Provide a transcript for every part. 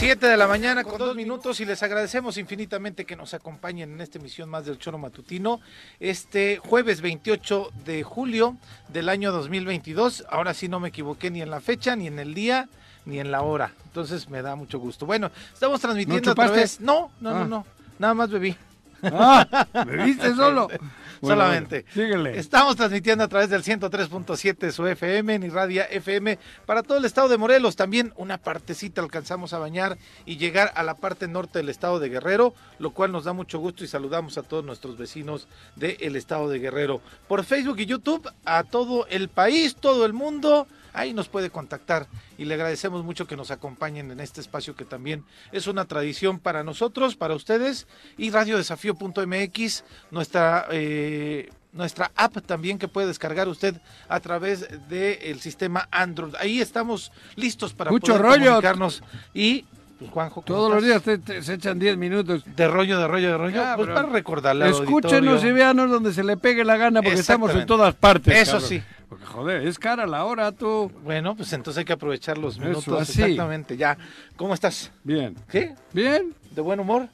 Siete de la mañana con dos minutos y les agradecemos infinitamente que nos acompañen en esta emisión más del Choro Matutino. Este jueves 28 de julio del año 2022. Ahora sí no me equivoqué ni en la fecha, ni en el día, ni en la hora. Entonces me da mucho gusto. Bueno, estamos transmitiendo ¿No a través. No, no, no, Ah. no. Nada más bebí. Ah, ¿bebiste solo? Bueno, Solamente. bueno, síguele. Estamos transmitiendo a través del 103.7 de su FM, en Irradia FM, para todo el estado de Morelos. También una partecita alcanzamos a bañar y llegar a la parte norte del estado de Guerrero, lo cual nos da mucho gusto y saludamos a todos nuestros vecinos del estado de Guerrero. Por Facebook y YouTube, a todo el país, todo el mundo. Ahí nos puede contactar y le agradecemos mucho que nos acompañen en este espacio que también es una tradición para nosotros, para ustedes y radiodesafío.mx, nuestra eh, nuestra app también que puede descargar usted a través del sistema Android. Ahí estamos listos para Mucho poder rollo. comunicarnos y pues, Juanjo, ¿cómo Todos los estás? días te- te- se echan 10 minutos. de rollo, de rollo, de rollo, Ah, pues para recordarle Escúchenos y auditorio. véanos donde se le pegue la gana porque estamos en todas partes. Eso cabrón. sí. Porque joder, es cara la hora tú. Bueno, pues entonces hay que aprovechar los Eso, minutos así. exactamente. Ya, ¿cómo estás? Bien. ¿Qué? Bien. ¿De buen humor?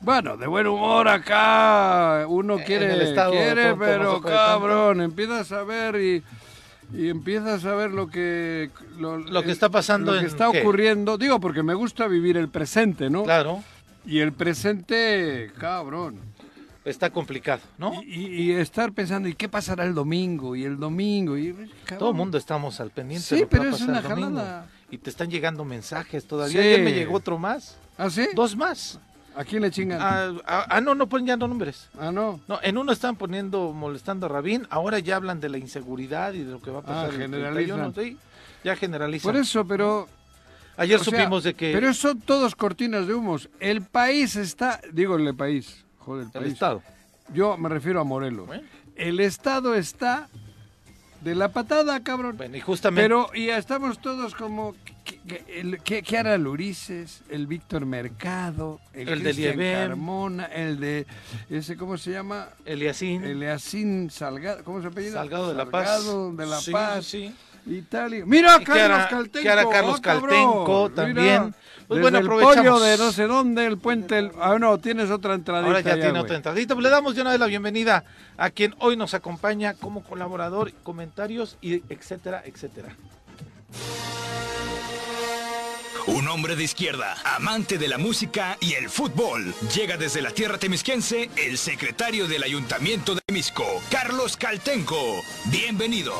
Bueno, de buen humor acá. Uno En quiere, el estado quiere, pero cabrón, empiezas a ver y, y empiezas a ver lo que lo, Lo que está pasando lo que en está qué? ocurriendo. Digo, porque me gusta vivir el presente, ¿no? Claro, Y el presente, cabrón. Está complicado, ¿no? Y, y- estar pensando, ¿y qué pasará el domingo? Y el domingo, y cabrón. Todo el mundo estamos al pendiente. Sí, de lo que pero va a es pasar una el domingo. jalada. Y te están llegando mensajes todavía. Sí. Ayer me llegó otro más. ¿Ah, sí? Dos más. ¿A quién le chingan? Ah, Ah, ah, ah, no, no ponen ya nombres. no. No, en uno están poniendo, molestando a Rabín, ahora ya hablan de la inseguridad y de lo que va a pasar. Ah, generalizan. 31, sí, ya generalizan. Por eso, pero... Ayer sea, supimos de que Pero son todos cortinas de humos. El país está... Digo, el país. Joder, el el país. Estado. Yo me refiero a Morelos. Bueno. El Estado está de la patada, cabrón. Bueno, y justamente Pero y estamos todos como... ¿Qué, hará el Ulises? El Víctor Mercado, el, El de Cristian. Carmona, el de... ese ¿Cómo se llama? Eliasín, Eleacín Salgado, ¿cómo se apellida? Salgado de la Paz. Salgado de la Sí, Paz. sí. Y tal. y- Mira, ¿Y qué Carlos hará- Caltenco. hará Carlos ah, cabrón, Caltenco mira. también? Pues Desde bueno, el pollo de no sé dónde, el puente... el- Ah, no, tienes otra entradita Ahora ya tiene güey. otra entradita. Pues le damos de una vez la bienvenida a quien hoy nos acompaña como colaborador, comentarios y etcétera, etcétera. Un hombre de izquierda, amante de la música y el fútbol. Llega desde la tierra temisquense el secretario del Ayuntamiento de Temisco, Carlos Caltenco. Bienvenido.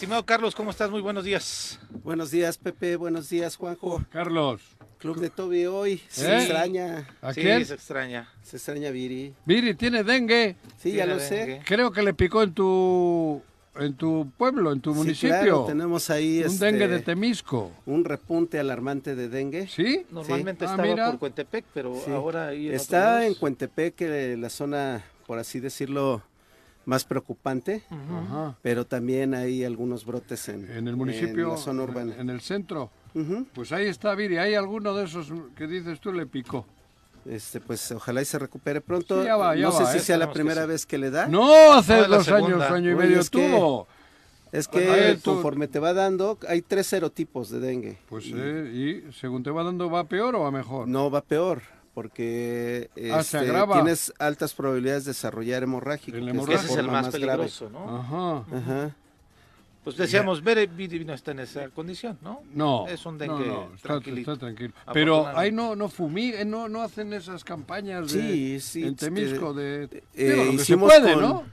Estimado Carlos, ¿cómo estás? Muy buenos días. Buenos días, Pepe. Buenos días, Juanjo. Carlos, Club de Toby hoy. Se ¿Eh? extraña. ¿a sí, quién? se extraña. Se extraña Viri. Viri tiene dengue. Sí, ya lo sé. Creo que le picó en tu en tu pueblo, en tu Sí, municipio. claro, tenemos ahí un este, dengue de Temisco. un repunte alarmante de dengue. ¿Sí? Normalmente Ah, estaba mira. por Cuentepec, pero Sí. ahora ahí en otros Está en. Cuentepec, eh, la zona, por así decirlo, más preocupante. Ajá. pero también hay algunos brotes en, En el municipio, en la zona urbana. en el centro. Pues ahí está Viri. ¿Hay alguno de esos que dices tú le picó? Este, pues ojalá y se recupere pronto. Sí, ya va, ya no sé va, si ¿eh? sea la que primera vez que le da. No, hace No, dos años, año y medio es que-. Es que tú- conforme te va dando, hay tres serotipos de dengue. Pues eh, y según te va dando, ¿va peor o va mejor? No va peor, porque Ah, se este, tienes altas probabilidades de desarrollar hemorrágico. El hemorrágico. ese es el más grave. peligroso, ¿no? Ajá. Ajá. Pues decíamos, Bere no está en esa condición, ¿no? No. Es un no, dengue no, está, tranquilito. está tranquilo. Pero ahí no, no fumigan, no, no hacen esas campañas de, Sí, sí, en Temisco de... eh, digo, lo que se hicimos puede, con- ¿no?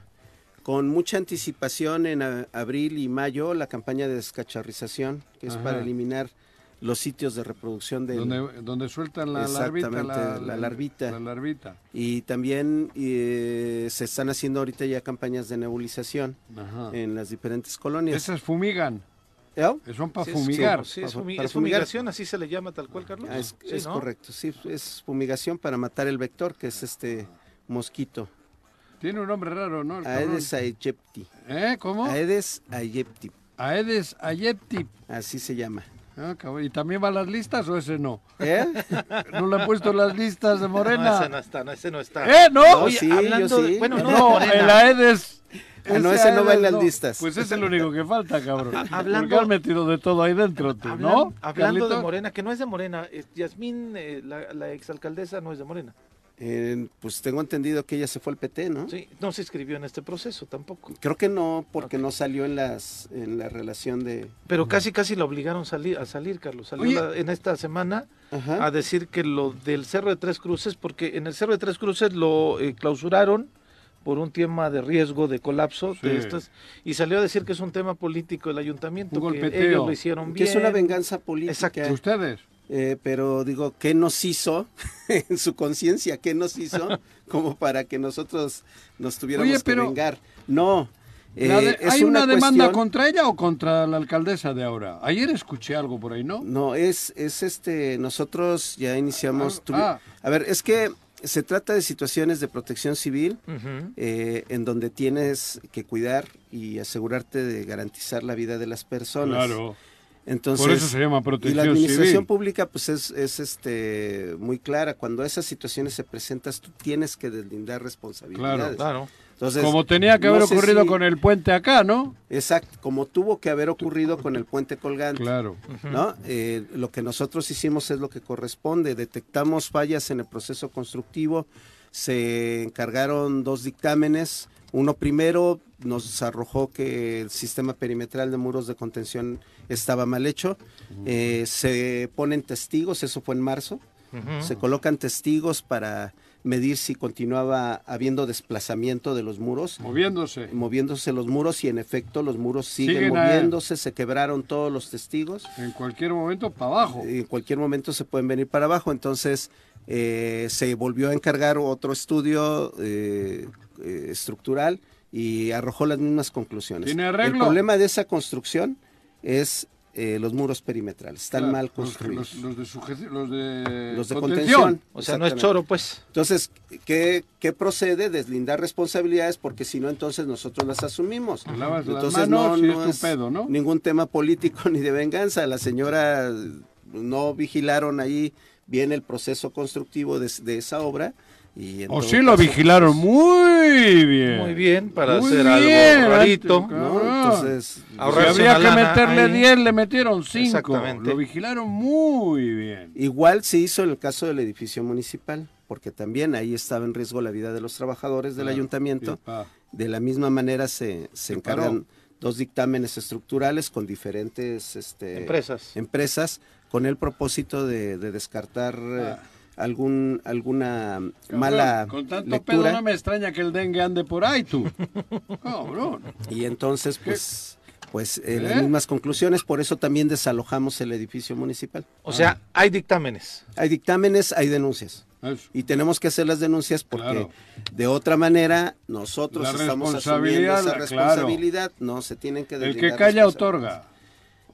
Con mucha anticipación en a- abril y mayo la campaña de descacharrización, que es Ajá. para eliminar los sitios de reproducción del... Donde, donde sueltan la larvita. Exactamente, la larvita. La larvita. Y también eh, se están haciendo ahorita ya campañas de nebulización Ajá. en las diferentes colonias. Esas fumigan. ¿Eh? Son para Sí, es- fumigar. Sí, es, Para- fumi- para es fumigar. fumigación, así se le llama tal cual, Carlos. Ah, es Sí, es ¿no? correcto, sí, es fumigación para matar el vector, que es este mosquito. Tiene un nombre raro, ¿no? El. Aedes aegypti. ¿Eh? ¿Cómo? Aedes aegypti, Aedes aegypti. así se llama. Ah, cabrón. ¿Y también va a las listas o ese no? ¿Eh? ¿No le han puesto las listas de No, Morena? ese no está, no, ese no está. ¿Eh? ¿No? No, Oye, sí, hablando yo de- sí. bueno, no, No, el Aedes. Ah, no, ese no va en las listas. Pues es el único que falta, cabrón. hablando- Porque has metido de todo ahí dentro, tú, Hablan- ¿no? hablando de? Morena, que no es de Morena, Yasmín, eh, la, la exalcaldesa, no es de Morena. Eh, pues tengo entendido que ella se fue al PT, ¿no? Sí, no se inscribió en este proceso tampoco. Creo que no, porque no salió en las en la relación de... Pero casi casi la obligaron salir, a salir, Carlos. Salió la- en esta semana Ajá. a decir que lo del Cerro de Tres Cruces, porque en el Cerro de Tres Cruces lo eh, clausuraron por un tema de riesgo de colapso de estas y salió a decir que es un tema político del ayuntamiento, Un que golpeteo. ellos lo hicieron que bien. es una venganza política. Exacto. ¿Ustedes? Eh, pero digo, ¿qué nos hizo en su conciencia? ¿Qué nos hizo como para que nosotros nos tuviéramos Oye, pero- que vengar? No. eh, de- es ¿Hay una, demanda cuestión- contra ella o contra la alcaldesa de ahora? Ayer escuché algo por ahí, ¿no? No, es, es este, nosotros ya iniciamos... Ah, tuvi- ah. A ver, es que se trata de situaciones de protección civil eh, en donde tienes que cuidar y asegurarte de garantizar la vida de las personas. Claro. Entonces, Por eso se llama y la protección administración civil. pública pues es, es este muy clara. Cuando esas situaciones se presentan, tú tienes que deslindar responsabilidades. Claro. Entonces, Como tenía que haber ocurrido si- con el puente acá, ¿no? Exacto, como tuvo que haber ocurrido con el puente colgante. Claro. ¿no? Eh, lo que nosotros hicimos es lo que corresponde. Detectamos fallas en el proceso constructivo, se encargaron dos dictámenes. Uno primero nos arrojó que el sistema perimetral de muros de contención estaba mal hecho. Eh, se ponen testigos, eso fue en marzo. Se colocan testigos para medir si continuaba habiendo desplazamiento de los muros Moviéndose. moviéndose los muros y en efecto los muros siguen, Siguen a- moviéndose, se quebraron todos los testigos. En cualquier momento para abajo. En cualquier momento se pueden venir para abajo. Entonces eh, se volvió a encargar otro estudio eh, eh, estructural y arrojó las mismas conclusiones. ¿Tiene El arreglo? problema de esa construcción es eh, los muros perimetrales. Están Claro, mal construidos. Los, los de suje- los de, Los de contención. contención. O sea, no es choro, pues. Entonces, ¿qué, qué procede? Deslindar responsabilidades porque si no, entonces nosotros las asumimos. Las Entonces, manos no, es tu pedo, ¿no? ningún tema político ni de venganza. La señora no vigilaron ahí bien el proceso constructivo de, de esa obra. Y en O sí lo caso, vigilaron muy bien. Muy bien, para Muy hacer bien, algo rarito. Entonces, Si Ahorrarse habría que meterle ahí. 10, le metieron 5. Exactamente. Lo vigilaron muy bien. igual se hizo en el caso del edificio municipal, porque también ahí estaba en riesgo la vida de los trabajadores del Claro, ayuntamiento. De la misma manera se, se encargan dos dictámenes estructurales con diferentes este, Empresas. empresas con el propósito de, de descartar eh, algún alguna mala Con tanto lectura pedo no me extraña que el dengue ande por ahí, tú. Cabrón. y entonces pues pues eh, ¿Eh? las mismas conclusiones por eso también desalojamos el edificio municipal O sea, hay dictámenes. hay dictámenes hay denuncias Eso. y tenemos que hacer las denuncias porque Claro. de otra manera nosotros La estamos asumiendo responsabilidad, esa claro. responsabilidad no se tienen que El que calla otorga.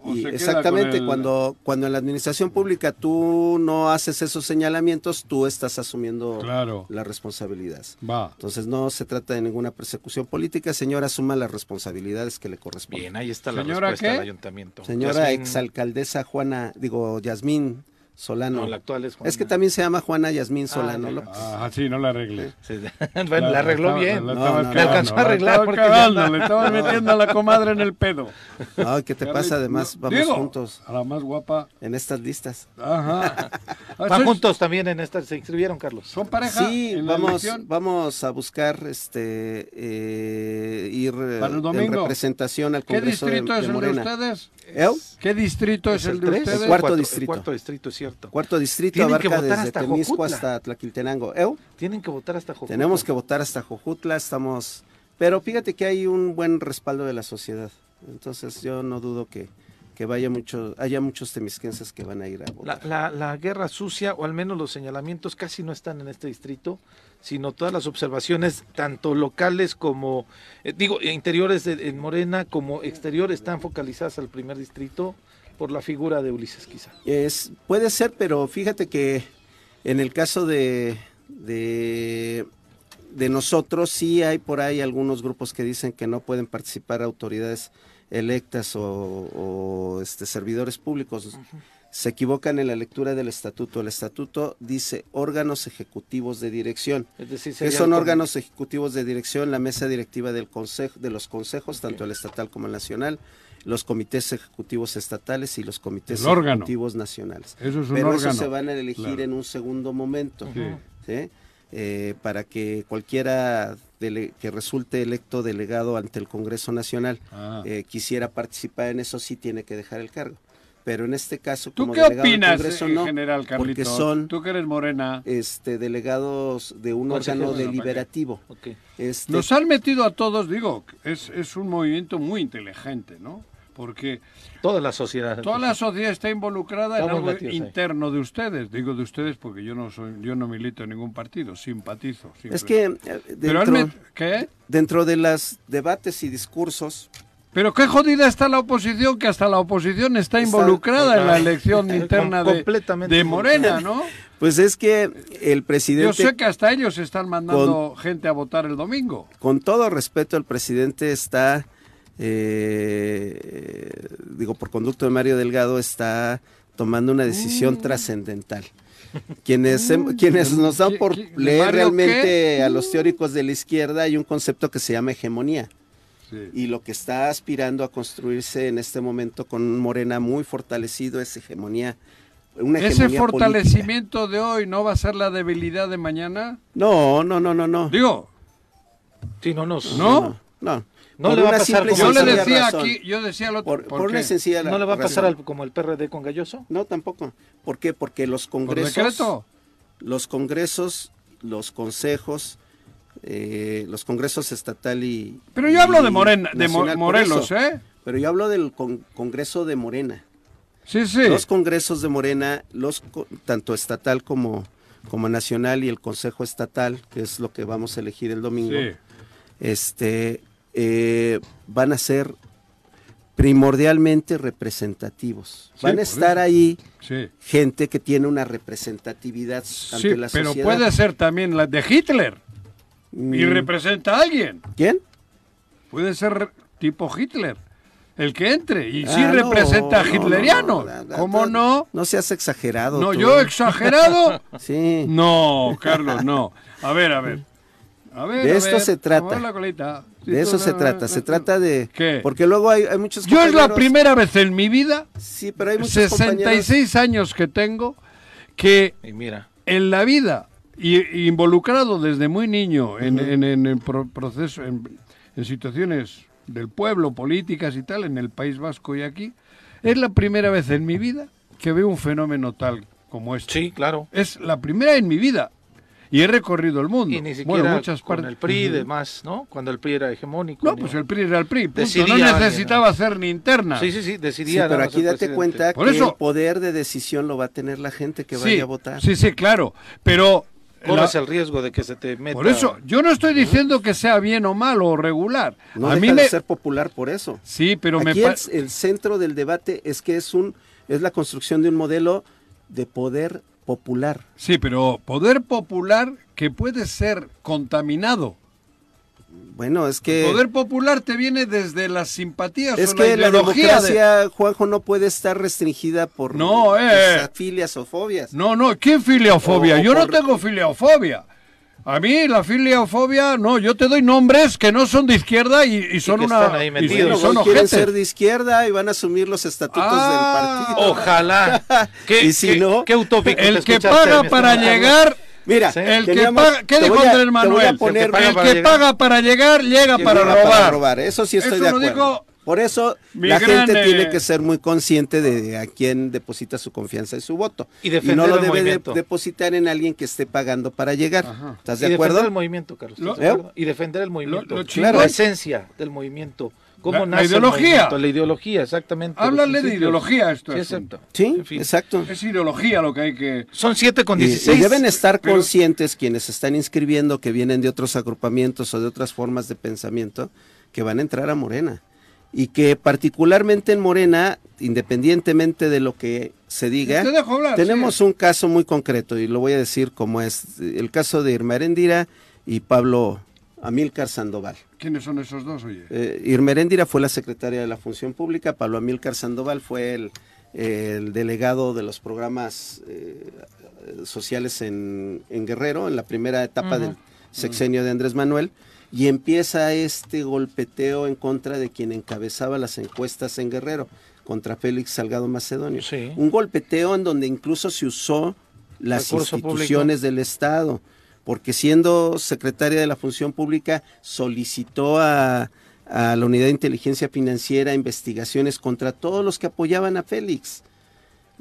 Y se exactamente, el- cuando, cuando en la administración pública tú no haces esos señalamientos, tú estás asumiendo Claro. las responsabilidades. Va. Entonces no se trata de ninguna persecución política, señora, asuma las responsabilidades que le corresponden. Bien, ahí está la ¿Señora respuesta qué? del ayuntamiento. Señora Yasmín- exalcaldesa Juana, digo, Yasmín Solano. No, la actual es Juana. Es que también se llama Juana Yasmín Solano. ya. López. Ah, sí, no la arregle. Sí, bueno, la arregló estaba- bien. la No, estabas no, Le alcanzó a la arreglar estabas porque cagando, le estabas metiendo a la comadre en el pedo. Ay, ¿qué te pasa? Además, vamos juntos A la más guapa. en estas listas. Ajá. Ah, Van ¿sois- juntos también en esta, se inscribieron, Carlos. ¿Son pareja? Sí, vamos, vamos a buscar este eh, ir eh, Para el en representación al ¿Qué Congreso de, distrito de es el de ustedes? ¿Eu? ¿Qué distrito es, el de tres? ustedes? El cuarto distrito. El cuarto distrito, es cierto. Cuarto distrito Tienen que abarca votar desde hasta Temisco Jojutla. hasta Tlaquiltenango. ¿Eu? Tienen que votar hasta Jojutla. Tenemos que votar hasta Jojutla, estamos... Pero fíjate que hay un buen respaldo de la sociedad. Entonces yo no dudo que, que vaya mucho, haya muchos temisquenses que van a ir a votar. la, la guerra sucia, o al menos los señalamientos, casi no están en este distrito, sino todas las observaciones, tanto locales como, eh, digo, interiores de, en Morena como exterior, están focalizadas al primer distrito por la figura de Ulises, quizá. Es, puede ser, pero fíjate que en el caso de, de, de nosotros sí hay por ahí algunos grupos que dicen que no pueden participar autoridades electas o, o, este, servidores públicos se equivocan en la lectura del estatuto. El estatuto dice órganos ejecutivos de dirección. Es decir, ¿Qué son órganos ejecutivos de dirección? La mesa directiva del consejo, de los consejos, tanto el estatal como el nacional, los comités ejecutivos estatales y los comités El órgano. ejecutivos nacionales. Eso es un Pero órgano. esos se van a elegir Claro. en un segundo momento. Sí. ¿sí? Eh, para que cualquiera dele- que resulte electo delegado ante el Congreso Nacional Ah. eh, quisiera participar en eso, sí tiene que dejar el cargo. Pero en este caso, ¿Tú como qué delegado del opinas, Congreso, en no, general, porque Carlitos? son Tú que eres morena. este, delegados de un órgano deliberativo. Ok. Este, Nos han metido a todos, digo, es, es un movimiento muy inteligente, ¿no? Porque Toda la sociedad. toda la sociedad está involucrada en algo ahí. interno de ustedes. Digo de ustedes porque yo no soy, yo no milito en ningún partido, simpatizo. es que eh, Pero dentro, met- ¿qué? dentro de los debates y discursos, Pero qué jodida está la oposición, que hasta la oposición está Está- involucrada en la elección interna de, Completamente de Morena, ¿no? pues es que el Yo presidente, sé que hasta ellos están mandando gente a votar el domingo. con todo respeto, el presidente está, eh, digo, por conducto de Mario Delgado, está tomando una decisión trascendental. Quienes, hem- quienes nos dan ¿Qui- por leer Mario realmente qué? a los teóricos de la izquierda, hay un concepto que se llama hegemonía. Sí. Y lo que está aspirando a construirse en este momento con un Morena muy fortalecido es hegemonía. Una ¿Ese política. fortalecimiento de hoy no va a ser la debilidad de mañana? No, no, no, no, no. Digo, Sí, no nos. ¿no? No. No Por le va a pasar como Yo le decía razón. aquí, yo decía otro. Por, ¿por por una qué? sencilla ¿No le va a pasar al- como el PRD con Galloso? No, tampoco. ¿Por qué? Porque los ¿Por congresos, decreto? los congresos, los consejos, eh, los congresos estatal y Pero yo hablo de Morena, de Mo- Morelos, eso. ¿eh? Pero yo hablo del con- congreso de Morena. Sí, sí. Los congresos de Morena, los co- tanto estatal como como nacional y el consejo estatal, que es lo que vamos a elegir el domingo. Sí. este, eh, van a ser primordialmente representativos. Sí, van a estar ahí Sí, gente que tiene una representatividad ante sí la pero sociedad. puede ser también la de Hitler y Mm, representa a alguien. ¿Quién? Puede ser tipo Hitler, el que entre y sí Ah, no, representa a no, hitleriano. no, no, ¿Cómo no? No seas exagerado. No, tú. yo exagerado. Sí. No, Carlos, no. A ver, a ver. A ver, De a esto ver, se trata. vamos a la colita. Sí, De eso se trata. Se trata de... ¿Qué? Porque luego hay, hay muchos Yo es la primera vez en mi vida, Sí, pero hay muchos compañeros... 66 años que tengo, que Y mira. en la vida, y, y involucrado desde muy niño en, en- en proceso, en, en situaciones del pueblo, políticas y tal, en el País Vasco y aquí, es la primera vez en mi vida que veo un fenómeno tal como este. Sí, claro. Es la primera en mi vida. Y he recorrido el mundo. Y ni siquiera bueno, muchas con partes. el PRI y Ujú. demás, ¿no? Cuando el PRI era hegemónico. No, ni- pues el PRI era el PRI. punto. Decidía no necesitaba hacer ni interna. Sí, sí, sí, Sí, decidía. pero nada más aquí date presidente. cuenta Por que eso- el poder de decisión lo va a tener la gente que sí, vaya a votar. sí, sí, claro. Pero Corres la- el riesgo de que se te meta. por eso, yo no estoy diciendo que sea bien o mal o regular. No a deja mí de me... ser popular por eso. Sí, pero me Aquí pa- el, el centro del debate es que es un es la construcción de un modelo de poder popular. Sí, pero poder popular que puede ser contaminado. Bueno, es que Poder popular te viene desde las simpatías es o que la la ideología de- democracia, Juanjo, no puede estar restringida por No, eh. filias o fobias. No, no, ¿qué filiofobia? O- yo no tengo filiofobia. A mí la filiofobia, no, yo te doy nombres que no son de izquierda y, y son que una... están ahí y- metidos. y Bueno, son hoy quieren ser de izquierda y van a asumir los estatutos Ah. del partido. Ojalá. ¿Qué, Y si qué- no- qué utópico El que paga mi para llegar... Mira, Sí. El que teníamos- paga, ¿qué dijo a- Andrés Manuel? poner- El que paga el para que llegar. paga para llegar, llega que para robar. robar. Eso sí estoy Eso de lo acuerdo. Por eso mi la gran, gente eh, tiene que ser muy consciente de a quién deposita su confianza y su voto. Y defender no lo el debe de- depositar en alguien que esté pagando para llegar. Ajá. ¿Estás Y de defender acuerdo? el movimiento, Carlos. ¿estás Lo- de acuerdo? Y defender el movimiento. lo la esencia del movimiento. ¿Cómo La- la nace el ideología. La ideología, exactamente. Háblale de ideología esto. Sí, exacto. Sí, En fin. exacto. Es ideología lo que hay que... Son 7 con Y- 16. Y, deben estar pero- conscientes quienes están inscribiendo, que vienen de otros agrupamientos o de otras formas de pensamiento, que van a entrar a Morena. Y que particularmente en Morena, independientemente de lo que se diga, Te dejo hablar, tenemos sí. un caso muy concreto y lo voy a decir como es el caso de Irma Erendira y Pablo Amílcar Sandoval. ¿Quiénes son esos dos, oye? Eh, Irmeréndira fue la secretaria de la Función Pública, Pablo Amílcar Sandoval fue el, el delegado de los programas eh, sociales en, en Guerrero, en la primera etapa del sexenio de Andrés Manuel, y empieza este golpeteo en contra de quien encabezaba las encuestas en Guerrero, contra Félix Salgado Macedonio. Sí. Un golpeteo en donde incluso se usó las Recurso instituciones del Estado, porque siendo secretaria de la Función Pública solicitó a, a la Unidad de Inteligencia Financiera investigaciones contra todos los que apoyaban a Félix.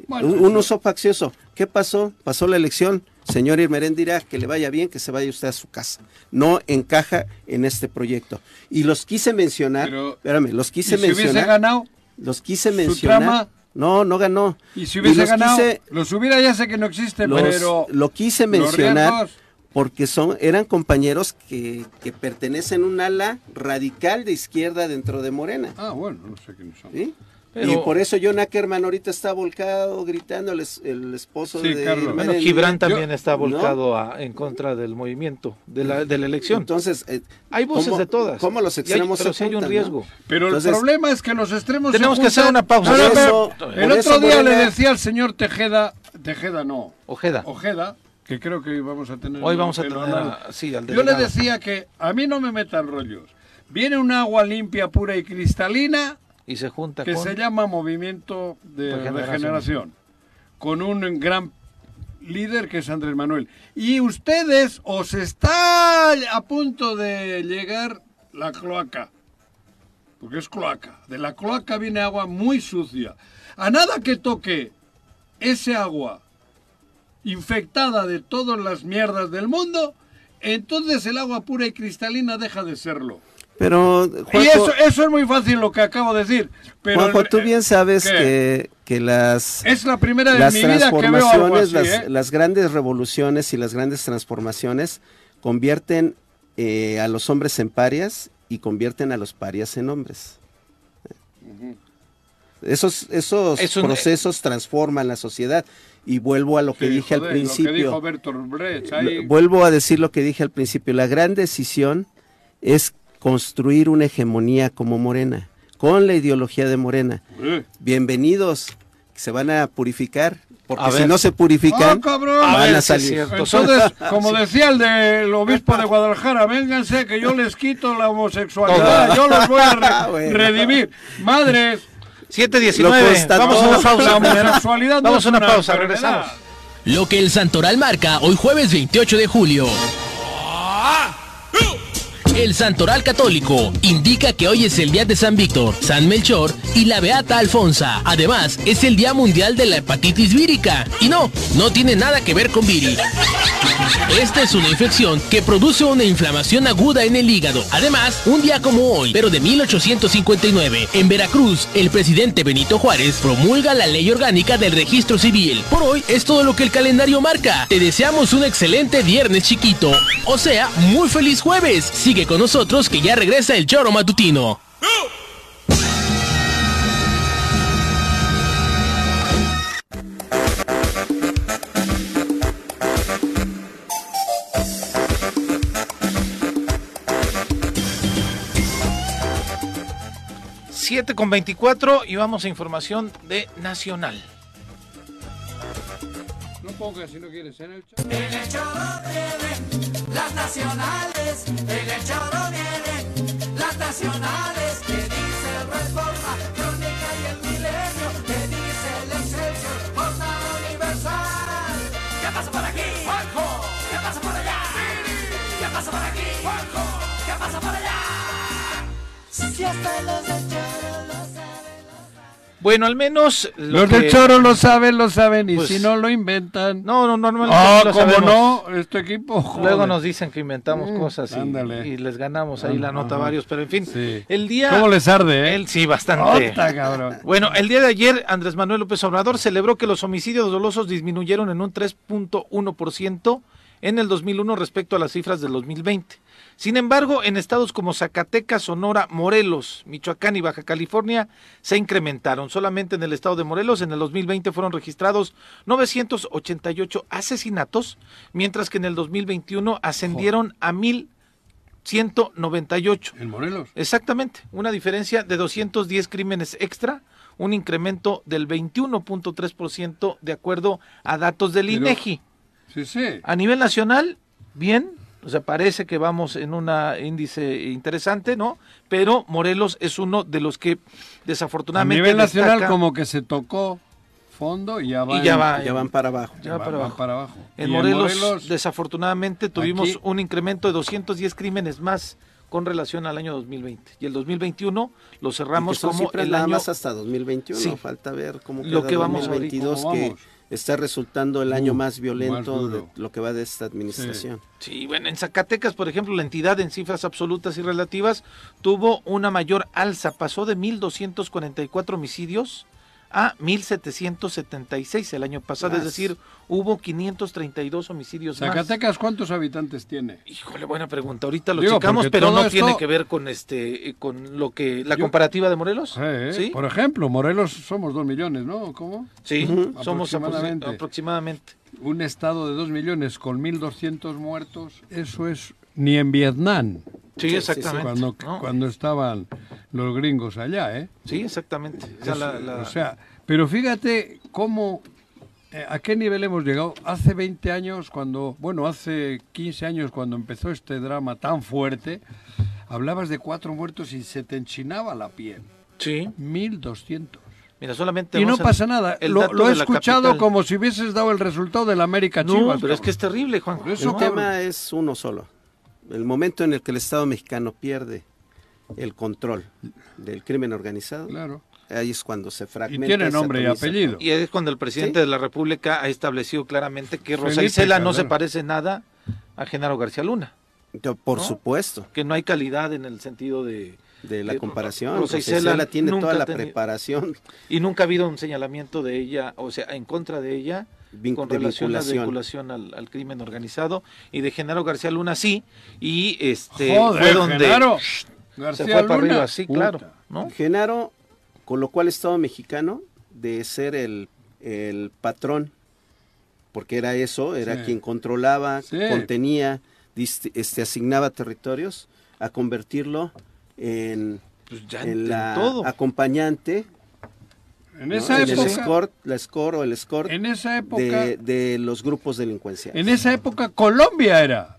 Bueno, un, uso faccioso. ¿Qué pasó? Pasó la elección. Señor Irmeréndira, que le vaya bien, que se vaya usted a su casa. No encaja en este proyecto. Y los quise mencionar, Pero- espérame, los ¿Y quise si hubiese mencionar. ganado? Los quise ¿Su mencionar. trama? No, no ganó. ¿Y si hubiese los ganado? quise- Los hubiera, ya sé que no existe, los- pero... lo quise mencionar porque son eran compañeros que, que pertenecen a un ala radical de izquierda dentro de Morena. Ah, bueno, no sé quiénes son. ¿sí? Pero- y por eso John Ackerman ahorita está volcado, gritando el, es- el esposo Sí, de Carlos. Bueno. Gibran también Yo- está ¿no? volcado a- en contra del movimiento, de la, de la elección. Entonces, eh, hay voces ¿cómo- de todas. ¿Cómo los Y hay- extremos pero se hay un riesgo. no? Pero Entonces- el problema es que los extremos se Tenemos que hacer una pausa. No, eso- el otro día le decía al señor Tejeda, Tejeda no, Ojeda. Ojeda, que creo que vamos a tener... Hoy vamos a tener a- sí, al Yo le decía que a mí no me metan rollos. Viene un agua limpia, pura y cristalina Y se junta que con... se llama Movimiento de Regeneración. Regeneración, con un gran líder que es Andrés Manuel. Y ustedes os está a punto de llegar la cloaca, porque es cloaca. De la cloaca viene agua muy sucia. A nada que toque ese agua infectada de todas las mierdas del mundo, entonces el agua pura y cristalina deja de serlo. Pero y eso, eso es muy fácil lo que acabo de decir. Pero Juanjo, tú bien sabes ¿qué? que, que las, Es la primera vez las mi vida que veo algo transformaciones, así, las, ¿eh? las grandes revoluciones y las grandes transformaciones convierten eh, a los hombres en parias y convierten a los parias en hombres. Esos, esos Es un- procesos transforman la sociedad. Y vuelvo a lo que Sí, dije joder, al principio. Lo que dijo Bertolt Brecht, ahí- Lo- Vuelvo a decir lo que dije al principio. La gran decisión es construir una hegemonía como Morena, con la ideología de Morena. Bienvenidos, se van a purificar, porque A si ver. no se purifican, ¡Ah, cabrón! A van ver a salir. Entonces, como decía el del obispo de Guadalajara, vénganse que yo les quito la homosexualidad, yo los voy a re- Bueno. redimir. Madres, 7.19. Lo constató. Vamos a una pausa. la homosexualidad no Vamos a una una pausa, enfermedad. regresamos. Lo que el Santoral marca hoy jueves 28 de julio. El Santoral Católico indica que hoy es el día de San Víctor, San Melchor y la Beata Alfonsa. Además, es el Día Mundial de la Hepatitis Vírica. Y no, no tiene nada que ver con viri. Esta es una infección que produce una inflamación aguda en el hígado. Además, un día como hoy, pero de 1859, en Veracruz, el presidente Benito Juárez promulga la ley orgánica del registro civil. Por hoy es todo lo que el calendario marca. Te deseamos un excelente viernes chiquito. O sea, muy feliz jueves. Sigue con nosotros que ya regresa el choro matutino. Siete con 24 y vamos a información de Nacional. No pongas si no quieres en el Las nacionales, en el choro vienen las nacionales que dice Reforma, Crónica y el Milenio, que dice el Excelsior, Jornada Universal. ¿Qué pasa por aquí? Juanjo. ¿Qué pasa por allá? ¿Qué pasa por aquí? Juanjo. ¿Qué pasa por allá? Si hasta los saben. Bueno, al menos. lo Los que- del choro lo saben, lo saben, y Pues- si no lo inventan. No, no, normalmente Ah, lo ¿cómo sabemos. no? Este equipo. Luego joder. nos dicen que inventamos Mm, cosas y, y les ganamos ahí la Ajá. nota a varios, pero en fin, Sí. el día... ¿Cómo les arde, eh? Él sí, bastante. Ota, cabrón. Bueno, el día de ayer Andrés Manuel López Obrador celebró que los homicidios dolosos disminuyeron en un 3.1% en el 2001 respecto a las cifras del 2020. Sin embargo, en estados como Zacatecas, Sonora, Morelos, Michoacán y Baja California se incrementaron. Solamente en el estado de Morelos en el 2020 fueron registrados 988 asesinatos, mientras que en el 2021 ascendieron a 198. En Morelos. Exactamente, una diferencia de 210 crímenes extra, un incremento del 21.3% de acuerdo a datos del Pero- INEGI. Sí, sí. A nivel nacional, bien, o sea, parece que vamos en un índice interesante, ¿no? Pero Morelos es uno de los que A desafortunadamente nivel nacional destaca- como que se tocó fondo y ya va Y ya va, Ya van para abajo. ya va va- para abajo. para abajo. En Y Morelos, desafortunadamente tuvimos aquí- un incremento de 210 crímenes más con relación al año 2020. Y el 2021 lo cerramos como el nada año más hasta 2021. Sí. Falta ver cómo Lo queda que vamos 2022, ahorita. que ¿Cómo vamos? Está resultando el año Uh, más violento más de lo que va de esta administración. Sí, bueno, en Zacatecas, por ejemplo, la entidad en cifras absolutas y relativas tuvo una mayor alza, pasó de 1.244 homicidios a 1.776 el año pasado, es decir, hubo 532 homicidios más. Zacatecas, ¿cuántos habitantes tiene? Híjole, buena pregunta. Ahorita lo Digo, checamos, pero no esto- tiene que ver con este, con lo que la Yo- comparativa de Morelos. Sí, ¿eh? Sí, Por ejemplo, Morelos somos dos millones, ¿no? ¿Cómo? sí, somos aproximadamente. Aproximadamente. Un estado de dos millones con 1.200 muertos, eso es ni en Vietnam, Sí, sí, exactamente. cuando, ¿no? cuando estaban los gringos allá, ¿eh? Sí, exactamente. O sea, la- la- o sea, pero fíjate cómo, eh, a qué nivel hemos llegado. Hace 20 años, cuando, bueno, hace 15 años, cuando empezó este drama tan fuerte, hablabas de cuatro muertos y se te enchinaba la piel. sí. 1.200. Mira, solamente Y no a- pasa nada. el Lo, lo he escuchado capital. como si hubieses dado el resultado del América No, Chivas. pero es que es terrible, Juan. Por eso, El tema es uno solo. El momento en el que el Estado mexicano pierde el control del crimen organizado, Claro. ahí es cuando se Y fragmenta. tiene se nombre y apellido. Y es cuando el presidente Sí. de la República ha establecido claramente que Rosa Felipe Isela no se parece nada a Genaro García Luna. Por ¿No? supuesto, que no hay calidad en el sentido de... de la comparación. Rosa Rosa Isela tiene toda la tenido- preparación Y nunca ha habido un señalamiento de ella, o sea, en contra de ella, vin- con de relación a la vinculación. vinculación al, al crimen organizado. Y de Genaro García Luna sí, y este Joder, fue donde Genaro. García fue para Luna. arriba, sí, claro. ¿no? Genaro colocó al Estado mexicano de ser el, el patrón, porque era eso, era Sí. quien controlaba, Sí. contenía, dist- este, asignaba territorios, a convertirlo en, Pues ya en en la todo. acompañante, En ¿no? esa en el época, escort, la score o el escort en esa época, de, de los grupos delincuenciales. en esa época Colombia era.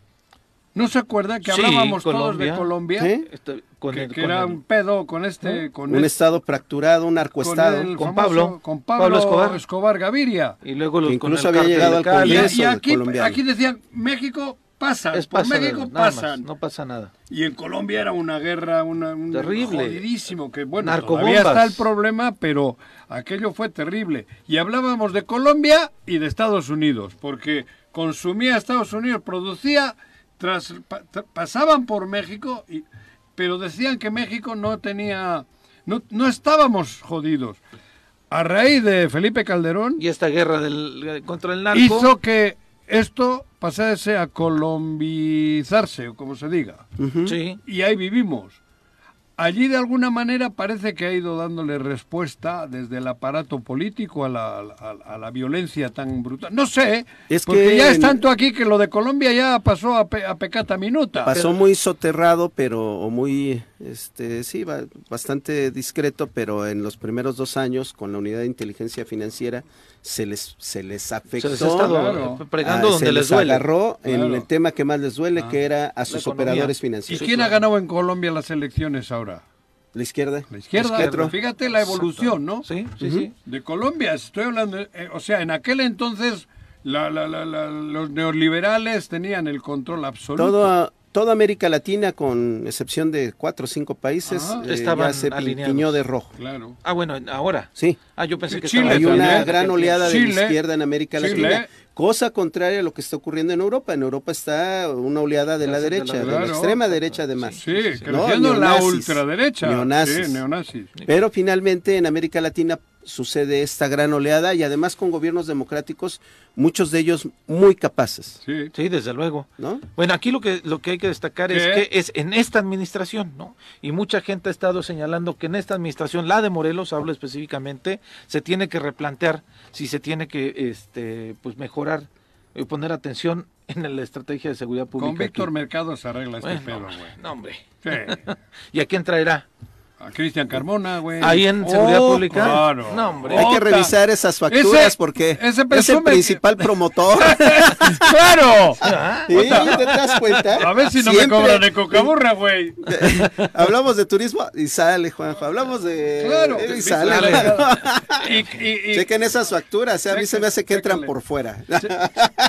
¿No se acuerda que Sí, hablábamos todos de Colombia? ¿Sí? Este, con que el- que con era el- un pedo con este, con Un el- estado fracturado, un narcoestado. con, Con Pablo, con Pablo Pablo, Escobar. Escobar. Gaviria. y luego los, que con incluso había llegado al. Y, Congreso. y del aquí, aquí decían, México pasa, Es por México nada más, pasan. no pasa nada. Y en Colombia era una guerra, una, un Terrible. jodidísimo, que bueno, Narcobombas. todavía está el problema, pero aquello fue terrible. Y hablábamos de Colombia y de Estados Unidos, porque consumía Estados Unidos, producía, tras, pa- tra- pasaban por México, y, pero decían que México no tenía, no, no estábamos jodidos. A raíz de Felipe Calderón, Y esta guerra del, contra el narco. hizo que esto pasase a colombizarse, o como se diga. Sí. Y ahí vivimos. Allí de alguna manera parece que ha ido dándole respuesta desde el aparato político a la, a, a la violencia tan brutal. No sé, Es porque que ya es tanto aquí que lo de Colombia ya pasó a, pe- a pecata minuta. Pasó muy soterrado, pero o muy, este, sí, ba- bastante discreto, pero en los primeros dos años con la unidad de inteligencia financiera se les, se les afectó. Se les ha estado Claro. eh, pregando ah, donde se les duele. agarró Claro. en el tema que más les duele, que era a sus operadores ¿Y financieros. quién ha ganado en Colombia las elecciones ahora? La izquierda. La izquierda. izquierda. Fíjate la evolución, ¿no? Sí, sí, sí. De Colombia, estoy hablando, eh, o sea, en aquel entonces la- la- la- la- los neoliberales tenían el control absoluto. Todo, toda América Latina, con excepción de cuatro o cinco países, eh, ya se alineados. de rojo. Claro. Ah, bueno, ahora. Sí. Ah, yo pensé que Chile Hay una gran oleada de la izquierda en América Chile. Latina. Cosa contraria a lo que está ocurriendo en Europa. En Europa está una oleada de la la derecha, de la, Claro. extrema derecha además. Sí, ¿no? creciendo la Neonazis. ultraderecha. Neonazis. Sí, neonazis. Pero finalmente en América Latina sucede esta gran oleada y además con gobiernos democráticos, muchos de ellos muy capaces, Sí. Sí, desde luego. ¿no? Bueno, aquí lo que lo que hay que destacar es que es en esta administración, ¿no? Y mucha gente ha estado señalando que en esta administración, la de Morelos, hablo específicamente, se tiene que replantear si se tiene que este pues mejorar y poner atención en la estrategia de seguridad pública. Con Víctor aquí. Mercado se arregla este pedo, güey. No, hombre. Sí. ¿Y a quién traerá? A Cristian Carmona, güey. Ahí en seguridad Oh, pública. Claro. No, hombre. Hay que revisar esas facturas Ese- porque ese es el que- principal promotor. ¡Claro! Ah, ¿Sí? ¿Te das cuenta? A ver si no Siempre- me cobran de cocaburra, güey. Hablamos de turismo y sale, Juanjo. Hablamos de. Claro. y sale. Y, y, y- Chequen esas facturas, ¿eh? a mí se me hace que entran Chéquenle. por fuera.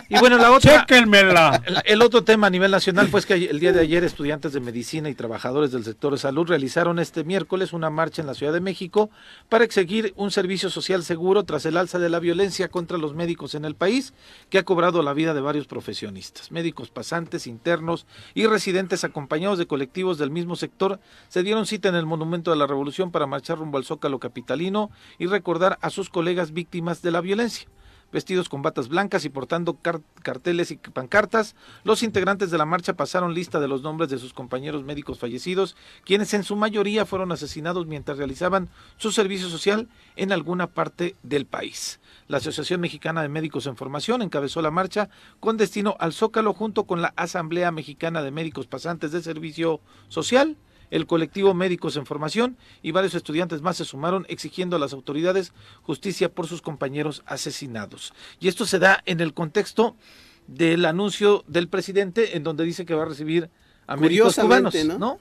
Y bueno, la otra. Chéquenmela. El, otro tema a nivel nacional fue que ayer- el día de ayer estudiantes de medicina y trabajadores del sector de salud realizaron este miércoles una marcha en la Ciudad de México para exigir un servicio social seguro tras el alza de la violencia contra los médicos en el país que ha cobrado la vida de varios profesionistas. Médicos pasantes, internos y residentes acompañados de colectivos del mismo sector se dieron cita en el Monumento de la Revolución para marchar rumbo al Zócalo Capitalino y recordar a sus colegas víctimas de la violencia. Vestidos con batas blancas y portando car- carteles y pancartas, los integrantes de la marcha pasaron lista de los nombres de sus compañeros médicos fallecidos, quienes en su mayoría fueron asesinados mientras realizaban su servicio social en alguna parte del país. La Asociación Mexicana de Médicos en Formación encabezó la marcha con destino al Zócalo junto con la Asamblea Mexicana de Médicos Pasantes de Servicio Social, el colectivo Médicos en Formación y varios estudiantes más se sumaron exigiendo a las autoridades justicia por sus compañeros asesinados. Y esto se da en el contexto del anuncio del presidente en donde dice que va a recibir a médicos cubanos, Curiosamente, ¿no?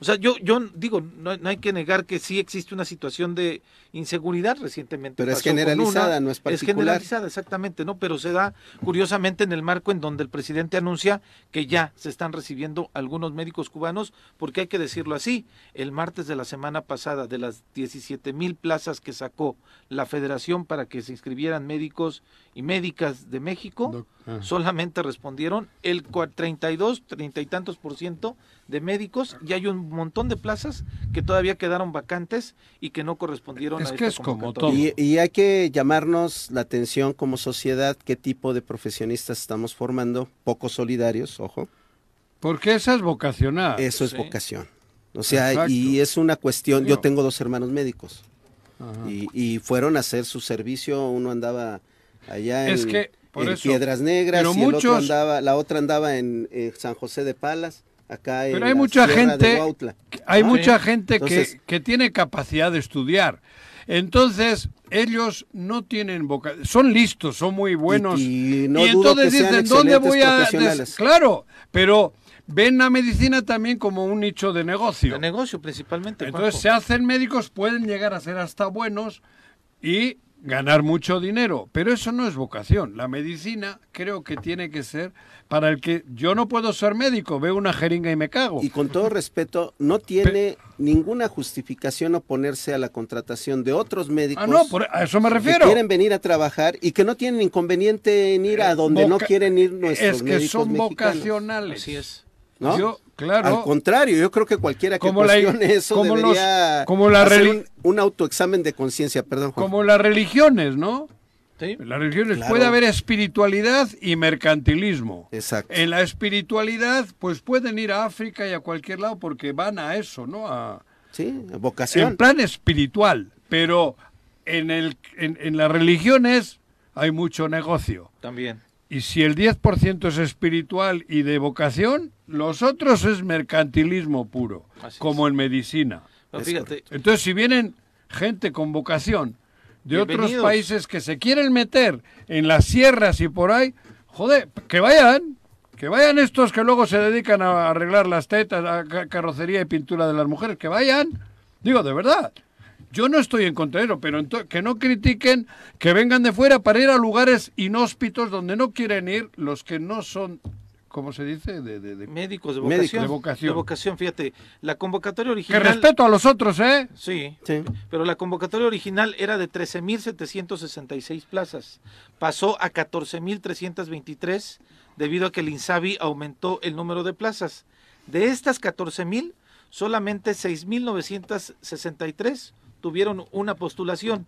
O sea, yo, yo digo, no, no hay que negar que sí existe una situación de inseguridad recientemente. Pero es generalizada, una, no es Es particular. generalizada, exactamente, ¿no? Pero se da curiosamente en el marco en donde el presidente anuncia que ya se están recibiendo algunos médicos cubanos, porque hay que decirlo así, el martes de la semana pasada, de las 17 mil plazas que sacó la federación para que se inscribieran médicos y médicas de México, Doc- ah. solamente respondieron el cua- 32, 30 y tantos por ciento de médicos y hay un montón de plazas que todavía quedaron vacantes y que no correspondieron Es a que esta es como convocatoria. Y, y hay que llamarnos la atención como sociedad qué tipo de profesionistas estamos formando, poco solidarios, ojo, Porque esa es vocacional. eso es sí. vocación. O sea, Exacto. y es una cuestión, yo tengo dos hermanos médicos y, y fueron a hacer su servicio, uno andaba allá en, Es que, por en eso, Piedras Negras pero y el otro muchos- andaba, la otra andaba en, San José de Palas, acá en Pero hay la mucha gente, Huautla. hay Ah, mucha sí. gente Entonces- que, que tiene capacidad de estudiar. Entonces, ellos no tienen vocación, son listos, son muy buenos. y no entonces que sean dicen, ¿dónde voy a...? Claro, pero ven la medicina también como un nicho de negocio. De negocio principalmente. Entonces Juanjo. se hacen médicos, pueden llegar a ser hasta buenos y ganar mucho dinero, pero eso no es vocación. La medicina creo que tiene que ser para el que yo no puedo ser médico, veo una jeringa y me cago. Y con todo respeto, no tiene ninguna justificación oponerse a la contratación de otros médicos ah, no, por- a eso me que refiero. quieren venir a trabajar y que no tienen inconveniente en ir a donde no quieren ir nuestros Es que médicos son mexicanos, vocacionales. Así es. ¿no? Yo, claro. Al contrario, yo creo que cualquiera que Como la- cuestione eso como los- debería como la hacer un, un autoexamen de conciencia, perdón, Juan. como las religiones, ¿no? Sí. En las religiones Claro. puede haber espiritualidad y mercantilismo. Exacto. En la espiritualidad, pues pueden ir a África y a cualquier lado porque van a eso, ¿no? A, Sí, en vocación. plan espiritual, pero en, el, en, en las religiones hay mucho negocio. También. Y si el 10% es espiritual y de vocación, los otros es mercantilismo puro, Así como en medicina. Fíjate, Entonces, si vienen gente con vocación de otros países que se quieren meter en las sierras y por ahí, joder, que vayan, que vayan estos que luego se dedican a arreglar las tetas, a ca- carrocería y pintura de las mujeres, que vayan. Digo, de verdad. Yo no estoy en contra de eso, pero que no critiquen que vengan de fuera para ir a lugares inhóspitos donde no quieren ir los que no son, ¿cómo se dice? De, de- de- médicos de Médicos. vocación. De vocación. De vocación, fíjate. La convocatoria Que original. respeto a los otros, ¿eh? Sí, Sí. pero la convocatoria original era de 13.766 plazas. Pasó a 14.323 debido a que el INSABI aumentó el número de plazas. De estas 14.000, solamente 6.963 tuvieron una postulación.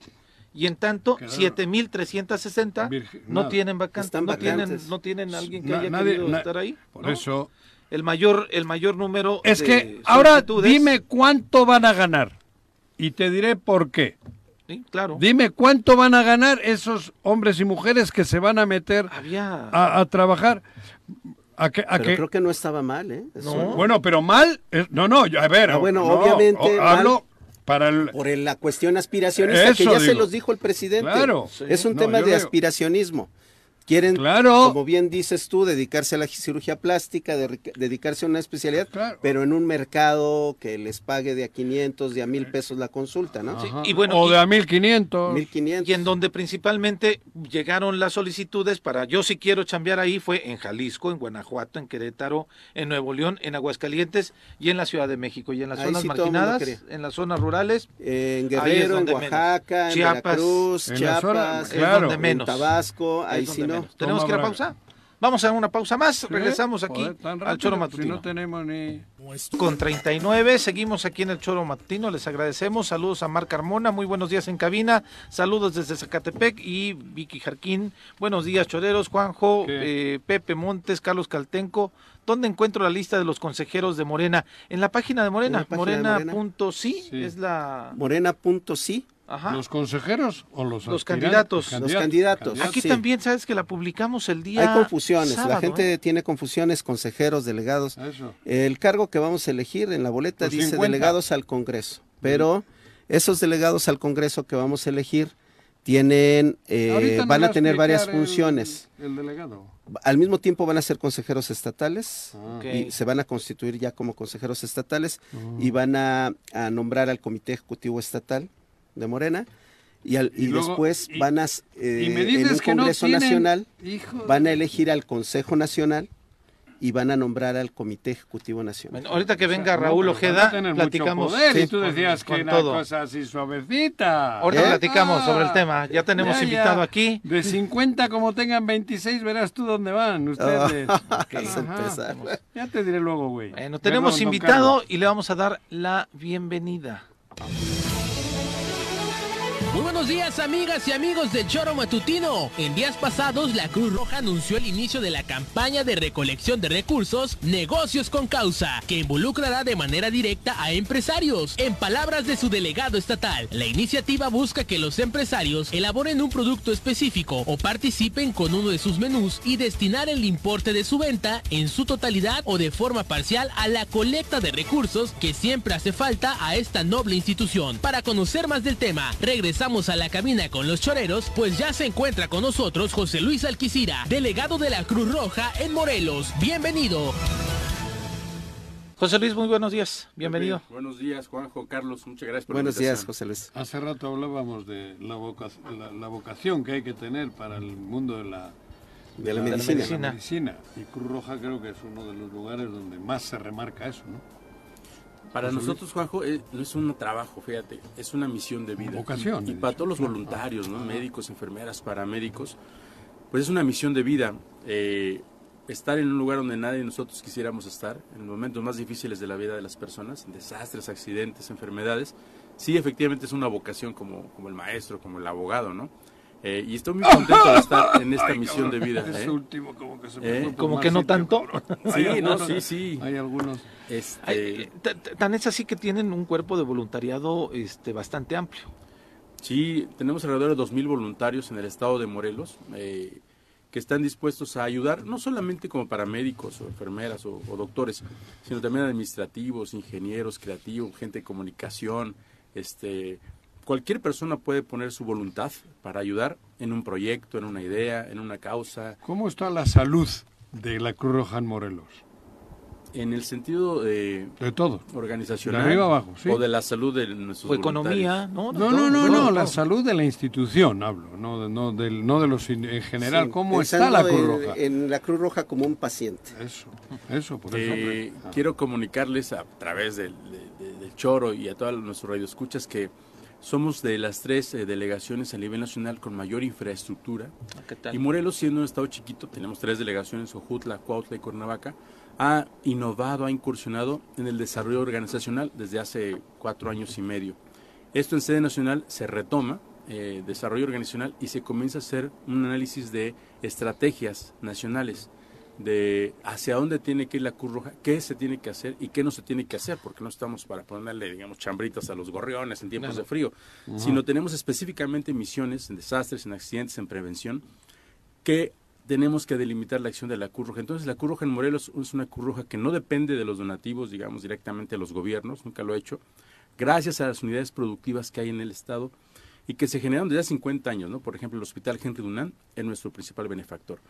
Y en tanto, Quedaron- 7.360 Virgen- no nada. tienen vacantes. No tienen, vacantes. no tienen alguien que Na- haya nadie- querido na- estar ahí. Por ¿no? eso... El mayor, el mayor número Es de que ahora dime cuánto van a ganar y te diré por qué. Sí, claro. Dime cuánto van a ganar esos hombres y mujeres que se van a meter Había... a, a trabajar. A que, a Pero que- creo que no estaba mal, ¿eh? Eso- No. Bueno, pero mal. No, no, a ver. Ah, bueno, no, obviamente, o- mal. Para el. Por el- la cuestión aspiracionista, que Eso ya se los dijo el presidente. Claro. Es un No, tema de digo- aspiracionismo. Quieren, Claro. como bien dices tú, dedicarse a la cirugía plástica, de- dedicarse a una especialidad, Claro. pero en un mercado que les pague de a 500, de a 1000 pesos la consulta, ¿no? Sí, Ajá. y bueno, o y- de a 1500. 1500. Y en donde principalmente llegaron las solicitudes para yo si quiero chambear ahí fue en Jalisco, en Guanajuato, en Querétaro, en Nuevo León, en Aguascalientes y en la Ciudad de México. Y en las Ahí zonas sí marginadas, en las zonas rurales, En Guerrero, en menos. Oaxaca, en Chiapas, Veracruz, en Chiapas, zona- es en. Tabasco, ahí sí donde no. Menos. ¿Tenemos Toma que ir a Braga. pausa? Vamos a una pausa más. Sí, Regresamos aquí joder, al Choro Si Matutino. no tenemos ni. Con 39, seguimos aquí en el Choro Matutino, les agradecemos, saludos a Marc Carmona, muy buenos días en cabina, saludos desde Zacatepec y Vicky Jarquín, buenos días choreros, Juanjo, eh, Pepe Montes, Carlos Caltenco, ¿dónde encuentro la lista de los consejeros de Morena? En la página de Morena, de Morena. morena.sí Sí. es la... Morena.sí. Ajá. ¿Los consejeros o los Los candidatos. Los candidatos. Aquí sí. también sabes que la publicamos el día Hay confusiones, la gente ¿eh? tiene confusiones, consejeros, delegados. Eso. El cargo que vamos a elegir en la boleta Los dice 50. delegados al Congreso, pero esos delegados al Congreso que vamos a elegir tienen, eh, van va a tener varias el- funciones. El, delegado. Al mismo tiempo van a ser consejeros estatales Ah. Y se van a constituir ya como consejeros estatales y van a, a nombrar al Comité Ejecutivo Estatal de Morena y, al- Y y luego- después y- van a, eh, y me en dices un que no Congreso tienen- Nacional Hijo van a elegir al Consejo Nacional y van a nombrar al Comité Ejecutivo Nacional. Bueno, ahorita que O sea, venga Raúl Ojeda, platicamos. poder, y tú decías Con que era todo. cosa así suavecita. Ahorita ¿Eh? platicamos Ah. sobre el tema, ya tenemos Ya, ya. invitado aquí. De 50 como tengan 26, verás tú dónde van ustedes. Vas a Ajá. empezar. Ya te diré luego, güey. Bueno, tenemos Perdón, invitado y le vamos a dar la bienvenida. Muy buenos días amigas y amigos del Choro Matutino. En días pasados la Cruz Roja anunció el inicio de la campaña de recolección de recursos Negocios con Causa, que involucrará de manera directa a empresarios. En palabras de su delegado estatal, la iniciativa busca que los empresarios elaboren un producto específico o participen con uno de sus menús y destinar el importe de su venta en su totalidad o de forma parcial a la colecta de recursos que siempre hace falta a esta noble institución. Para conocer más del tema, regresamos a la cabina con los choreros, pues ya se encuentra con nosotros José Luis Alquicira, delegado de la Cruz Roja en Morelos. Bienvenido. José Luis, muy buenos días, bienvenido. Bien, Buenos días, Juanjo, Carlos, muchas gracias por Buenos la días. José Luis. Hace rato hablábamos de la, voca- la, la vocación que hay que tener para el mundo de la, De la de medicina. medicina. medicina. Y Cruz Roja creo que es uno de los lugares donde más se remarca eso, ¿no? Para nosotros, Juanjo, eh, no es un trabajo, fíjate, es una misión de vida. Vocación, Y, y he para todos los voluntarios, ¿no? Médicos, enfermeras, paramédicos, pues es una misión de vida. eh, estar en un lugar donde nadie de nosotros quisiéramos estar, en los momentos más difíciles de la vida de las personas, desastres, accidentes, enfermedades, sí, efectivamente es una vocación como, como el maestro, como el abogado, ¿no? Eh, y estoy muy contento de estar en esta Ay, misión de vida. ¿eh? último como que se ¿Eh? me Como que no sitio, tanto. Sí, Hay no, algunos- sí, sí. Hay algunos. Este, Tan es así que tienen un cuerpo de voluntariado este, bastante amplio. Sí, tenemos alrededor de 2.000 voluntarios en el estado de Morelos eh, que están dispuestos a ayudar, no solamente como paramédicos o enfermeras o, o doctores, sino también administrativos, ingenieros, creativos, gente de comunicación. Este, cualquier persona puede poner su voluntad para ayudar en un proyecto, en una idea, en una causa, ¿Cómo está la salud de la Cruz Roja en Morelos? en el sentido de De todo. organizacional De arriba abajo, sí. o de la salud de nuestros O economía. ¿no? No, no, no, la salud de la institución hablo, no, de- no, del, no de los en general. Sí, ¿Cómo está la Cruz Roja? En, la Cruz Roja como un paciente. Eso, eso, por eso. Eh. Ah. quiero comunicarles a través del, de- de- del Choro y a todos nuestros radioescuchas que somos de las tres eh, delegaciones a nivel nacional con mayor infraestructura. ¿Qué tal? Y Morelos, siendo un estado chiquito, tenemos tres delegaciones, Ojutla, Cuautla y Cuernavaca, ha innovado, ha incursionado en el desarrollo organizacional desde hace cuatro años y medio. Esto en sede nacional se retoma, eh, desarrollo organizacional, y se comienza a hacer un análisis de estrategias nacionales. De hacia dónde tiene que ir la Cruz Roja, qué se tiene que hacer y qué no se tiene que hacer, porque no estamos para ponerle, digamos, chambritas a los gorriones en tiempos de frío, sino tenemos específicamente misiones en desastres, en accidentes, en prevención, que tenemos que delimitar la acción de la Cruz Roja. Entonces, la Cruz Roja en Morelos es una Cruz Roja que no depende de los donativos, digamos, directamente de los gobiernos, nunca lo ha hecho, gracias a las unidades productivas que hay en el Estado y que se generaron desde hace 50 años, ¿no? Por ejemplo, el Hospital Henry Dunant es nuestro principal benefactor.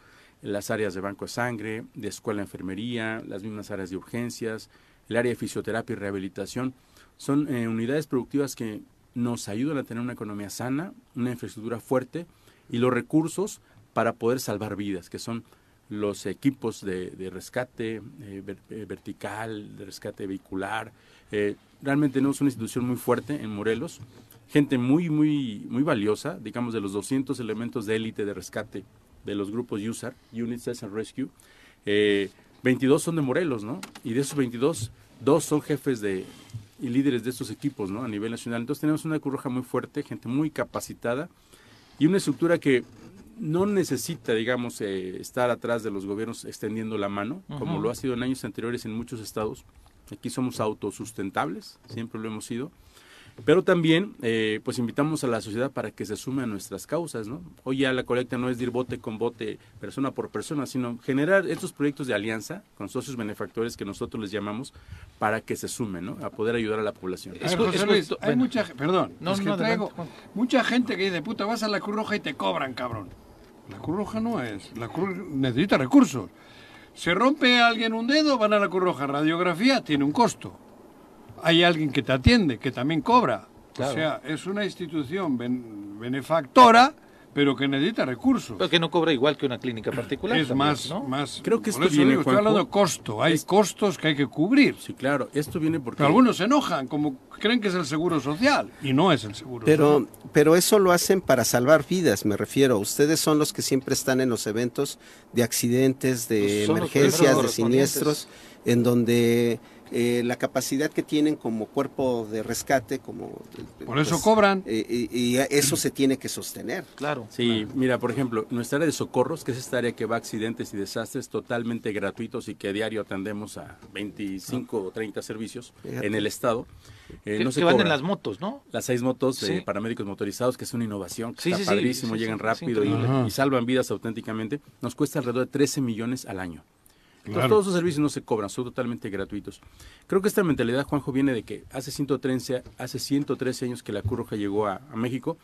Las áreas de banco de sangre, de escuela de enfermería, las mismas áreas de urgencias, el área de fisioterapia y rehabilitación, son eh, unidades productivas que nos ayudan a tener una economía sana, una infraestructura fuerte y los recursos para poder salvar vidas, que son los equipos de, rescate eh, eh, vertical, de rescate vehicular. Eh, realmente tenemos una institución muy fuerte en Morelos, gente muy, muy, muy valiosa, digamos de los 200 elementos de élite de rescate de los grupos USAR, Unit Search and Rescue, eh, 22 son de Morelos, ¿no? Y de esos 22, dos son jefes de y líderes de estos equipos, ¿no? A nivel nacional. Entonces tenemos una Cruz Roja muy fuerte, gente muy capacitada y una estructura que no necesita, digamos, eh, estar atrás de los gobiernos extendiendo la mano, como lo ha sido en años anteriores en muchos estados. Aquí somos autosustentables, siempre lo hemos sido. Pero también, eh, pues invitamos a la sociedad para que se sume a nuestras causas, ¿no? Hoy ya la colecta no es de ir bote con bote, persona por persona, sino generar estos proyectos de alianza con socios benefactores que nosotros les llamamos para que se sumen, ¿no? A poder ayudar a la población. Ver, José Luis, hay bueno. mucha, perdón, No, es que no, traigo mucha gente que dice, puta, vas a la Cruz Roja y te cobran, cabrón. La Cruz Roja no es, la Cruz necesita recursos. Se rompe a alguien un dedo, van a la Cruz Roja. Radiografía tiene un costo. Hay alguien que te atiende, que también cobra. Claro. O sea, es una institución ben- benefactora, pero que necesita recursos. Pero que no cobra igual que una clínica particular. es también, más, ¿no? más. Creo que por esto eso viene, digo, estoy hablando de costo. Hay es- costos que hay que cubrir. Sí, claro, esto viene porque... Pero algunos se enojan, como creen que es el seguro social. Y no es el seguro Pero, social. pero eso lo hacen para salvar vidas, me refiero. Ustedes son los que siempre están en los eventos de accidentes, de Pues emergencias, de siniestros, en donde eh, la capacidad que tienen como cuerpo de rescate, como... Por eso pues, cobran. eh, y, y eso se tiene que sostener. Claro. Sí, mira, por ejemplo, nuestra área de socorros, que es esta área que va a accidentes y desastres totalmente gratuitos y que a diario atendemos a 25 o 30 servicios Fíjate. en el estado. eh, Que, no se que van en las motos, ¿no? Las seis motos de Sí. paramédicos motorizados, que es una innovación, que Sí, está sí, padrísimo, sí, sí, llegan rápido y, y salvan vidas auténticamente, nos cuesta alrededor de 13 millones al año. Entonces, todos esos servicios no se cobran, son totalmente gratuitos. Creo que esta mentalidad, Juanjo, viene de que hace 113, hace 113 años que la Cruz Roja llegó a, a México,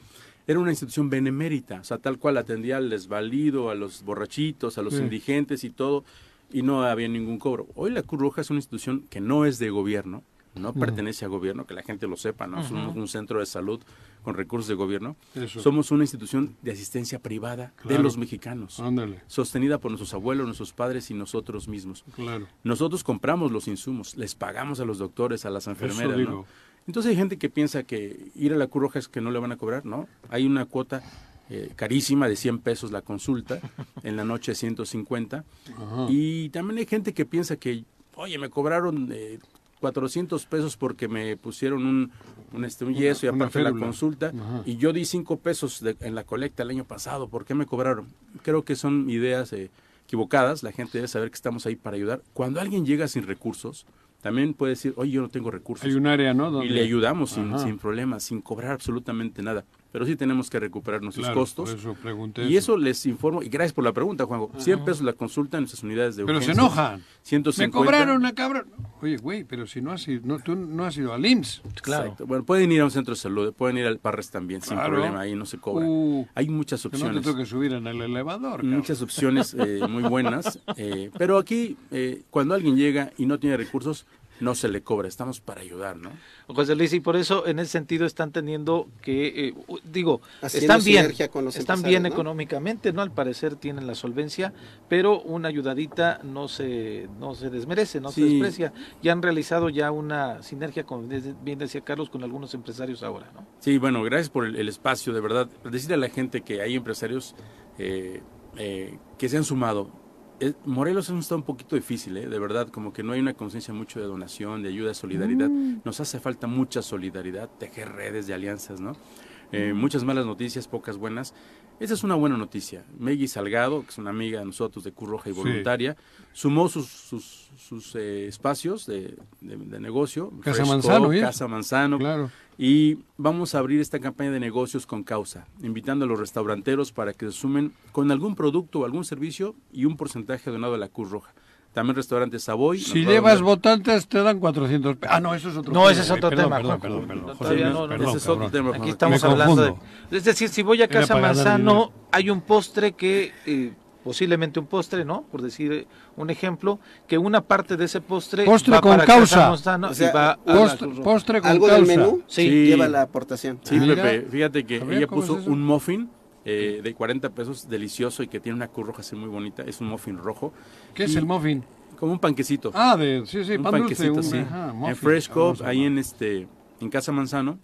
era una institución benemérita, o sea, tal cual atendía al desvalido, a los borrachitos, a los Sí. indigentes y todo, y no había ningún cobro. Hoy la Cruz Roja es una institución que no es de gobierno, no pertenece a gobierno, que la gente lo sepa, ¿no? Somos un centro de salud con recursos de gobierno. Eso. Somos una institución de asistencia privada de los mexicanos, Ándale, sostenida por nuestros abuelos, nuestros padres y nosotros mismos. claro. Nosotros compramos los insumos, les pagamos a los doctores, a las enfermeras, ¿no? Entonces hay gente que piensa que ir a la Cruz Roja es que no le van a cobrar, ¿no? Hay una cuota eh, carísima de 100 pesos la consulta, en la noche 150. Ajá. Y también hay gente que piensa que, oye, me cobraron eh, 400 pesos porque me pusieron un, un, este, un yeso y aparte la consulta Ajá. y yo di 5 pesos de- en la colecta el año pasado, ¿por qué me cobraron? Creo que son ideas eh, equivocadas, la gente debe saber que estamos ahí para ayudar. Cuando alguien llega sin recursos, también puede decir, oye, yo no tengo recursos. Hay un área, ¿no? Donde... Y le ayudamos sin, sin problemas, sin cobrar absolutamente nada. Pero sí tenemos que recuperar nuestros Claro, costos. por eso pregunté y eso les informo, y gracias por la pregunta, Juanjo. 100 pesos la consulta en nuestras unidades de Pero se enojan. 150. Me cobraron una cabra. Oye, güey, pero si no has ido, no, tú no has ido al IMSS. Claro. Exacto. Bueno, pueden ir a un centro de salud, pueden ir al Parres también, sin problema, ahí no se cobra. Uh, Hay muchas que no te opciones. tengo que subir en el elevador. cabrón. muchas opciones eh, muy buenas, eh, pero aquí eh, cuando alguien llega y no tiene recursos, no se le cobra, estamos para ayudar, ¿no? José Luis, y por eso en ese sentido están teniendo que, eh, digo, Haciendo están bien, sinergia con los están bien ¿no? económicamente, ¿no? Al parecer tienen la solvencia, pero una ayudadita no se, no se desmerece, no se desprecia. Ya han realizado ya una sinergia, con, desde- bien decía Carlos, con algunos empresarios ahora, ¿no? Sí, bueno, gracias por el, el espacio, de verdad. Decirle a la gente que hay empresarios eh, eh, que se han sumado. Morelos es un estado un poquito difícil, ¿eh? de verdad, como que no hay una conciencia mucho de donación, de ayuda, de solidaridad. Nos hace falta mucha solidaridad, tejer redes de alianzas, ¿no? eh, muchas malas noticias, pocas buenas. Esa es una buena noticia. Meggy Salgado, que es una amiga de nosotros de Cruz Roja y Sí. voluntaria, sumó sus, sus, sus, eh, espacios de, de- de negocio. Casa Manzano, ¿eh? Casa Manzano. Claro. Y vamos a abrir esta campaña de negocios con causa, invitando a los restauranteros para que se sumen con algún producto o algún servicio y un porcentaje donado a la Cruz Roja. También restaurante Savoy. Si llevas votantes te dan 400 pe- Ah, no, eso es otro No, tema, ese es otro Perdón, tema, Perdón, perdón, perdón. No, José todavía Luis, no, no, perdón, ese es otro tema. Aquí estamos hablando de... Es decir, si voy a Casa Manzano, hay un postre que, eh, posiblemente un postre, ¿no? Por decir un ejemplo, que una parte de ese postre Postre va con para causa. Casa Manzano O sea, va a Postre, Roja. postre con Algo causa. del menú Sí. lleva la aportación. Sí. Pepe, fíjate que A ver, ella ¿cómo es puso eso? un muffin eh, de 40 pesos, delicioso y que tiene una cruz roja así muy bonita. Es un muffin rojo. ¿Qué es Y- el muffin? Como un panquecito. Ah, de, sí, sí, un pan dulce. panquecito, un- sí. ajá, en. Fresh Ah, a ahí en este en Casa Manzano,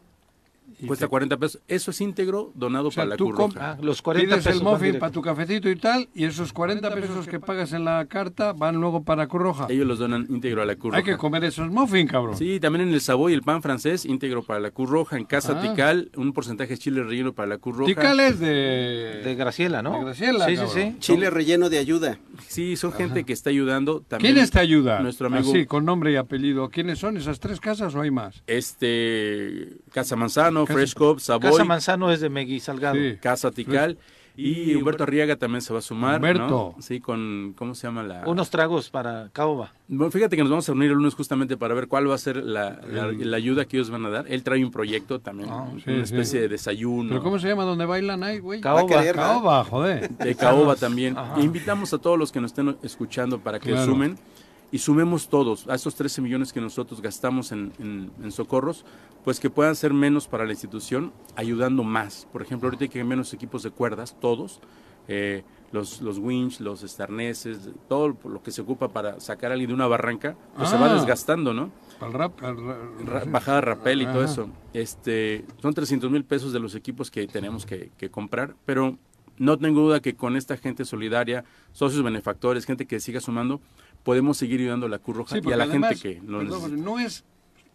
cuesta te- 40 pesos. Eso es íntegro donado O sea, para la Cruz Roja. Ah, los 40 Pides pesos el muffin para tu cafecito y tal, y esos 40 pesos que pagas en la carta van luego para Cruz Roja. Ellos los donan íntegro a la Cruz Hay Roja. que comer esos muffin, cabrón. Sí, también en el Savoy el pan francés, íntegro para la Cruz Roja. En Casa Ah. Tical, un porcentaje de chile relleno para la Cruz Roja. Tikal es de... De Graciela, ¿no? De Graciela, Sí, sí, cabrón. sí. Chile relleno de ayuda. Sí, son gente que está ayudando. También ¿Quiénes te ayudan? Nuestro amigo Así, con nombre y apellido. ¿Quiénes son esas tres casas o hay más? este Casa Manzano, Cop, Savoy, Casa Manzano es de Megui Salgado. Sí. Casa Tical. Y Humberto Arriaga también se va a sumar. Humberto. ¿no? Sí, con, ¿cómo se llama la...? Unos tragos para Caoba. Bueno, fíjate que nos vamos a reunir el lunes justamente para ver cuál va a ser la, la- la ayuda que ellos van a dar. Él trae un proyecto también, Ah, una especie sí. de desayuno. ¿Pero cómo se llama donde bailan ahí, güey? Caoba. Caoba, joder. de caoba también. Ajá. Invitamos a todos los que nos estén escuchando para que Claro. sumen y sumemos todos a esos 13 millones que nosotros gastamos en, en- en socorros, pues que puedan ser menos para la institución, ayudando más. Por ejemplo, ahorita hay que menos equipos de cuerdas, todos. eh, los, los winch, los estarneses, todo lo que se ocupa para sacar a alguien de una barranca, pues se va Ah. desgastando, ¿no? Al rap, al ra- Ra- bajada rapel y todo eso. Este, son 300 mil pesos de los equipos que tenemos que, que comprar, pero no tengo duda que con esta gente solidaria, socios benefactores, gente que siga sumando, podemos seguir ayudando a la Cruz Roja Sí, y a la además, gente que lo perdón, necesita. no es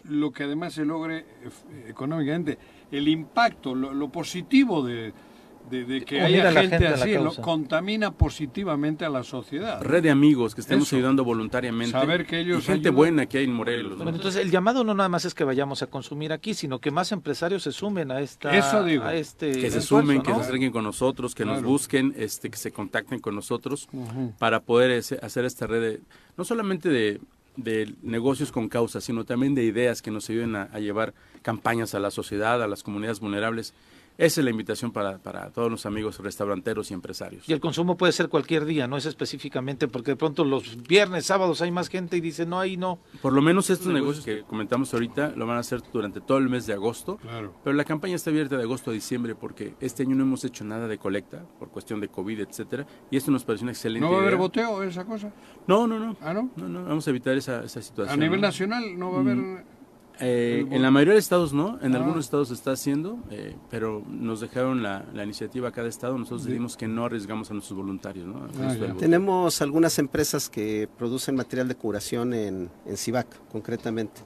lo que además se logre eh, económicamente, el impacto, lo, lo positivo de, de- de que haya gente, así, lo causa. contamina positivamente a la sociedad. Red de amigos que estemos Eso. ayudando voluntariamente. Saber que ellos y gente ayudan. buena que hay en Morelos. ¿no? Bueno, entonces el llamado no nada más es que vayamos a consumir aquí, sino que más empresarios se sumen a esta Eso digo. a este que se esfuerzo, sumen, que ¿no? se acerquen con nosotros, que nos busquen, este, que se contacten con nosotros para poder ese- hacer esta red, de- no solamente de, de negocios con causa, sino también de ideas que nos ayuden a, a llevar campañas a la sociedad, a las comunidades vulnerables. Esa es la invitación para, para todos los amigos restauranteros y empresarios. Y el consumo puede ser cualquier día, no es específicamente porque de pronto los viernes, sábados hay más gente y dice, no, ahí no. Por lo menos estos negocios que comentamos ahorita lo van a hacer durante todo el mes de agosto. Claro. Pero la campaña está abierta de agosto a diciembre porque este año no hemos hecho nada de colecta por cuestión de COVID, etcétera. Y esto nos pareció una excelente ¿No va a haber idea. boteo esa cosa? No, no, no. ¿Ah, no? No, no, vamos a evitar esa, esa situación. A nivel ¿no? nacional no va a haber... Eh, en la mayoría de estados no, en Ah. algunos estados se está haciendo, eh, pero nos dejaron la, la iniciativa a cada estado, nosotros Sí. decidimos que no arriesgamos a nuestros voluntarios. ¿no? Ah. Tenemos algunas empresas que producen material de curación en, en Cibac, concretamente.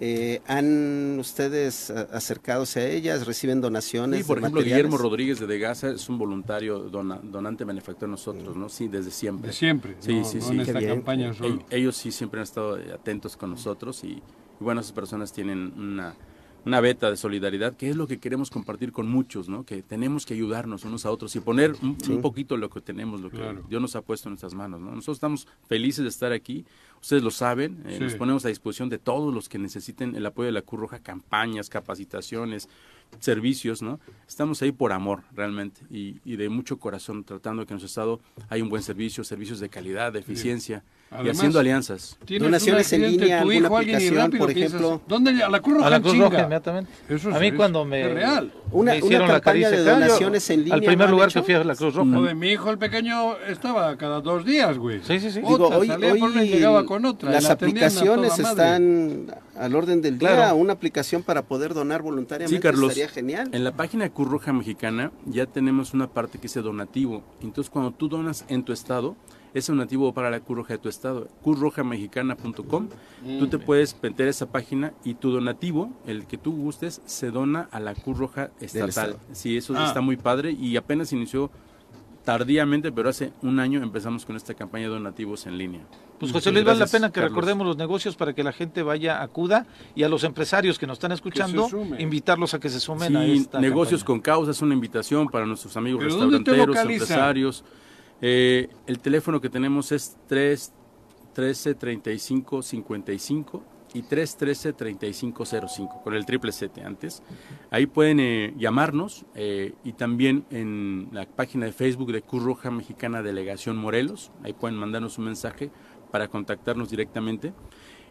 Eh, ¿Han ustedes a- acercadose a ellas? ¿Reciben donaciones? Sí, por de ejemplo, materiales? Guillermo Rodríguez de Degasa es un voluntario dona- donante benefactor de nosotros, ¿no? Sí, desde siempre. De siempre. Sí, no, sí, no sí. en esta bien. campaña Ellos sí siempre han estado atentos con nosotros y, y bueno, esas personas tienen una, una beta de solidaridad, que es lo que queremos compartir con muchos, ¿no? Que tenemos que ayudarnos unos a otros y poner un, un poquito lo que tenemos, lo que Claro. Dios nos ha puesto en nuestras manos, ¿no? Nosotros estamos felices de estar aquí, ustedes lo saben, eh, Sí. nos ponemos a disposición de todos los que necesiten el apoyo de la Cruz Roja, campañas, capacitaciones, servicios, ¿no? Estamos ahí por amor, realmente, y, y de mucho corazón, tratando de que en nuestro estado haya un buen servicio, servicios de calidad, de eficiencia, Además, haciendo alianzas. Donaciones en línea, tu alguna hijo, alguien, y aplicación, rápido por piensas, ejemplo. ¿Dónde? A la Cruz Roja A la Cruz. Roja inmediatamente. Eso es- a mí es- cuando me, es real. Una- me una hicieron la campaña caricia, de donaciones en Al línea, primer ¿no han lugar hecho? que fui a la Cruz Roja. Joder, mi hijo el pequeño estaba cada dos días, güey. Sí, sí, sí. Otra, Digo, hoy, salía hoy por una y llegaba con otra. y las la aplicaciones están al orden del día. Claro. Una aplicación para poder donar voluntariamente Sí, Carlos. estaría genial. En la página Cruz Roja Mexicana ya tenemos una parte que dice donativo. Entonces, cuando tú donas en tu estado, ese donativo va para la Cruz Roja de tu estado, cruzrojamexicana.com. Tú te puedes meter a esa página y tu donativo, el que tú gustes, se dona a la Cruz Roja estatal. Sí, eso Ah. está muy padre y apenas inició tardíamente, pero hace un año empezamos con esta campaña de donativos en línea. Pues José Luis, vale la pena que Carlos. recordemos los negocios para que la gente vaya, acuda y a los empresarios que nos están escuchando, invitarlos a que se sumen Sí, a esta negocios campaña. con causa es una invitación para nuestros amigos ¿Pero dónde te restauranteros, empresarios. Eh, el teléfono que tenemos es 3 13 35 55 y 313 3505 con el triple 7 antes. Ahí pueden eh, llamarnos eh, y también en la página de Facebook de Cruz Roja Mexicana Delegación Morelos. Ahí pueden mandarnos un mensaje para contactarnos directamente.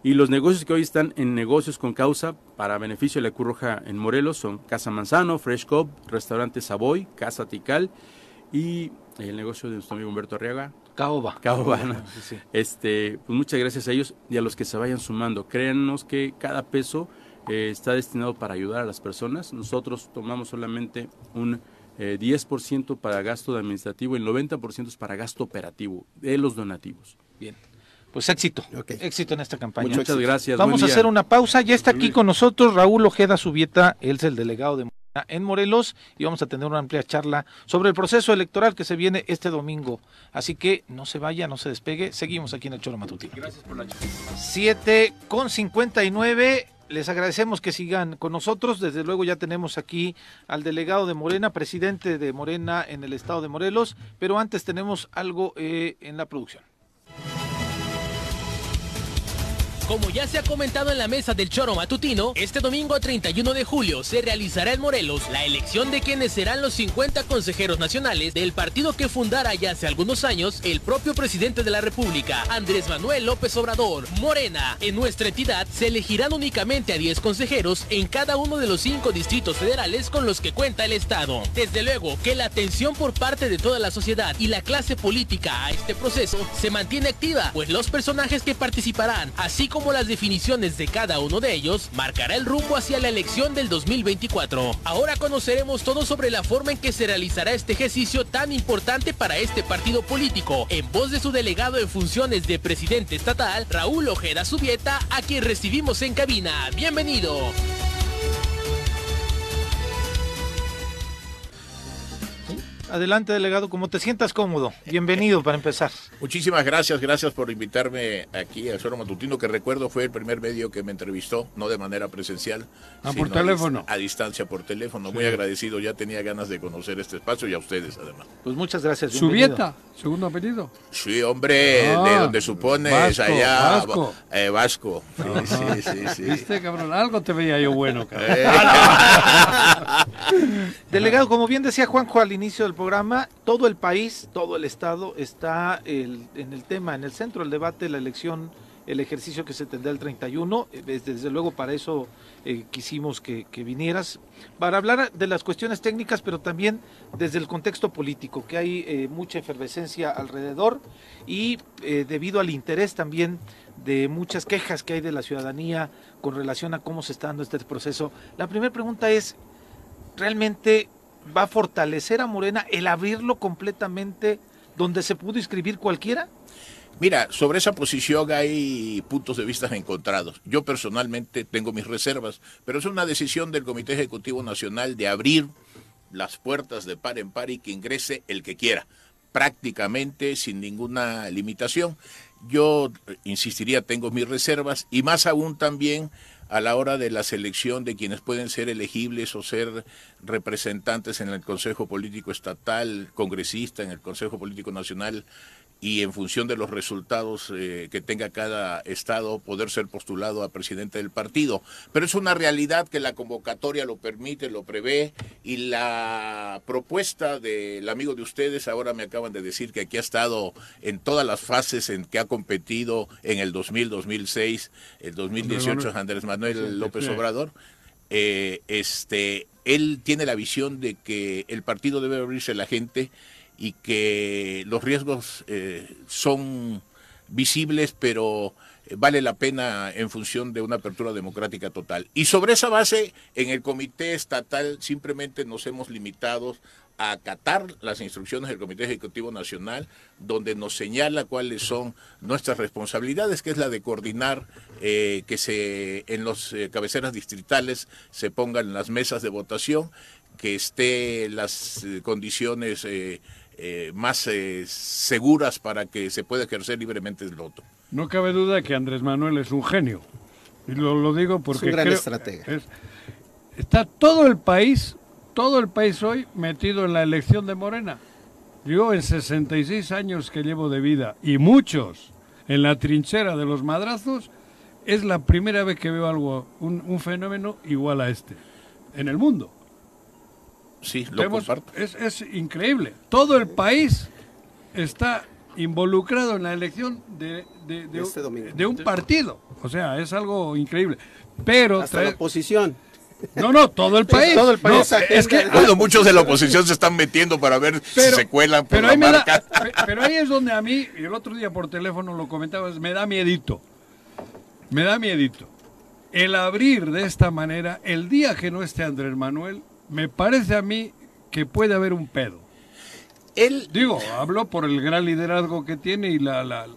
Y los negocios que hoy están en negocios con causa para beneficio de la Cruz Roja en Morelos son Casa Manzano, Fresh Cop, Restaurante Savoy, Casa Tical y el negocio de nuestro amigo Humberto Arriaga, Caoba. Caobana. Sí, sí. Este, pues muchas gracias a ellos y a los que se vayan sumando. Créanos que cada peso eh, está destinado para ayudar a las personas. Nosotros tomamos solamente un eh, 10% para gasto administrativo y el 90% es para gasto operativo de los donativos. Bien. Pues éxito, éxito en esta campaña. Muchas gracias. Vamos a hacer una pausa. Ya está aquí con nosotros Raúl Ojeda Subieta, él es el delegado de en Morelos y vamos a tener una amplia charla sobre el proceso electoral que se viene este domingo. Así que no se vaya, no se despegue. Seguimos aquí en el Choro Matutino. Gracias por la 7 con 59. Les agradecemos que sigan con nosotros. Desde luego ya tenemos aquí al delegado de Morena, presidente de Morena en el estado de Morelos. Pero antes tenemos algo eh, en la producción. Como ya se ha comentado en la mesa del Choro Matutino, este domingo 31 de julio se realizará en Morelos la elección de quienes serán los 50 consejeros nacionales del partido que fundara ya hace algunos años el propio presidente de la República, Andrés Manuel López Obrador. Morena, en nuestra entidad se elegirán únicamente a 10 consejeros en cada uno de los cinco distritos federales con los que cuenta el Estado. Desde luego que la atención por parte de toda la sociedad y la clase política a este proceso se mantiene activa, pues los personajes que participarán, así como las definiciones de cada uno de ellos, marcará el rumbo hacia la elección del 2024. Ahora conoceremos todo sobre la forma en que se realizará este ejercicio tan importante para este partido político, en voz de su delegado en funciones de presidente estatal, Raúl Ojeda Subieta, a quien recibimos en cabina. Bienvenido. Adelante, delegado, como te sientas cómodo. Bienvenido para empezar. Muchísimas gracias, gracias por invitarme aquí al Soro Matutino, que recuerdo fue el primer medio que me entrevistó, no de manera presencial. Ah, sino por teléfono. A, dis- a distancia por teléfono. Muy agradecido, ya tenía ganas de conocer este espacio y a ustedes además. Pues muchas gracias. Subieta, segundo apellido. Sí, hombre, Ah, de donde supones, Vasco, allá. Vasco. eh, Vasco. Sí, sí, sí, sí. ¿Viste, cabrón? Algo te veía yo bueno, cabrón. Eh, Delegado, como bien decía Juanjo al inicio del programa, todo el país, todo el estado está en el tema, en el centro del debate, la elección, el ejercicio que se tendrá el 31. Eh, Desde, luego para eso eh, quisimos que, vinieras, para hablar de las cuestiones técnicas, pero también desde el contexto político, que hay eh, mucha efervescencia alrededor y debido al interés también de muchas quejas que hay de la ciudadanía con relación a cómo se está dando este proceso. La primera pregunta es, realmente va a fortalecer a Morena el abrirlo completamente donde se pudo inscribir cualquiera? Mira, sobre esa posición hay puntos de vista encontrados. Yo personalmente tengo mis reservas, pero es una decisión del Comité Ejecutivo Nacional de abrir las puertas de par en par y que ingrese el que quiera, prácticamente sin ninguna limitación. Yo eh, insistiría, tengo mis reservas y más aún también a la hora de la selección de quienes pueden ser elegibles o ser representantes en el Consejo Político Estatal, congresista en el Consejo Político Nacional y en función de los resultados eh, que tenga cada estado poder ser postulado a presidente del partido. Pero es una realidad que la convocatoria lo permite, lo prevé y la propuesta del amigo de ustedes, ahora me acaban de decir que aquí ha estado en todas las fases en que ha competido en el 2000, 2006, el 2018 Andrés Manuel López Obrador. Eh, este, él tiene la visión de que el partido debe abrirse a la gente y que los riesgos eh, son visibles, pero eh, vale la pena en función de una apertura democrática total. Y sobre esa base, en el comité estatal simplemente nos hemos limitado a acatar las instrucciones del Comité Ejecutivo Nacional, donde nos señala cuáles son nuestras responsabilidades, que es la de coordinar eh, que se en los cabeceras distritales se pongan las mesas de votación, que esté las condiciones eh, más eh, seguras para que se pueda ejercer libremente el voto. No cabe duda que Andrés Manuel es un genio. Y lo, lo digo porque un gran creo- estratega. es- está todo el país, todo el país hoy metido en la elección de Morena. Yo en 66 años que llevo de vida y muchos en la trinchera de los madrazos, es la primera vez que veo algo, un, un fenómeno igual a este en el mundo. Sí, lo Vemos- comparto. es, es increíble. Todo el país está involucrado en la elección de, de- de- Este domingo. de un partido. O sea, es algo increíble. Pero Hasta la oposición. no, no, todo el país. Todo el país. No, es que Bueno, muchos de la oposición se están metiendo para ver pero, si se cuelan por pero la ahí da- pero ahí es donde a mí, y el otro día por teléfono lo comentabas, me da miedito. Me da miedito. El abrir de esta manera, el día que no esté Andrés Manuel, me parece a mí que puede haber un pedo. Él Digo, hablo por el gran liderazgo que tiene y la... la- la-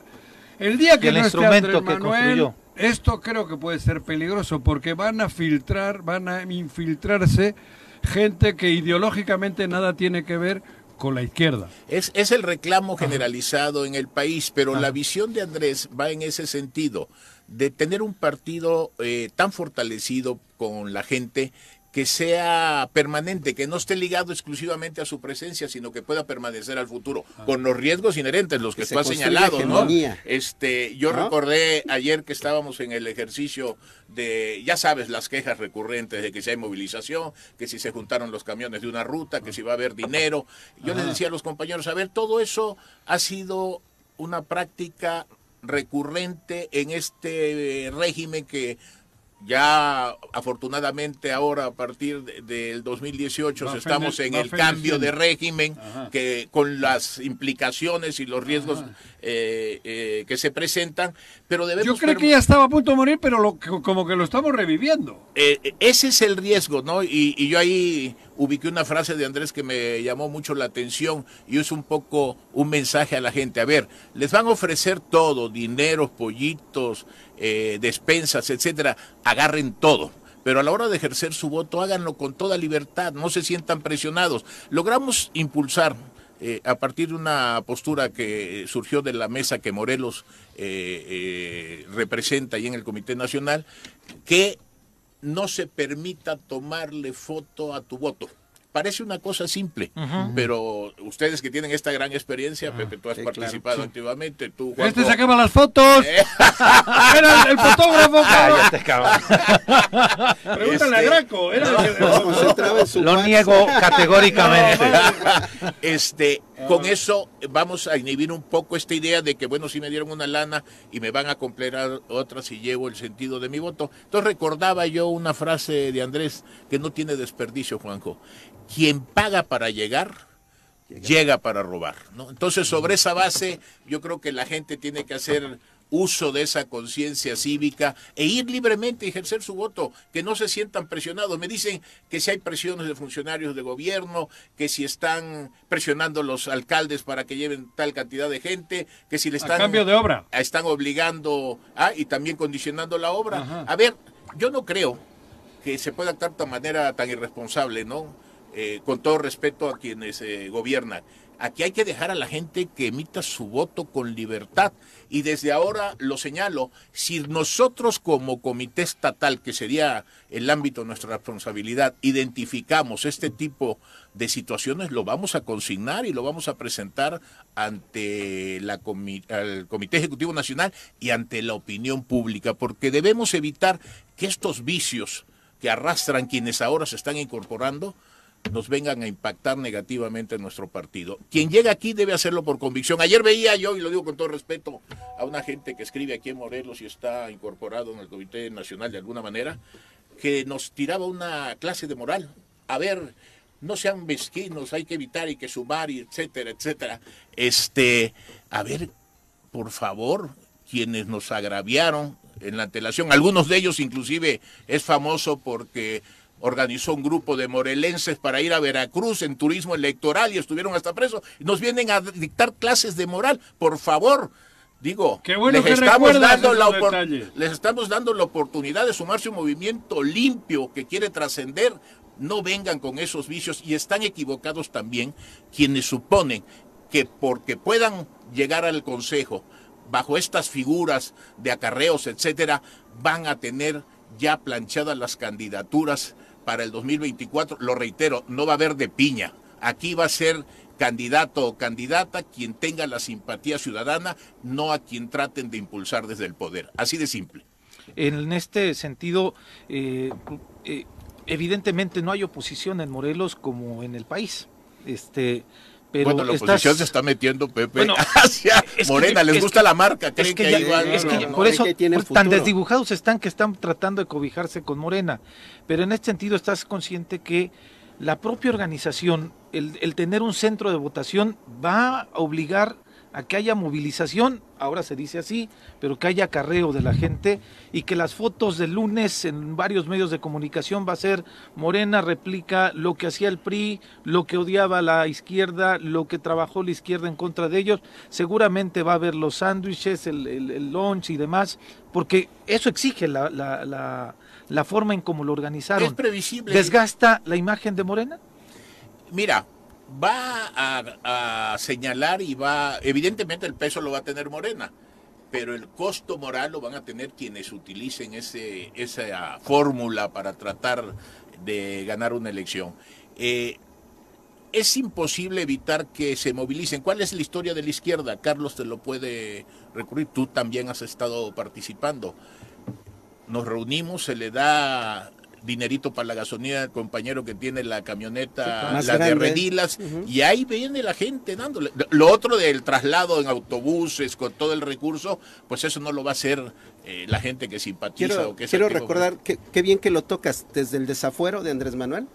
el día que el no esté instrumento Andrés que Manuel, construyó. esto creo que puede ser peligroso porque van a filtrar, van a infiltrarse gente que ideológicamente nada tiene que ver con la izquierda. Es, es el reclamo generalizado en el país, pero la visión de Andrés va en ese sentido, de tener un partido eh, tan fortalecido con la gente que sea permanente, que no esté ligado exclusivamente a su presencia, sino que pueda permanecer al futuro, con los riesgos inherentes, los que, Que se tú has señalado, ¿no? Este, yo ¿No? recordé ayer que estábamos en el ejercicio de, ya sabes, las quejas recurrentes de que si hay movilización, que si se juntaron los camiones de una ruta, que si va a haber dinero. Yo les decía a los compañeros, a ver, todo eso ha sido una práctica recurrente en este régimen que ya afortunadamente ahora a partir de- del 2018 Va estamos fene- en el cambio de régimen Ajá. que con las implicaciones y los riesgos eh, eh, que se presentan, pero debemos Yo creo que ya estaba a punto de morir, pero lo, como que lo estamos reviviendo. eh, ese es el riesgo, ¿no? Y, y yo ahí ubiqué una frase de Andrés que me llamó mucho la atención y es un poco un mensaje a la gente. A ver, les van a ofrecer todo, dinero, pollitos, eh, despensas, etcétera. Agarren todo. Pero a la hora de ejercer su voto, háganlo con toda libertad, no se sientan presionados. Logramos impulsar eh, a partir de una postura que surgió de la mesa que Morelos eh, eh, representa ahí en el Comité Nacional, que no se permita tomarle foto a tu voto. Parece una cosa simple, pero ustedes que tienen esta gran experiencia, Pepe, tú has sí, claro. participado activamente, tú, Este sacaba las fotos. Era el, el fotógrafo. Cállate, cabrón. Pregúntale a Este- Graco. Era el que- en su Lo niego categóricamente. este, con eso vamos a inhibir un poco esta idea de que, bueno, si me dieron una lana y me van a completar otra si llevo el sentido de mi voto. Entonces recordaba yo una frase de Andrés que no tiene desperdicio, Juanjo. Quien paga para llegar, llega para robar. ¿no? Entonces, sobre esa base, yo creo que la gente tiene que hacer uso de esa conciencia cívica e ir libremente a ejercer su voto, que no se sientan presionados. Me dicen que si hay presiones de funcionarios de gobierno, que si están presionando los alcaldes para que lleven tal cantidad de gente, que si le A están cambio de obra. están obligando ah, y también condicionando la obra. Ajá. A ver, yo no creo que se pueda actuar de manera tan irresponsable, ¿no? Eh, con todo respeto a quienes eh, gobiernan. Aquí hay que dejar a la gente que emita su voto con libertad. Y desde ahora lo señalo, si nosotros como comité estatal, que sería el ámbito de nuestra responsabilidad, identificamos este tipo de situaciones, lo vamos a consignar y lo vamos a presentar ante la al Comité Ejecutivo Nacional y ante la opinión pública, porque debemos evitar que estos vicios que arrastran quienes ahora se están incorporando nos vengan a impactar negativamente en nuestro partido. Quien llega aquí debe hacerlo por convicción. Ayer veía yo, y lo digo con todo respeto, a una gente que escribe aquí en Morelos y está incorporado en el Comité Nacional de alguna manera, que nos tiraba una clase de moral. A ver, no sean mezquinos, hay que evitar y que sumar, y etcétera, etcétera. Este, a ver, por favor, quienes nos agraviaron en la antelación, algunos de ellos inclusive es famoso porque organizó un grupo de morelenses para ir a Veracruz en turismo electoral y estuvieron hasta presos. Nos vienen a dictar clases de moral, por favor. Digo, bueno les, estamos dando la esos opor- detalles. les estamos dando la oportunidad de sumarse a un movimiento limpio que quiere trascender. No vengan con esos vicios y están equivocados también quienes suponen que porque puedan llegar al Consejo bajo estas figuras de acarreos, etcétera, van a tener ya planchadas las candidaturas para el 2024. Lo reitero, no va a haber de piña. Aquí va a ser candidato o candidata quien tenga la simpatía ciudadana, no a quien traten de impulsar desde el poder. Así de simple. En este sentido, eh, eh, evidentemente no hay oposición en Morelos como en el país. Este, pero bueno, la estás- oposición se está metiendo, Pepe, Bueno, hacia es que- Morena. Les es gusta que- la marca, Es creen que, que, ya- hay algo, es que ¿no? por eso que tienen por- tan desdibujados están que están tratando de cobijarse con Morena. Pero en este sentido estás consciente que la propia organización, el, el tener un centro de votación va a obligar a que haya movilización, ahora se dice así, pero que haya acarreo de la gente y que las fotos del lunes en varios medios de comunicación va a ser Morena replica lo que hacía el PRI, lo que odiaba la izquierda, lo que trabajó la izquierda en contra de ellos. Seguramente va a haber los sándwiches, el, el, el lunch y demás, porque eso exige la, la, la, la forma en cómo lo organizaron. Es previsible. ¿Desgasta la imagen de Morena? Mira, va a, señalar y va, evidentemente el peso lo va a tener Morena, pero el costo moral lo van a tener quienes utilicen ese, esa fórmula para tratar de ganar una elección. Eh, es imposible evitar que se movilicen. ¿Cuál es la historia de la izquierda? Carlos te lo puede recurrir, tú también has estado participando. Nos reunimos, se le da dinerito para la gasolina al compañero que tiene la camioneta, Más la de. Redilas, y ahí viene la gente dándole. Lo otro del traslado en autobuses con todo el recurso, pues eso no lo va a hacer eh, la gente que simpatiza Quiero, o que es quiero activo. recordar que qué bien que lo tocas desde el desafuero de Andrés Manuel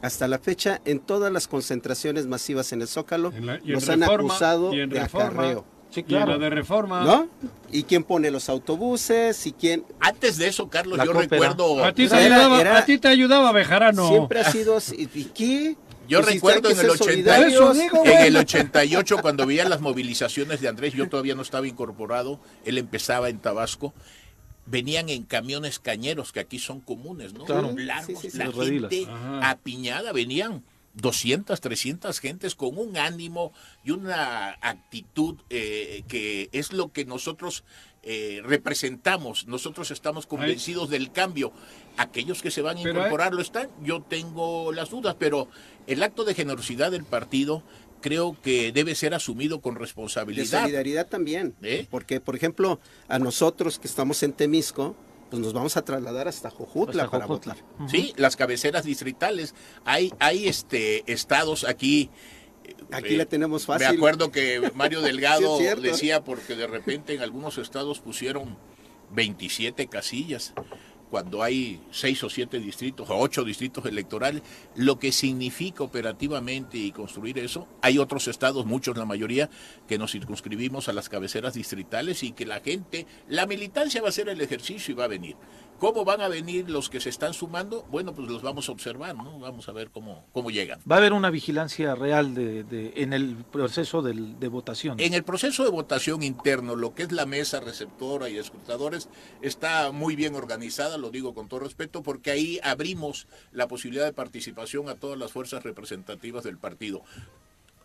hasta la fecha en todas las concentraciones masivas en el Zócalo En la- y en nos han acusado y en de Reforma. acarreo, Sí, Y en la de reforma. ¿no? ¿Y quién pone los autobuses y quién Antes de eso, Carlos, La yo Coopera. recuerdo... A ti te Era- ayudaba, era- a ti te ayudaba Bejarano. siempre ha sido así? ¿Y qué? Yo Pues recuerdo en el, ser 80, solidarios. Eso digo, en el 88, cuando veía las movilizaciones de Andrés, yo todavía no estaba incorporado, él empezaba en Tabasco, venían en camiones cañeros, que aquí son comunes, ¿no? Claro. Largos, Sí, sí, sí. la gente apiñada, venían 200, 300 gentes con un ánimo y una actitud eh, que es lo que nosotros eh, representamos. Nosotros estamos convencidos del cambio. Aquellos que se van a incorporar lo están. Yo tengo las dudas, pero el acto de generosidad del partido creo que debe ser asumido con De responsabilidad. solidaridad también. ¿Eh? Porque, por ejemplo, a nosotros que estamos en Temisco, pues nos vamos a trasladar hasta Jojutla Hasta para Jojutla. votar. Sí, las cabeceras distritales. Hay, hay este estados aquí. Aquí eh, la tenemos fácil. Me acuerdo que Mario Delgado Sí, decía porque de repente en algunos estados pusieron 27 casillas cuando hay seis o siete distritos o ocho distritos electorales, lo que significa operativamente y construir eso. Hay otros estados, muchos, la mayoría, que nos circunscribimos a las cabeceras distritales y que la gente, la militancia va a hacer el ejercicio y va a venir. ¿Cómo van a venir los que se están sumando? Bueno, pues los vamos a observar, ¿no? Vamos a ver cómo, cómo llegan. Va a haber una vigilancia real de, de- en el proceso de votación. En el proceso de votación interno, lo que es la mesa receptora y escrutadores está muy bien organizada, lo digo con todo respeto, porque ahí abrimos la posibilidad de participación a todas las fuerzas representativas del partido.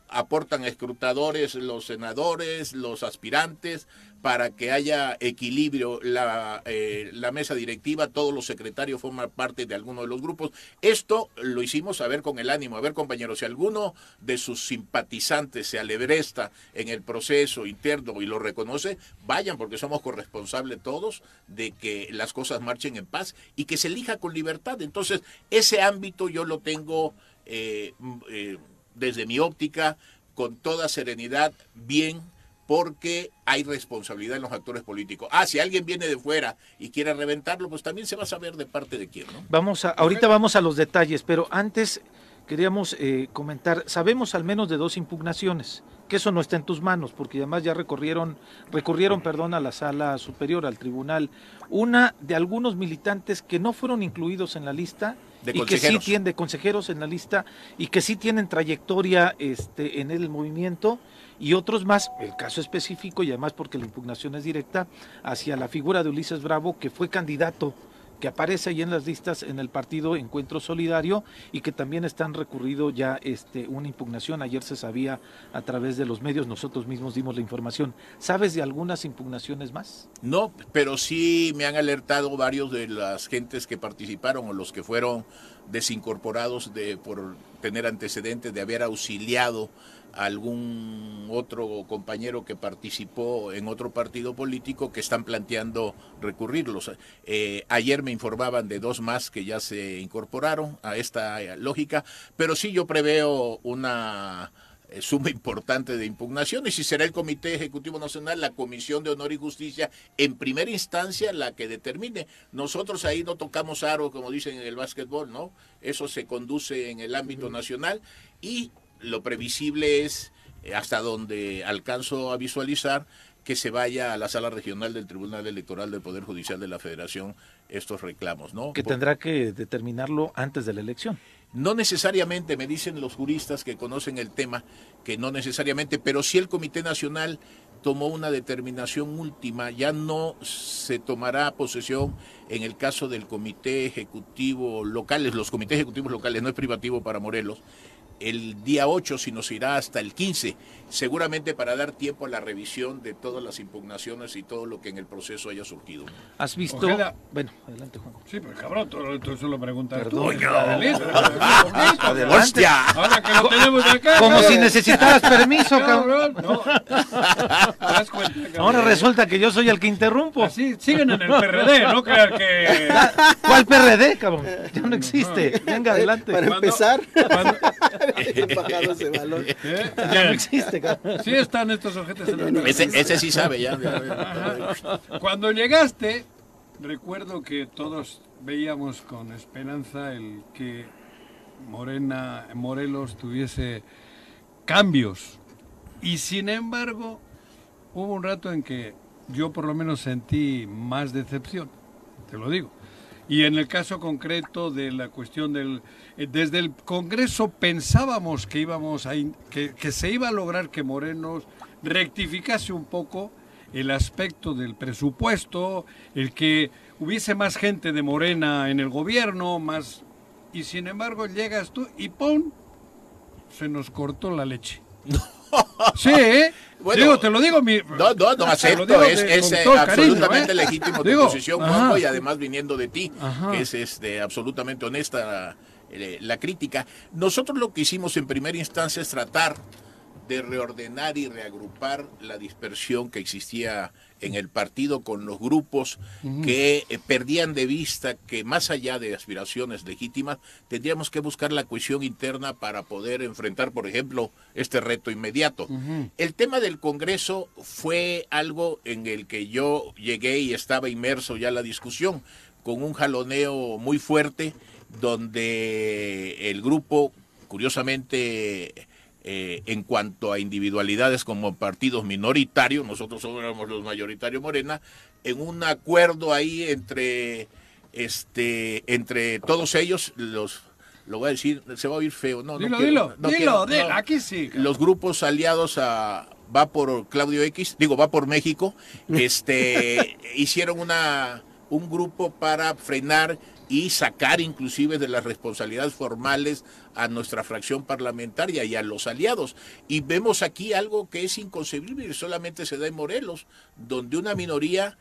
Aportan escrutadores los senadores, los aspirantes, para que haya equilibrio. La, eh, la mesa directiva, todos los secretarios forman parte de alguno de los grupos. Esto lo hicimos a ver con el ánimo. A ver, compañeros, si alguno de sus simpatizantes se alebresta en el proceso interno y lo reconoce, vayan, porque somos corresponsables todos de que las cosas marchen en paz y que se elija con libertad. Entonces, ese ámbito yo lo tengo eh, eh, desde mi óptica, con toda serenidad, bien porque hay responsabilidad en los actores políticos. Ah, si alguien viene de fuera y quiere reventarlo, pues también se va a saber de parte de quién, ¿no? Vamos a, ahorita vamos a los detalles, pero antes queríamos eh, comentar, sabemos al menos de dos impugnaciones, que eso no está en tus manos, porque además ya recorrieron, recurrieron, perdón, a la sala superior, al tribunal, una de algunos militantes que no fueron incluidos en la lista De y que sí tienen de consejeros en la lista y que sí tienen trayectoria este, en el movimiento y otros más, el caso específico y además porque la impugnación es directa hacia la figura de Ulises Bravo que fue candidato que aparece ahí en las listas en el partido Encuentro Solidario y que también están recurrido ya este una impugnación. Ayer se sabía a través de los medios, nosotros mismos dimos la información. ¿Sabes de algunas impugnaciones más? No, pero sí me han alertado varios de las gentes que participaron o los que fueron desincorporados de por tener antecedentes de haber auxiliado algún otro compañero que participó en otro partido político que están planteando recurrirlos. Eh, ayer me informaban de dos más que ya se incorporaron a esta lógica, pero sí yo preveo una eh, suma importante de impugnaciones y será el Comité Ejecutivo Nacional, la Comisión de Honor y Justicia, en primera instancia la que determine. Nosotros ahí no tocamos aro, como dicen en el básquetbol, ¿no? Eso se conduce en el ámbito nacional y lo previsible es, eh, hasta donde alcanzo a visualizar, que se vaya a la sala regional del Tribunal Electoral del Poder Judicial de la Federación estos reclamos, ¿no? Que tendrá que determinarlo antes de la elección. no necesariamente, me dicen los juristas que conocen el tema, que no necesariamente, pero sí el Comité Nacional tomó una determinación última, ya no se tomará posesión en el caso del Comité Ejecutivo Locales, los comités ejecutivos locales, no es privativo para Morelos, el día 8, sino se irá hasta el 15, seguramente para dar tiempo a la revisión de todas las impugnaciones y todo lo que en el proceso haya surgido. ¿Has visto? Ojeda. Bueno, adelante, Juan. Sí, pero cabrón, tú, tú eso lo preguntas tú. Perdón. Adelante, adelante. Adelante. Ahora que lo tenemos acá. Como cabrón. si necesitaras permiso, cabrón. Cabrón, no. ¿Te das cuenta, cabrón? Ahora resulta que yo soy el que interrumpo. Así, siguen en el PRD, no crean que... ¿Cuál PRD, cabrón? Ya no existe. Venga, adelante. Para empezar, Cuando- bajado ese balón. ¿eh? Ya no existe, cabrón. Sí están estos ojetes en PRD. Ese, ese sí sabe ya. Cuando llegaste, recuerdo que todos veíamos con esperanza el que Morena, Morelos tuviese cambios. Y sin embargo, hubo un rato en que yo por lo menos sentí más decepción, te lo digo. Y en el caso concreto de la cuestión del... eh, Desde el Congreso pensábamos que, íbamos a, que se iba a lograr que Morenos rectificase un poco el aspecto del presupuesto, el que hubiese más gente de Morena en el gobierno, más... Y sin embargo llegas tú y ¡pum! Se nos cortó la leche. Sí, ¿eh? Bueno, digo, te lo digo mi... No, no, no acepto, digo es, es eh, cariño, absolutamente ¿eh? legítimo tu posición. Juanjo, y además viniendo de ti, Ajá. que es este, absolutamente honesta eh, la crítica. Nosotros lo que hicimos en primera instancia es tratar de reordenar y reagrupar la dispersión que existía en el partido con los grupos que eh, perdían de vista que más allá de aspiraciones legítimas, tendríamos que buscar la cohesión interna para poder enfrentar, por ejemplo, este reto inmediato. El tema del Congreso fue algo en el que yo llegué y estaba inmerso ya en la discusión, con un jaloneo muy fuerte, donde el grupo, curiosamente, eh, en cuanto a individualidades como partidos minoritarios, nosotros éramos los mayoritarios Morena, en un acuerdo ahí entre este entre todos ellos, los lo voy a decir, se va a oír feo, no, no Dilo, quiero, dilo, no dilo, quiero, dilo, no. aquí sí. los grupos aliados a va por Claudio X, digo, va por México, este hicieron una un grupo para frenar y sacar inclusive de las responsabilidades formales a nuestra fracción parlamentaria y a los aliados. Y vemos aquí algo que es inconcebible y solamente se da en Morelos, donde una minoría,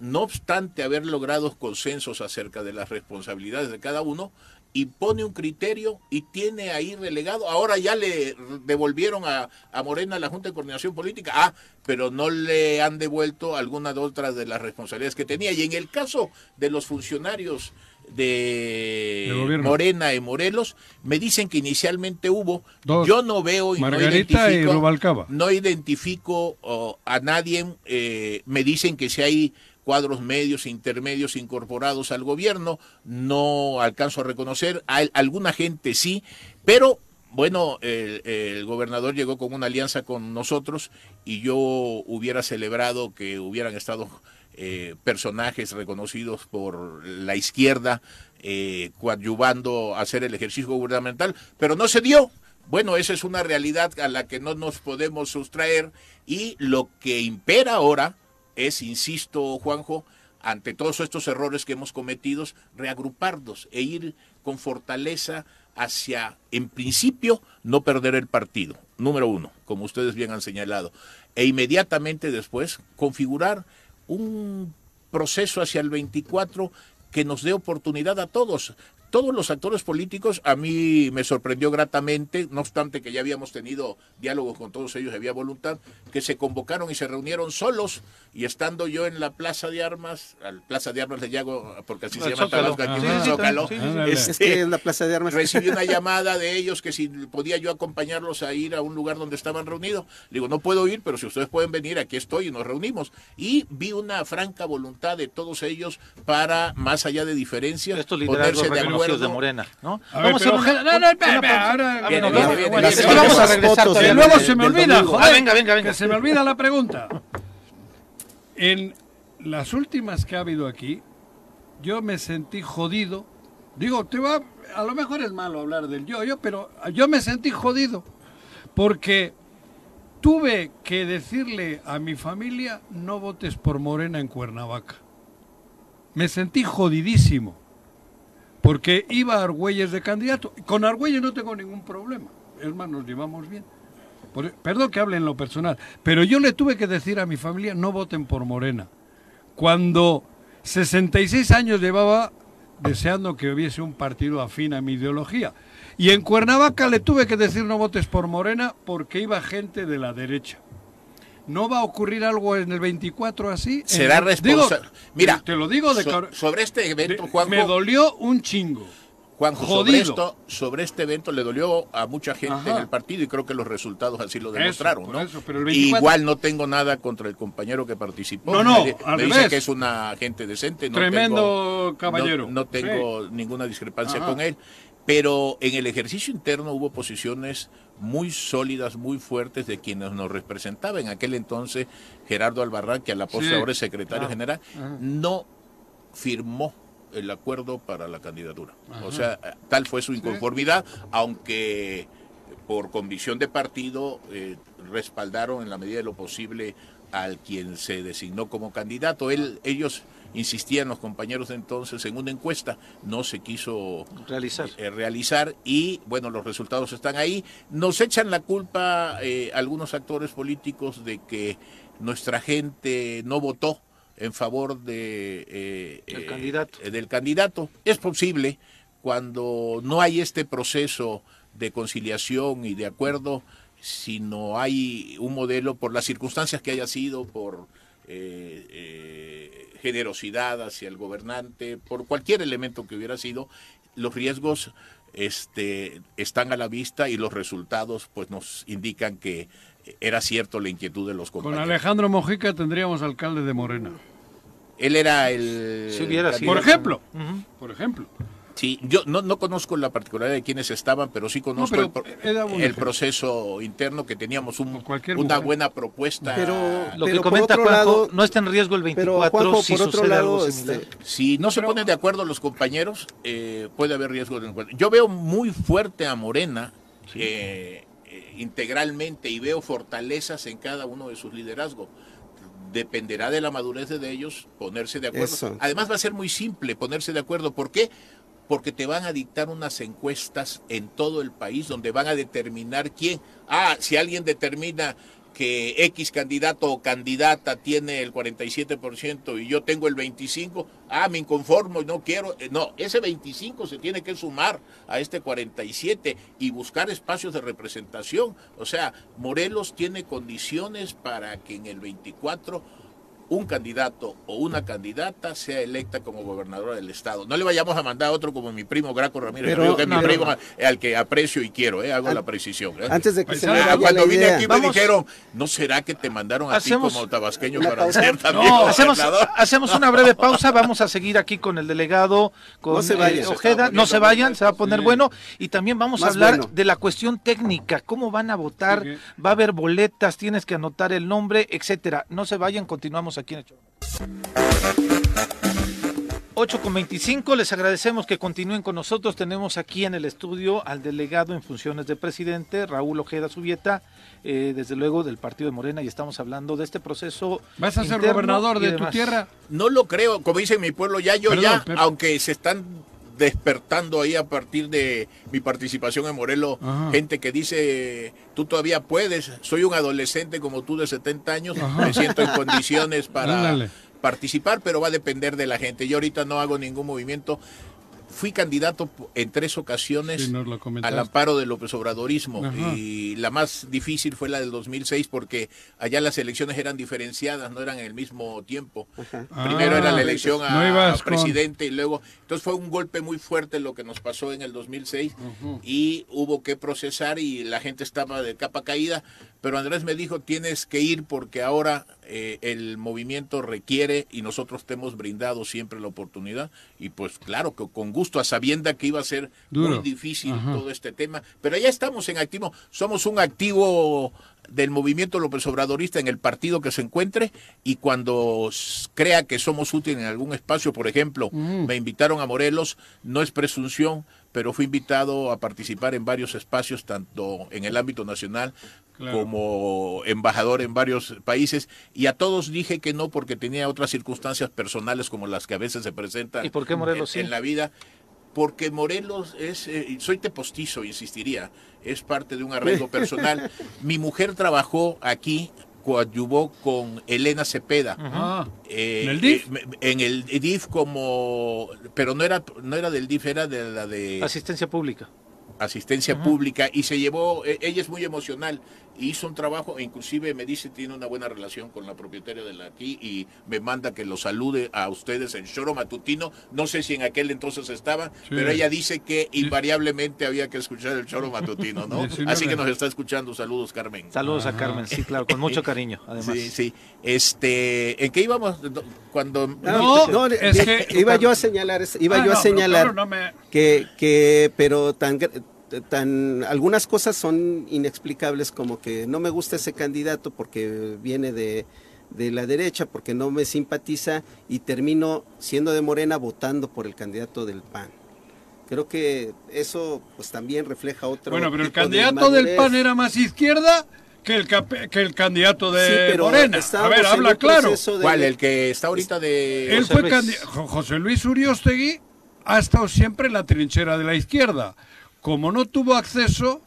no obstante haber logrado consensos acerca de las responsabilidades de cada uno, impone un criterio y tiene ahí relegado. Ahora ya le devolvieron a, a Morena la Junta de Coordinación Política, ah, pero no le han devuelto alguna de otras de las responsabilidades que tenía. Y en el caso de los funcionarios de. Morena y Morelos, me dicen que inicialmente hubo, Dos. yo no veo y Margarita no y identifico, no identifico oh, a nadie, eh, me dicen que si hay cuadros medios intermedios incorporados al gobierno, no alcanzo a reconocer, a alguna gente sí, pero bueno, el, el gobernador llegó con una alianza con nosotros y yo hubiera celebrado que hubieran estado eh, personajes reconocidos por la izquierda eh, coadyuvando a hacer el ejercicio gubernamental, pero no se dio. Bueno, esa es una realidad a la que no nos podemos sustraer y lo que impera ahora es, insisto, Juanjo, ante todos estos errores que hemos cometido, reagruparnos e ir con fortaleza hacia, en principio, no perder el partido, número uno, como ustedes bien han señalado, e inmediatamente después configurar un proceso hacia el 24 que nos dé oportunidad a todos. Todos los actores políticos a mí me sorprendió gratamente, no obstante que ya habíamos tenido diálogos con todos ellos, había voluntad, que se convocaron y se reunieron solos y estando yo en la Plaza de Armas, al Plaza de Armas le llamo porque así se llama Zócalo. Tabasco, aquí Ah, sí, sí, Zócalo, sí, sí, este, Es que en la Plaza de Armas. recibí una llamada de ellos que si podía yo acompañarlos a ir a un lugar donde estaban reunidos. Digo, no puedo ir, pero si ustedes pueden venir, aquí estoy y nos reunimos. Y vi una franca voluntad de todos ellos para, más allá de diferencias, ponerse de reconocidos de Morena, ¿no? A ver, pero, hacer una- no, no, espera, una espera, pausa. ahora- Ah, Viene, bueno, viene, no, viene, bueno, viene. es que vamos a regresar fotos todavía. del- luego se me del olvida, joder. Ah, venga, venga, venga. Que se me olvida la pregunta. En las últimas que ha habido aquí, yo me sentí jodido. Digo, te va, a lo mejor es malo hablar del yo-yo, pero yo me sentí jodido. Porque tuve que decirle a mi familia, no votes por Morena en Cuernavaca. Me sentí jodidísimo. Porque iba Argüelles de candidato. Con Argüelles no tengo ningún problema. Es nos llevamos bien. Por- perdón que hable en lo personal, pero yo le tuve que decir a mi familia no voten por Morena. Cuando 66 años llevaba deseando que hubiese un partido afín a mi ideología. Y en Cuernavaca le tuve que decir no votes por Morena porque iba gente de la derecha. ¿No va a ocurrir algo en el 24 así? Será responsable. Mira, te lo digo de so- sobre este evento, Juanjo, me dolió un chingo. Juanjo, sobre, esto, sobre este evento le dolió a mucha gente Ajá. en el partido y creo que los resultados así lo demostraron, por ¿no? eso, pero el 24 Igual no tengo nada contra el compañero que participó. No, no, me, al me dice que es una gente decente. No Tremendo tengo- caballero. No, no tengo ninguna discrepancia Ajá. con él. Pero en el ejercicio interno hubo posiciones muy sólidas, muy fuertes de quienes nos representaba en aquel entonces Gerardo Albarrán, que a la postre Sí. ahora es secretario Ah. general, no firmó el acuerdo para la candidatura. O sea, tal fue su inconformidad, aunque por convicción de partido eh, respaldaron en la medida de lo posible al quien se designó como candidato. Él, ellos insistían, los compañeros de entonces, en una encuesta, no se quiso Realizar. eh, realizar y bueno, los resultados están ahí. Nos echan la culpa eh, algunos actores políticos de que nuestra gente no votó en favor de, eh, Del candidato. del candidato. Es posible cuando no hay este proceso de conciliación y de acuerdo, si no hay un modelo por las circunstancias que haya sido, por eh, eh, generosidad hacia el gobernante, por cualquier elemento que hubiera sido, los riesgos este, están a la vista y los resultados pues nos indican que era cierto la inquietud de los Con compañeros. Alejandro Mojica tendríamos alcalde de Morena. Él era el... Si hubiera sido. Por ejemplo, por ejemplo. Sí, yo no, no conozco la particularidad de quienes estaban, pero sí conozco pero el, pro- el proceso interno que teníamos un- una mujer. buena propuesta. Pero- Lo que Pero comenta Juanjo, lado- no está en riesgo el Pero 24 Juanjo, si por otro sucede lado, algo similar. este, Si no se ponen de acuerdo los compañeros, eh, puede haber riesgo de encuentro. Yo veo muy fuerte a Morena eh, eh, integralmente y veo fortalezas en cada uno de sus liderazgos. Dependerá de la madurez de ellos ponerse de acuerdo. Eso. Además va a ser muy simple ponerse de acuerdo. ¿Por qué? Porque te van a dictar unas encuestas en todo el país donde van a determinar quién. Ah, si alguien determina que X candidato o candidata tiene el 47% y yo tengo el 25%, ah, me inconformo y no quiero. Eh, No, ese 25 se tiene que sumar a este 47 y buscar espacios de representación. O sea, Morelos tiene condiciones para que en el 24 un candidato o una candidata sea electa como gobernadora del estado. No le vayamos a mandar a otro como mi primo Graco Ramírez, Pero- que es no, mi no, primo no. al que aprecio y quiero, eh, hago An- la precisión. eh. Antes de que se me Paisano, Ah, cuando vine idea. aquí Vamos. me dijeron, ¿no será que te mandaron a Hacemos ti como tabasqueño para ser también No, hacemos, hacemos una breve pausa, vamos a seguir aquí con el delegado, con No se vayan. eh, Se Ojeda, no se vayan, se va a poner Sí. bueno y también vamos a hablar bueno. de la cuestión técnica, cómo van a votar, Sí. va a haber boletas, tienes que anotar el nombre, etcétera. No se vayan, continuamos aquí en el show. 8 con 25, les agradecemos que continúen con nosotros. Tenemos aquí en el estudio al delegado en funciones de presidente, Raúl Ojeda Subieta, eh, desde luego del partido de Morena, y estamos hablando de este proceso. ¿Vas a ser gobernador de tu tierra? No lo creo, como dice mi pueblo, ya yo Perdón, ya, pero- aunque se están despertando ahí a partir de mi participación en Morelos, Ajá. gente que dice, tú todavía puedes, soy un adolescente como tú de 70 años, Ajá. me siento en condiciones para participar, pero va a depender de la gente. Yo ahorita no hago ningún movimiento. Fui candidato en tres ocasiones Sí, nos lo al amparo del López Obradorismo Ajá. y la más difícil fue la del 2006 porque allá las elecciones eran diferenciadas, no eran en el mismo tiempo. Primero Ah, era la elección a, no con- presidente y luego, entonces fue un golpe muy fuerte lo que nos pasó en el 2006 y hubo que procesar y la gente estaba de capa caída, pero Andrés me dijo tienes que ir porque ahora eh, el movimiento requiere y nosotros te hemos brindado siempre la oportunidad. Y pues claro que con gusto a sabienda que iba a ser Duro. muy difícil Ajá. todo este tema, pero ya estamos en activo, somos un activo del movimiento López Obradorista en el partido que se encuentre. Y cuando crea que somos útiles en algún espacio, por ejemplo, me invitaron a Morelos, no es presunción, pero fui invitado a participar en varios espacios, tanto en el ámbito nacional Claro. como embajador en varios países, y a todos dije que no porque tenía otras circunstancias personales como las que a veces se presentan ¿Y por qué Morelos en, sí? en la vida. Porque Morelos es, eh, soy tepostizo, insistiría, es parte de un arreglo personal. Mi mujer trabajó aquí, coadyuvó con Elena Cepeda. Ah, Eh, ¿En el DIF? eh, en el DIF como, pero no era, no era del DIF, era de la de Asistencia pública. asistencia pública y se llevó, eh, ella es muy emocional, hizo un trabajo, e inclusive me dice tiene una buena relación con la propietaria de la aquí y me manda que lo salude a ustedes en Choro Matutino, no sé si en aquel entonces estaba, pero ella dice que invariablemente había que escuchar el Choro Matutino, ¿no? 19. Así que nos está escuchando, saludos Carmen. Saludos a Carmen, sí, claro, con mucho cariño, además. Sí, sí. Este, ¿en qué íbamos cuando No, No, es eh, que- iba yo a señalar, iba Ah, yo a no, pero señalar claro, no me- que, que, pero tan, tan, algunas cosas son inexplicables como que no me gusta ese candidato porque viene de, de la derecha, porque no me simpatiza y termino siendo de Morena votando por el candidato del PAN. Creo que eso pues también refleja otro Bueno, pero el de candidato del. PAN era más izquierda que el, que el candidato de Sí, pero Morena. A ver, habla claro. de- ¿Cuál? El que está ahorita de Él José fue Luis. José Luis Uriostegui ha estado siempre en la trinchera de la izquierda. Como no tuvo acceso,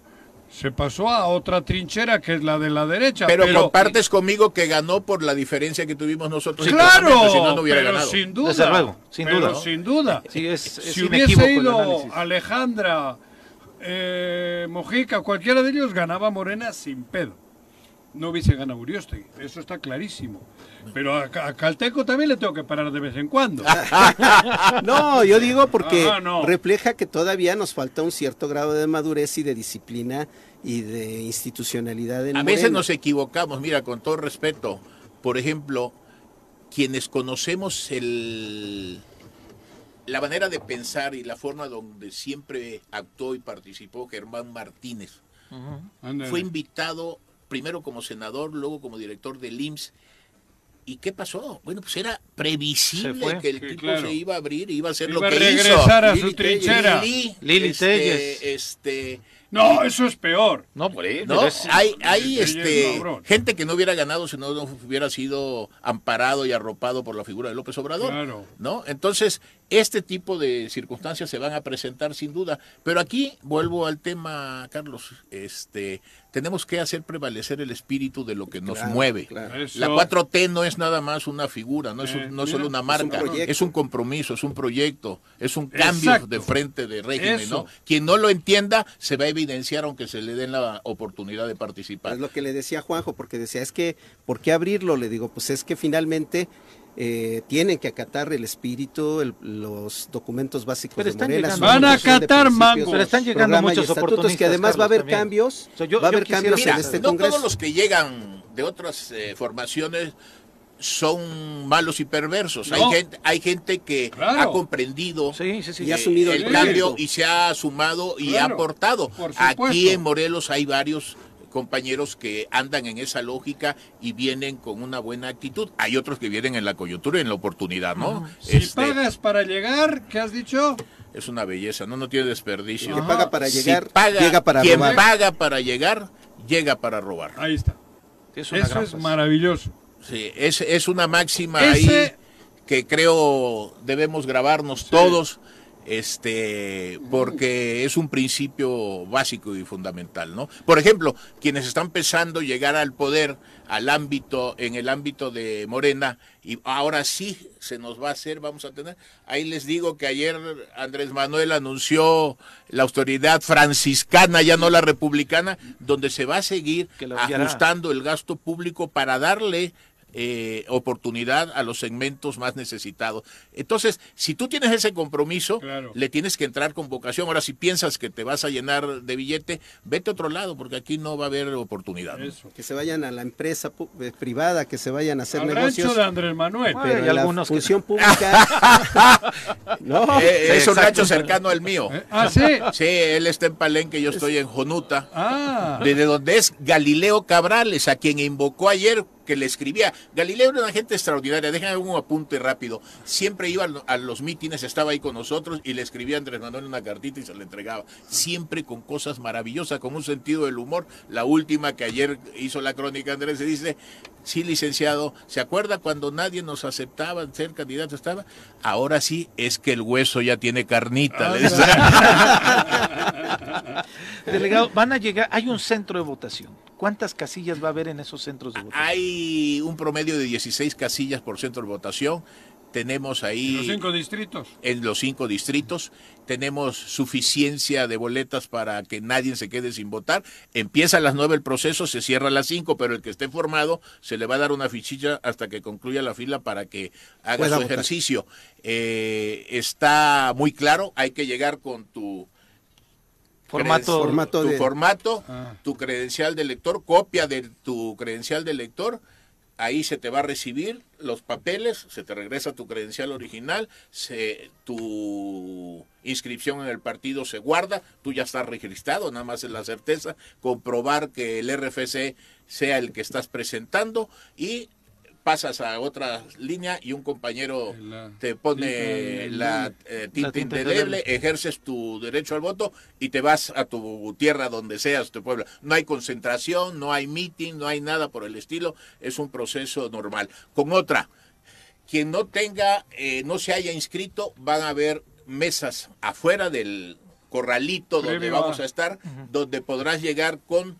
se pasó a otra trinchera que es la de la derecha. Pero, compartes conmigo que ganó por la diferencia que tuvimos nosotros. Claro, internamente, si no, no hubiera pero ganado. sin duda. Desde luego, sin pero duda. sin duda. Sí, es, es si hubiese ido. Alejandra, eh, Mojica, cualquiera de ellos ganaba Morena sin pedo. No hubiese ganado Uriostegui, eso está clarísimo. Pero a, a Calteco también le tengo que parar de vez en cuando. No, yo digo porque Ah, no. refleja que todavía nos falta un cierto grado de madurez y de disciplina y de institucionalidad en A veces nos equivocamos, mira, con todo respeto. Por ejemplo, quienes conocemos el, la manera de pensar y la forma donde siempre actuó y participó Germán Martínez. Fue invitado primero como senador, luego como director del IMSS. ¿Y qué pasó? Bueno, pues era previsible que el Sí, tipo claro. se iba a abrir, iba a hacer Iba lo a que regresar hizo. a su Lili Telles. trinchera. Lili, Lili este, Telles. este, No, eso es peor. No, por ahí. no, es- hay, hay este, gente que no hubiera ganado si no no hubiera sido amparado y arropado por la figura de López Obrador. Claro. ¿no? Entonces, este tipo de circunstancias se van a presentar sin duda. Pero aquí vuelvo al tema, Carlos. Este, tenemos que hacer prevalecer el espíritu de lo que nos Claro, mueve. claro. La 4T no es nada más una figura, no es, un- Eh, no es mira, solo una es un marca, es un compromiso, es un proyecto, es un cambio Exacto. de frente de régimen, Eso. ¿no? Quien no lo entienda se va a evidenciar aunque se le den la oportunidad de participar. Es lo que le decía Juanjo, porque decía, es que, ¿por qué abrirlo? Le digo, pues es que finalmente eh, tienen que acatar el espíritu, el- los documentos básicos Pero de están Morena. llegando Van a acatar mangos. Pero están llegando muchos estatutos, oportunistas, que además va a haber también. cambios, O sea, yo- va a haber quisiera- cambios Mira, en este no Congreso. todos los que llegan de otras eh, formaciones son malos y perversos. No. Hay gente, hay gente que Claro. ha comprendido Sí, sí, sí. Y ha asumido el el cambio y se ha sumado y Claro, ha aportado. por Aquí en Morelos hay varios compañeros que andan en esa lógica y vienen con una buena actitud. Hay otros que vienen en la coyuntura y en la oportunidad, ¿no? Si Este, pagas para llegar, ¿qué has dicho? es una belleza, no, no tiene desperdicio. Que paga para Si llegar, paga- llega para quien robar. paga para llegar, llega para robar. Ahí está. Es una Eso es maravilloso. Sí, es, es una máxima Ese- ahí que creo debemos grabarnos todos, este, porque es un principio básico y fundamental, ¿no? Por ejemplo, quienes están pensando llegar al poder, al ámbito, en el ámbito de Morena, y ahora sí se nos va a hacer, vamos a tener. Ahí les digo que ayer Andrés Manuel anunció la autoridad franciscana, ya no la republicana, donde se va a seguir ajustando el gasto público para darle eh, oportunidad a los segmentos más necesitados. Entonces, si tú tienes ese compromiso, Claro. le tienes que entrar con vocación. Ahora, si piensas que te vas a llenar de billete, vete a otro lado, porque aquí no va a haber oportunidad. Que se vayan a la empresa eh, privada, que se vayan a hacer Al negocios. rancho de Andrés Manuel. Hay la algunos que- pública. no, Eh, es un rancho cercano al mío. ¿Eh? Ah, sí. Sí, él está en Palenque, yo estoy en Jonuta. Ah. desde donde es Galileo Cabrales, a quien invocó ayer que le escribía. Galileo era una gente extraordinaria, déjame un apunte rápido. Siempre iba a lo- a los mítines, estaba ahí con nosotros y le escribía a Andrés Manuel una cartita y se la entregaba. Siempre con cosas maravillosas, con un sentido del humor. La última que ayer hizo la crónica Andrés se dice, sí licenciado, ¿se acuerda cuando nadie nos aceptaba ser candidato estaba? Ahora sí es que el hueso ya tiene carnita. Delegado, van a llegar, hay un centro de votación. ¿Cuántas casillas va a haber en esos centros de votación? Hay un promedio de 16 casillas por centro de votación. Tenemos ahí Los cinco distritos. en los cinco distritos. Tenemos suficiencia de boletas para que nadie se quede sin votar. Empieza a las nueve el proceso, se cierra a las cinco, pero el que esté formado se le va a dar una fichilla hasta que concluya la fila para que haga Pueda su votar. ejercicio. Eh, está muy claro, hay que llegar con tu Formato, Formato tu de- formato, Ah. tu credencial de lector, copia de tu credencial de lector, ahí se te va a recibir los papeles, se te regresa tu credencial original, se, tu inscripción en el partido se guarda, tú ya estás registrado, nada más es la certeza, comprobar que el RFC sea el que estás presentando y pasas a otra línea y un compañero La te pone indeleble. la eh, tinta La tinta indeleble, ejerces tu derecho al voto y te vas a tu tierra donde seas, tu pueblo. No hay concentración, no hay meeting, no hay nada por el estilo, es un proceso normal. Con otra, quien no tenga, eh, no se haya inscrito, van a haber mesas afuera del corralito donde Previo vamos a estar, donde podrás llegar con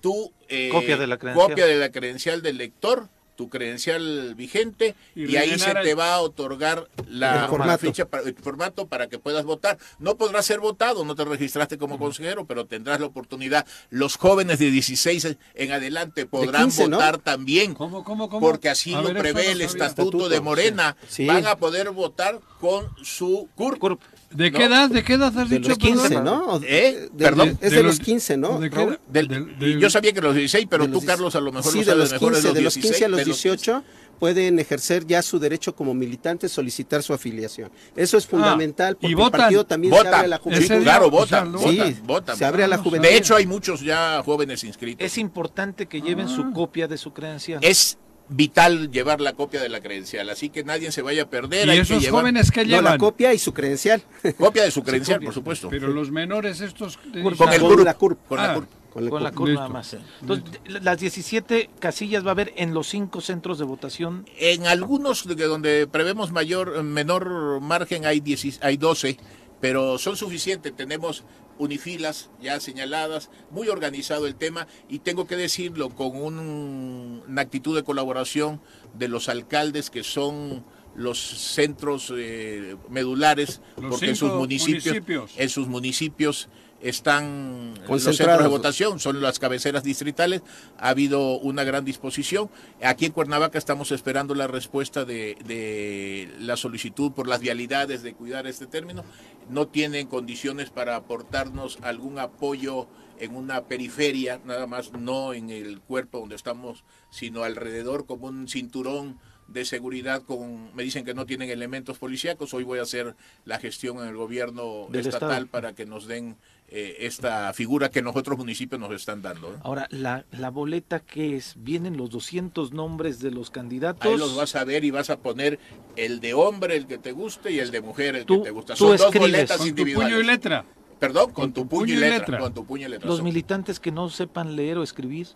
tu eh, Copia de la copia de la credencial del lector, tu credencial vigente Y y, ahí se te va a otorgar la, la ficha para, el formato para que puedas votar. No podrás ser votado, no te registraste como consejero, pero tendrás la oportunidad. Los jóvenes de 16 en adelante podrán 15, ¿no? votar también. ¿Cómo, cómo, cómo? Porque así A lo ver, prevé no el estatuto, Estatuto, de Morena. sí. Sí. Van a poder votar con su CURP. CURP. ¿De qué edad? ¿De qué edad has de dicho? los 15, perdón? ¿no? ¿Eh? de- Perdón. Es de, De los los- 15, ¿no? ¿de qué? Del- yo sabía que los 16, pero De tú, los Carlos, a lo mejor sí, lo de sabes los mejor. 15, es de los 16, 15 a los de 18 pueden ejercer ya su derecho como militantes, solicitar su afiliación. Eso es fundamental Ah, y porque votan. el partido también Vota. se abre a la Sí, juventud. Día, claro, o sea, votan, votan, Sí, votan. se abre a la juventud. De hecho, hay muchos ya jóvenes inscritos. Es importante que lleven su copia de su credencial. es vital llevar la copia de la credencial, así que nadie se vaya a perder. ¿Y hay que esos llevar jóvenes que No, llevan? la copia y su credencial. copia de su credencial, por supuesto. Pero los menores estos... Con Con el Con CURP. la CURP. Con Ah. la CURP. Con la Con la nada más. Entonces, de- las 17 casillas va a haber en los cinco centros de votación. En algunos de donde prevemos mayor, menor margen hay, 10 hay 12, pero son suficientes. Tenemos unifilas ya señaladas, muy organizado el tema y tengo que decirlo con un- una actitud de colaboración de los alcaldes que son los centros eh, medulares, Los porque en sus municipios, municipios. en sus municipios están los centros de votación, son las cabeceras distritales, ha habido una gran disposición. Aquí en Cuernavaca estamos esperando la respuesta de, de la solicitud por las vialidades de cuidar este término. No tienen condiciones para aportarnos algún apoyo en una periferia, nada más no en el cuerpo donde estamos, sino alrededor como un cinturón de seguridad con me dicen que no tienen elementos policíacos hoy voy a hacer la gestión en el gobierno Del estatal estado. para que nos den eh, esta figura que los otros municipios nos están dando. Ahora, la, la boleta que es, vienen los 200 nombres de los candidatos. Ahí los vas a ver y vas a poner el de hombre, el que te guste, y el de mujer, el Tú- que te gusta. tú Son dos escribes. boletas Con tu individuales. puño y letra. Perdón, con, tu puño, y letra, Con tu puño y letra. Los Son- militantes que no sepan leer o escribir.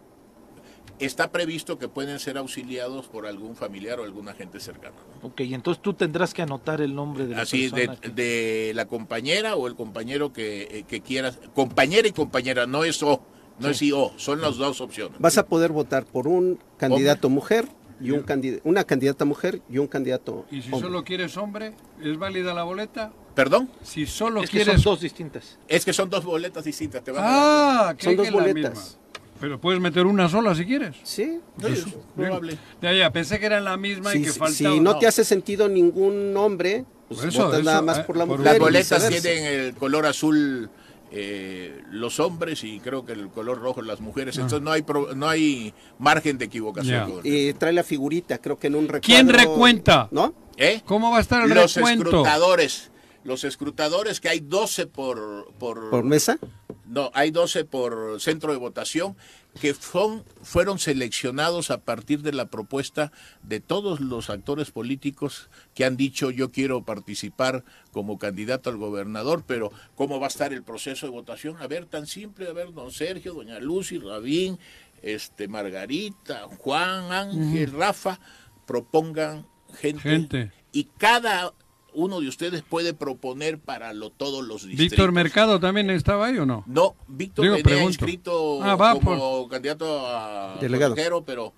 Está previsto que pueden ser auxiliados por algún familiar o alguna gente cercana. ¿no? Ok, entonces tú tendrás que anotar el nombre de la Así, de, que- de la compañera o el compañero que, eh, que quieras. Compañera y compañera, no es O, no es IO, son las dos opciones. Vas a poder votar por un candidato mujer y un candid- una candidata mujer y un candidato Y si hombre. solo quieres hombre, ¿es válida la boleta? ¿Perdón? Si solo es que quieres... son dos distintas. Es que son dos boletas distintas. Te van a. Ah, creí Son dos que la boletas. Pero puedes meter una sola si quieres. Sí. Es probable. Ya, ya, pensé que era la misma y que si- faltaba. si no, no. te hace sentido ningún nombre, pues Por eso, votas eso, nada más eh, por la por- mujer. Las boletas tienen el color azul eh, los hombres y creo que el color rojo las mujeres. Entonces no hay pro- no hay margen de equivocación. Ya. con- Y trae la figurita, creo que en un recuadro. ¿Quién recuenta? ¿No? ¿Eh? ¿Cómo va a estar el Los recuento? escrutadores. Los escrutadores, que hay 12 por, por, ¿Por mesa? No, hay 12 por centro de votación que son, fueron seleccionados a partir de la propuesta de todos los actores políticos que han dicho yo quiero participar como candidato al gobernador, pero ¿cómo va a estar el proceso de votación? A ver, tan simple, a ver, don Sergio, doña Lucy, Rabín, este, Margarita, Juan, Ángel, Rafa, propongan gente, Gente. y cada uno de ustedes puede proponer para lo, todos los distritos. ¿Víctor Mercado también estaba ahí o no? No, Víctor Digo, venía inscrito Ah, va como candidato a Delegado. consejero, pero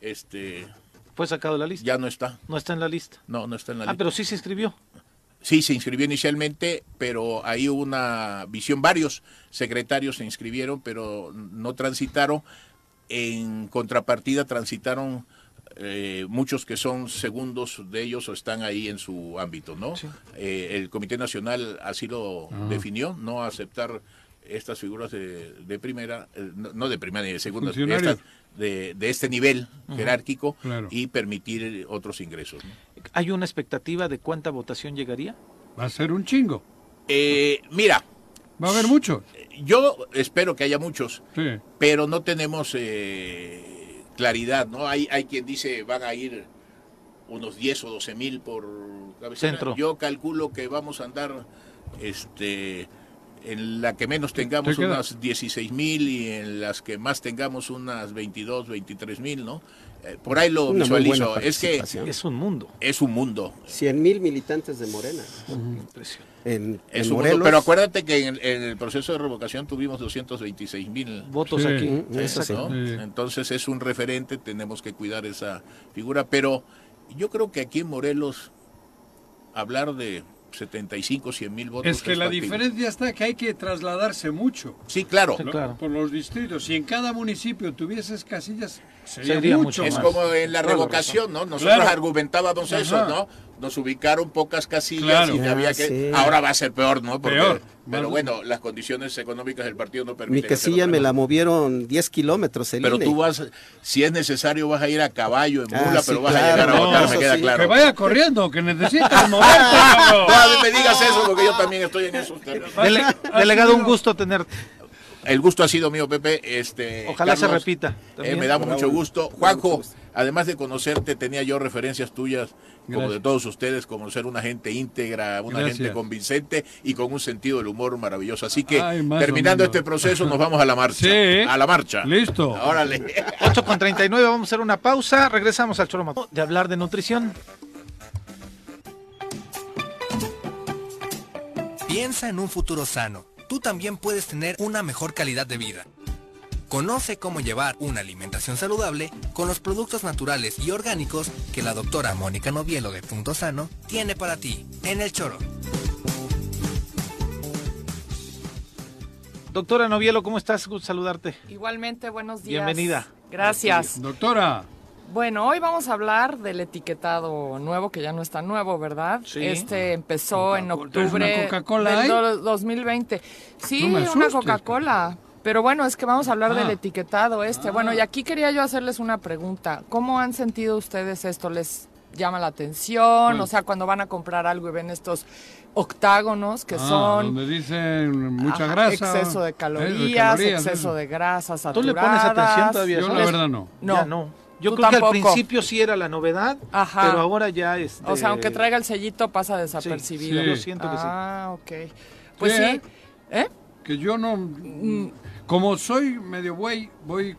este Fue sacado de la lista. ya no está. No está en la lista. No, no está en la Ah, lista. pero sí se inscribió. Sí, se inscribió inicialmente, pero ahí hubo una visión. Varios secretarios se inscribieron, pero no transitaron. En contrapartida transitaron eh, muchos que son segundos de ellos o están ahí en su ámbito, ¿no? Eh, el Comité Nacional así lo definió, no aceptar estas figuras de, de primera, eh, no, no de primera ni de segunda, estas de, de este nivel jerárquico Claro. y permitir otros ingresos. ¿no? ¿Hay una expectativa de cuánta votación llegaría? Va a ser un chingo. Eh, mira, Va a haber muchos. Yo espero que haya muchos, Sí. pero no tenemos eh, claridad, ¿no? Hay, hay quien dice van a ir unos 10 o 12 mil por cabecera. Centro. Yo calculo que vamos a andar este, en la que menos tengamos unas 16 mil y en las que más tengamos unas 22, 23 mil, ¿no? Eh, por ahí lo Una visualizo. Es que. Es un mundo. es un mundo. 100 mil militantes de Morena. Impresionante. En, Es en un mundo. Morelos. Pero acuérdate que en, el- en el proceso de revocación tuvimos 226 mil Votos Sí. aquí. Mm. Entonces es un referente, tenemos que cuidar esa figura, pero yo creo que aquí en Morelos hablar de 75, 100 mil votos. Es que la diferencia está que hay que trasladarse mucho. Sí, claro. Sí, ¿no? Claro. Por los distritos. Si en cada municipio tuvieses casillas, sería, Sería mucho, mucho Es más. como en la revocación, ¿no? Nosotros Claro. argumentábamos eso. ¿no? Nos ubicaron pocas casillas Claro. y había Ah, que... sí. Ahora va a ser peor, ¿no? Porque- Peor. Pero Más- bueno, las condiciones económicas del partido no Mi permiten... hacer casilla me la movieron 10 kilómetros el Pero INE. tú vas, si es necesario, vas a ir a caballo, en Ah, mula, sí, pero vas a llegar a votar, me queda sí. claro. Que vaya corriendo, que necesitas moverte, No, me digas eso, porque yo también estoy en eso. Dele- delegado, un gusto tenerte. El gusto ha sido mío, Pepe. Este, Ojalá se repita. eh, me da mucho gusto. Juanjo, además de conocerte, tenía yo referencias tuyas, como Gracias. de todos ustedes, como ser una gente íntegra, una Gracias. gente convincente y con un sentido del humor maravilloso. Así que, Ay, terminando este proceso, nos vamos a la marcha. Sí. A la marcha. Listo. Órale. 8 con 39, vamos a hacer una pausa. Regresamos al Choro de hablar de nutrición. Piensa en un futuro sano. Tú también puedes tener una mejor calidad de vida. Conoce cómo llevar una alimentación saludable con los productos naturales y orgánicos que la doctora Mónica Novielo de Punto Sano tiene para ti en el choro. Doctora Novielo, ¿cómo estás? Saludarte. Igualmente, buenos días. Bienvenida. Gracias. Doctora, Bueno, hoy vamos a hablar del etiquetado nuevo, que ya no está nuevo, ¿verdad? Sí. Este empezó en Coca-Cola. ¿Traes octubre una Coca-Cola del ahí? do- 2020. Sí, No una Coca-Cola. Pero bueno, es que vamos a hablar Ah. del etiquetado este. Bueno, y aquí quería yo hacerles una pregunta. ¿Cómo han sentido ustedes esto? ¿Les llama la atención, o sea, cuando van a comprar algo y ven estos octágonos que Ah, son donde dicen mucha ajá, grasa. exceso de ¿eh? calorías, calorías, exceso eso. de grasas ¿Tú le pones saturadas. atención todavía? Yo la verdad no. No. Ya no. Yo Tú creo que al principio sí era la novedad, Ajá. pero ahora ya este... O sea, aunque traiga el sellito pasa desapercibido. sí, yo siento que sí. Ah, ok. Pues Sí, sí. ¿eh? ¿Eh? Que yo no... Mm. Como soy medio güey, voy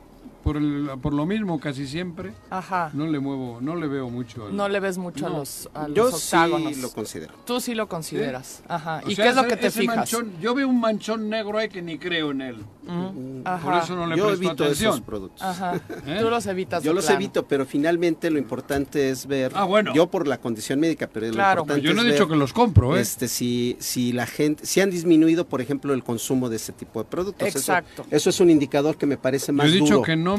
por, el, por lo mismo casi siempre. Ajá. No le muevo, no le veo mucho. al- No le ves mucho a los, a los Yo octágonos. sí lo considero. Tú sí lo consideras. Ajá. O ¿Y sea, qué es lo ese- que te fijas? manchón- yo veo un manchón negro ahí que ni creo en él. Ajá. Por eso no le Yo presto evito atención. esos productos. Ajá. ¿Eh? Tú los evitas. Yo los plano. evito, pero finalmente lo importante es ver. Ah, bueno. Yo por la condición médica, pero Claro. lo importante Yo no he es dicho ver, que los compro, ¿eh? Este, si, si la gente, si han disminuido, por ejemplo, el consumo de ese tipo de productos. Exacto. Eso, es un indicador que me parece Yo más he dicho duro. que no...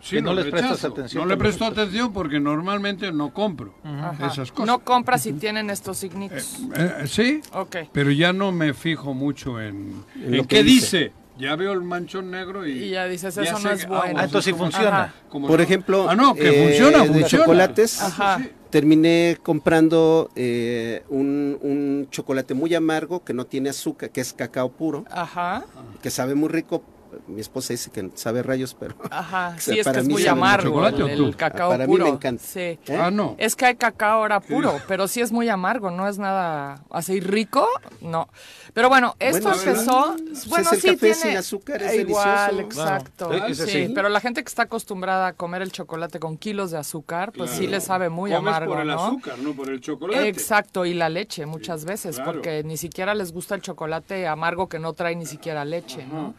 Sí, Que no les prestas atención, No le presto atención porque normalmente no compro Ajá. esas cosas. No compras si tienen estos signitos. Eh, sí, Ok. pero ya no me fijo mucho en, En en lo qué que dice. dice. Ya veo el manchón negro y... Y ya dices, ya eso sé no es bueno. Ah, entonces sí funciona. Como Por ejemplo, Ah, no, que eh, funciona, de funciona. chocolates, Ajá. terminé comprando eh, un, un chocolate muy amargo que no tiene azúcar, que es cacao puro, Ajá. que sabe muy rico. Mi esposa dice que sabe rayos, pero Ajá. sea, Sí, es que es mí muy amargo chocolate, ¿o el, el cacao Para mí puro. me encanta. Sí. ¿Eh? Ah, no. Es que hay cacao ahora puro, pero sí es muy amargo, no es nada así rico, no. Pero bueno, esto Bueno, empezó, sí. bueno, Pues sí el café tiene sin azúcar es igual, delicioso. exacto. Claro, ese sí, sí. pero la gente que está acostumbrada a comer el chocolate con kilos de azúcar, pues sí le sabe muy Comes amargo, por el ¿no? azúcar, no por el chocolate. Exacto, y la leche muchas veces, claro. porque ni siquiera les gusta el chocolate amargo que no trae ni siquiera leche, ¿no?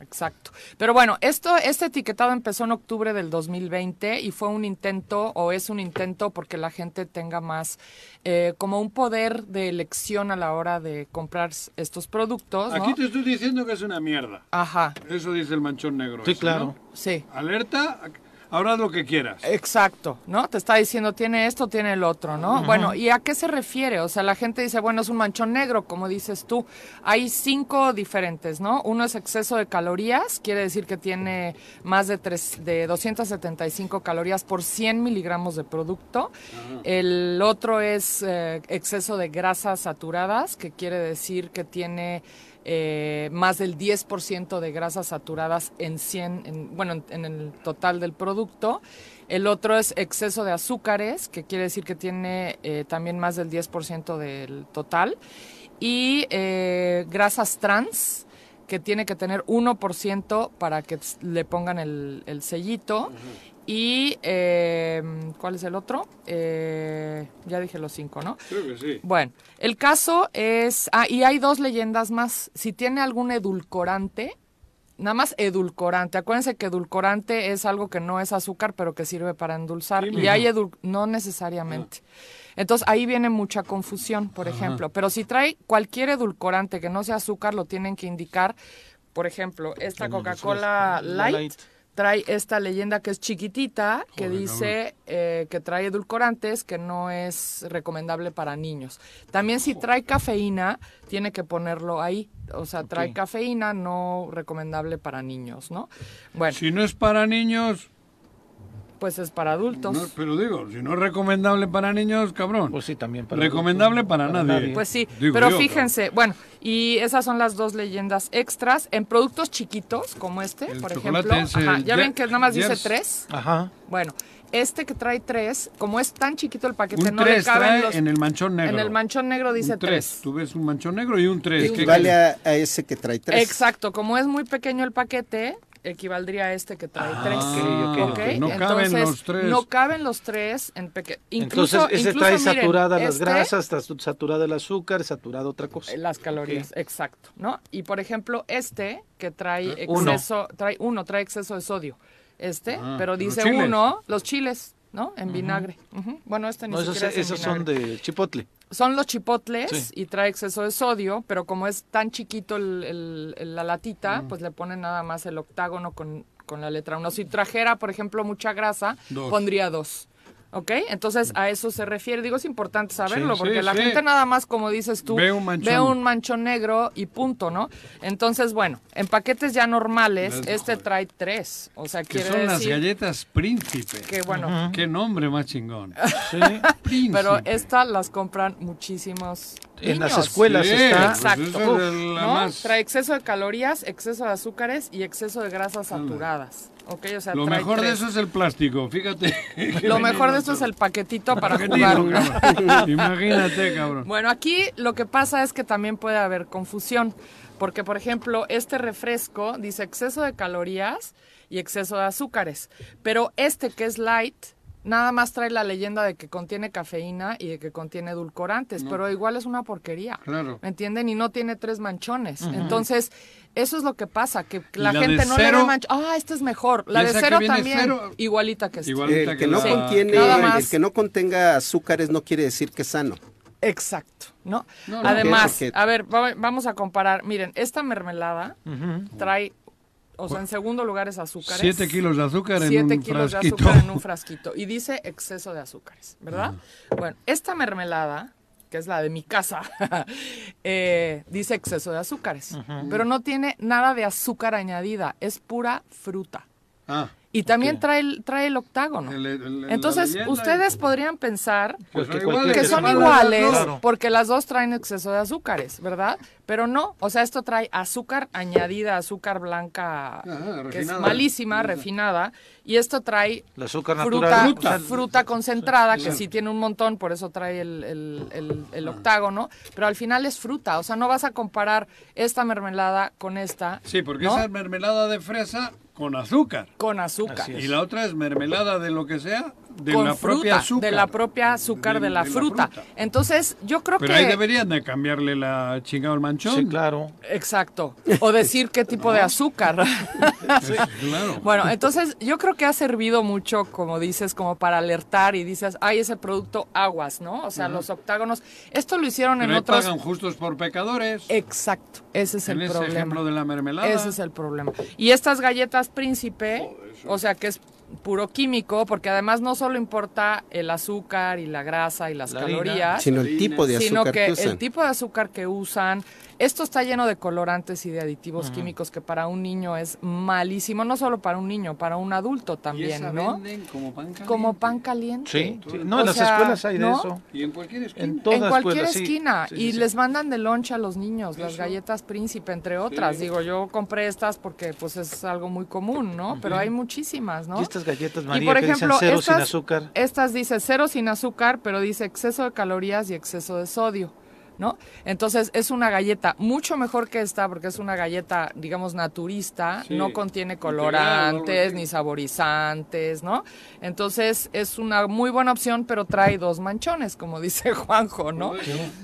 Exacto. Pero bueno, esto, este etiquetado empezó en octubre del 2020 y fue un intento, o es un intento, porque la gente tenga más, eh, como un poder de elección a la hora de comprar estos productos, ¿no? Aquí te estoy diciendo que es una mierda. Ajá, Eso dice el manchón negro. Sí, ese, claro. ¿no? sí. Alerta, ahora haz lo que quieras. Exacto, ¿no? Te está diciendo tiene esto, tiene el otro, ¿no? Bueno, ¿y a qué se refiere? O sea, la gente dice, bueno, es un manchón negro, como dices tú. Hay cinco diferentes, ¿no? Uno es exceso de calorías, quiere decir que tiene más de, tres, de 275 calorías por 100 miligramos de producto. El otro es eh, exceso de grasas saturadas, que quiere decir que tiene eh, más del 10% de grasas saturadas en 100, en- bueno, en, el total del producto. El otro es exceso de azúcares, que quiere decir que tiene eh, también más del 10% del total. Y eh, grasas trans, que tiene que tener 1% para que le pongan el, el sellito. Y, eh, ¿cuál es el otro? Eh, ya dije los cinco, ¿no? Creo que sí. Bueno, el caso es, ah, y hay dos leyendas más. Si tiene algún edulcorante, nada más edulcorante. Acuérdense que edulcorante es algo que no es azúcar, pero que sirve para endulzar. Sí, y hay edul no necesariamente. Entonces ahí viene mucha confusión, por ejemplo. Pero si trae cualquier edulcorante que no sea azúcar, lo tienen que indicar. Por ejemplo, esta Coca-Cola La Light, Light. Trae esta leyenda que es chiquitita, que Joder, dice eh, que trae edulcorantes, que no es recomendable para niños. También si trae cafeína, tiene que ponerlo ahí. O sea, trae cafeína, no recomendable para niños, ¿no? Bueno, Si no es para niños, pues es para adultos. no- pero digo, si no es recomendable para niños, cabrón. Pues sí, también. para Recomendable adultos, para nadie. Pues sí, Digo pero yo, fíjense, bueno, y esas son las dos leyendas extras. En productos chiquitos, como este, El por ejemplo, ese, ajá, ya ven que nada más dice tres. Ajá. Bueno, este que trae tres, como es tan chiquito el paquete, Un no le 3 caben trae los... en el manchón negro. En el manchón negro dice un 3. tres. Tú ves un manchón negro y un 3. equivale a, a ese que trae tres. Exacto, como es muy pequeño el paquete, equivaldría a este que trae tres. ok, ok, ok. No caben los tres. No caben los tres en pequeño. Incluso, Entonces, ese incluso, trae miren, saturadas las este, grasas, está saturado el azúcar, saturado otra cosa. Las calorías, exacto, ¿no? Y por ejemplo, este que trae Uno. exceso, trae uno, trae exceso de sodio. Este, Ah, pero dice uno, los chiles, ¿no? En vinagre. Ujú. Bueno, este ni No, esos, siquiera es en esos son de chipotle. Son los chipotles Sí. y trae exceso de sodio, pero como es tan chiquito el- la latita, pues le ponen nada más el octágono con, con la letra 1. Si trajera, por ejemplo, mucha grasa, Dos. pondría dos. ¿Ok? Entonces a eso se refiere. Digo, es importante saberlo, Sí, porque sí, la sí. gente nada más, como dices tú, Ve un manchón. ve un manchón negro y punto, ¿no? Entonces, bueno, en paquetes ya normales, Las- este trae tres. O sea, Que quiere son las decir galletas príncipe. que, bueno, Qué nombre más chingón. Sí. Príncipe. pero estas las compran muchísimos En las niños. escuelas Sí, está. pues Exacto. esa es la ¿no? más- Trae exceso de calorías, exceso de azúcares y exceso de grasas saturadas. ¿Ok? O sea, Lo mejor de eso es el plástico, fíjate. Lo mejor de esto es el paquetito para Paquetito, jugar. cabrón. Imagínate, cabrón. Bueno, aquí lo que pasa es que también puede haber confusión, porque por ejemplo, este refresco dice exceso de calorías y exceso de azúcares, pero este que es light nada más trae la leyenda de que contiene cafeína y de que contiene edulcorantes, pero igual es una porquería. Claro. ¿Me entienden? Y no tiene tres manchones. Entonces, eso es lo que pasa, que la, gente no le ve manchones. Ah, este es mejor. La ¿Y de cero también, cero? igualita que esta. Igualita El que no la- contiene, Nada más. el que no contenga azúcares no quiere decir que es sano. Exacto, ¿no? No, no. Además, Porque- a ver, va- vamos a comparar. Miren, esta mermelada trae, o sea, en segundo lugar es azúcares. Siete kilos de azúcar en Siete un kilos frasquito. de azúcar en un frasquito. Y dice exceso de azúcares, ¿verdad? Bueno, esta mermelada, que es la de mi casa, eh, dice exceso de azúcares. Pero no tiene nada de azúcar añadida, es pura fruta. Ah, Y también trae, el, trae el octágono. el- el- el- la Entonces, ustedes y- podrían pensar Pues que son iguales Claro. porque las dos traen exceso de azúcares, ¿verdad? Pero no, o sea, esto trae azúcar añadida, azúcar blanca, Ajá, que es malísima, refinada, y esto trae El azúcar fruta, natural. fruta, concentrada, que sí tiene un montón, por eso trae el, el- el- el octágono, pero al final es fruta, o sea, no vas a comparar esta mermelada con esta, Sí, porque ¿no? esa es mermelada de fresa con azúcar. con azúcar. Y la otra es mermelada de lo que sea, de con la fruta, propia azúcar. de la propia azúcar de, De- la, de la fruta. Entonces, yo creo Pero que ahí deberían de cambiarle la chingada al manchón. Sí, claro. Exacto. O decir qué tipo de azúcar. Claro. Bueno, entonces yo creo que ha servido mucho, como dices, como para alertar y dices, ay, ese producto aguas, ¿no? O sea, los octágonos. Esto lo hicieron Pero en ahí otros. pagan justos por pecadores. Exacto, ese es en el ese problema. ejemplo de la mermelada. Ese es el problema. Y estas galletas príncipe, o sea que es puro químico, porque además no solo importa el azúcar y la grasa y las La harina. calorías, Sino el tipo de sino azúcar que, que, usan. el tipo de azúcar que usan. Esto está lleno de colorantes y de aditivos químicos que para un niño es malísimo, no solo para un niño, para un adulto y también, esa ¿no? venden como pan caliente. Como pan caliente. Sí, sí. No, O en las sea, escuelas hay de eso. Y en cualquier esquina. En todas en cualquier escuelas, sí. esquina Sí, sí, y sí. les mandan de lonche a los niños las galletas príncipe entre otras Sí. digo yo compré estas porque pues es algo muy común no pero hay muchísimas no Y estas galletas, y María, por que ejemplo dicen cero sin azúcar. estas dice cero sin azúcar pero dice exceso de calorías y exceso de sodio ¿No? Entonces es una galleta mucho mejor que esta porque es una galleta, digamos, naturista, Sí, no contiene colorantes ni saborizantes, ¿no? Entonces es una muy buena opción, pero trae dos manchones, como dice Juanjo, ¿no?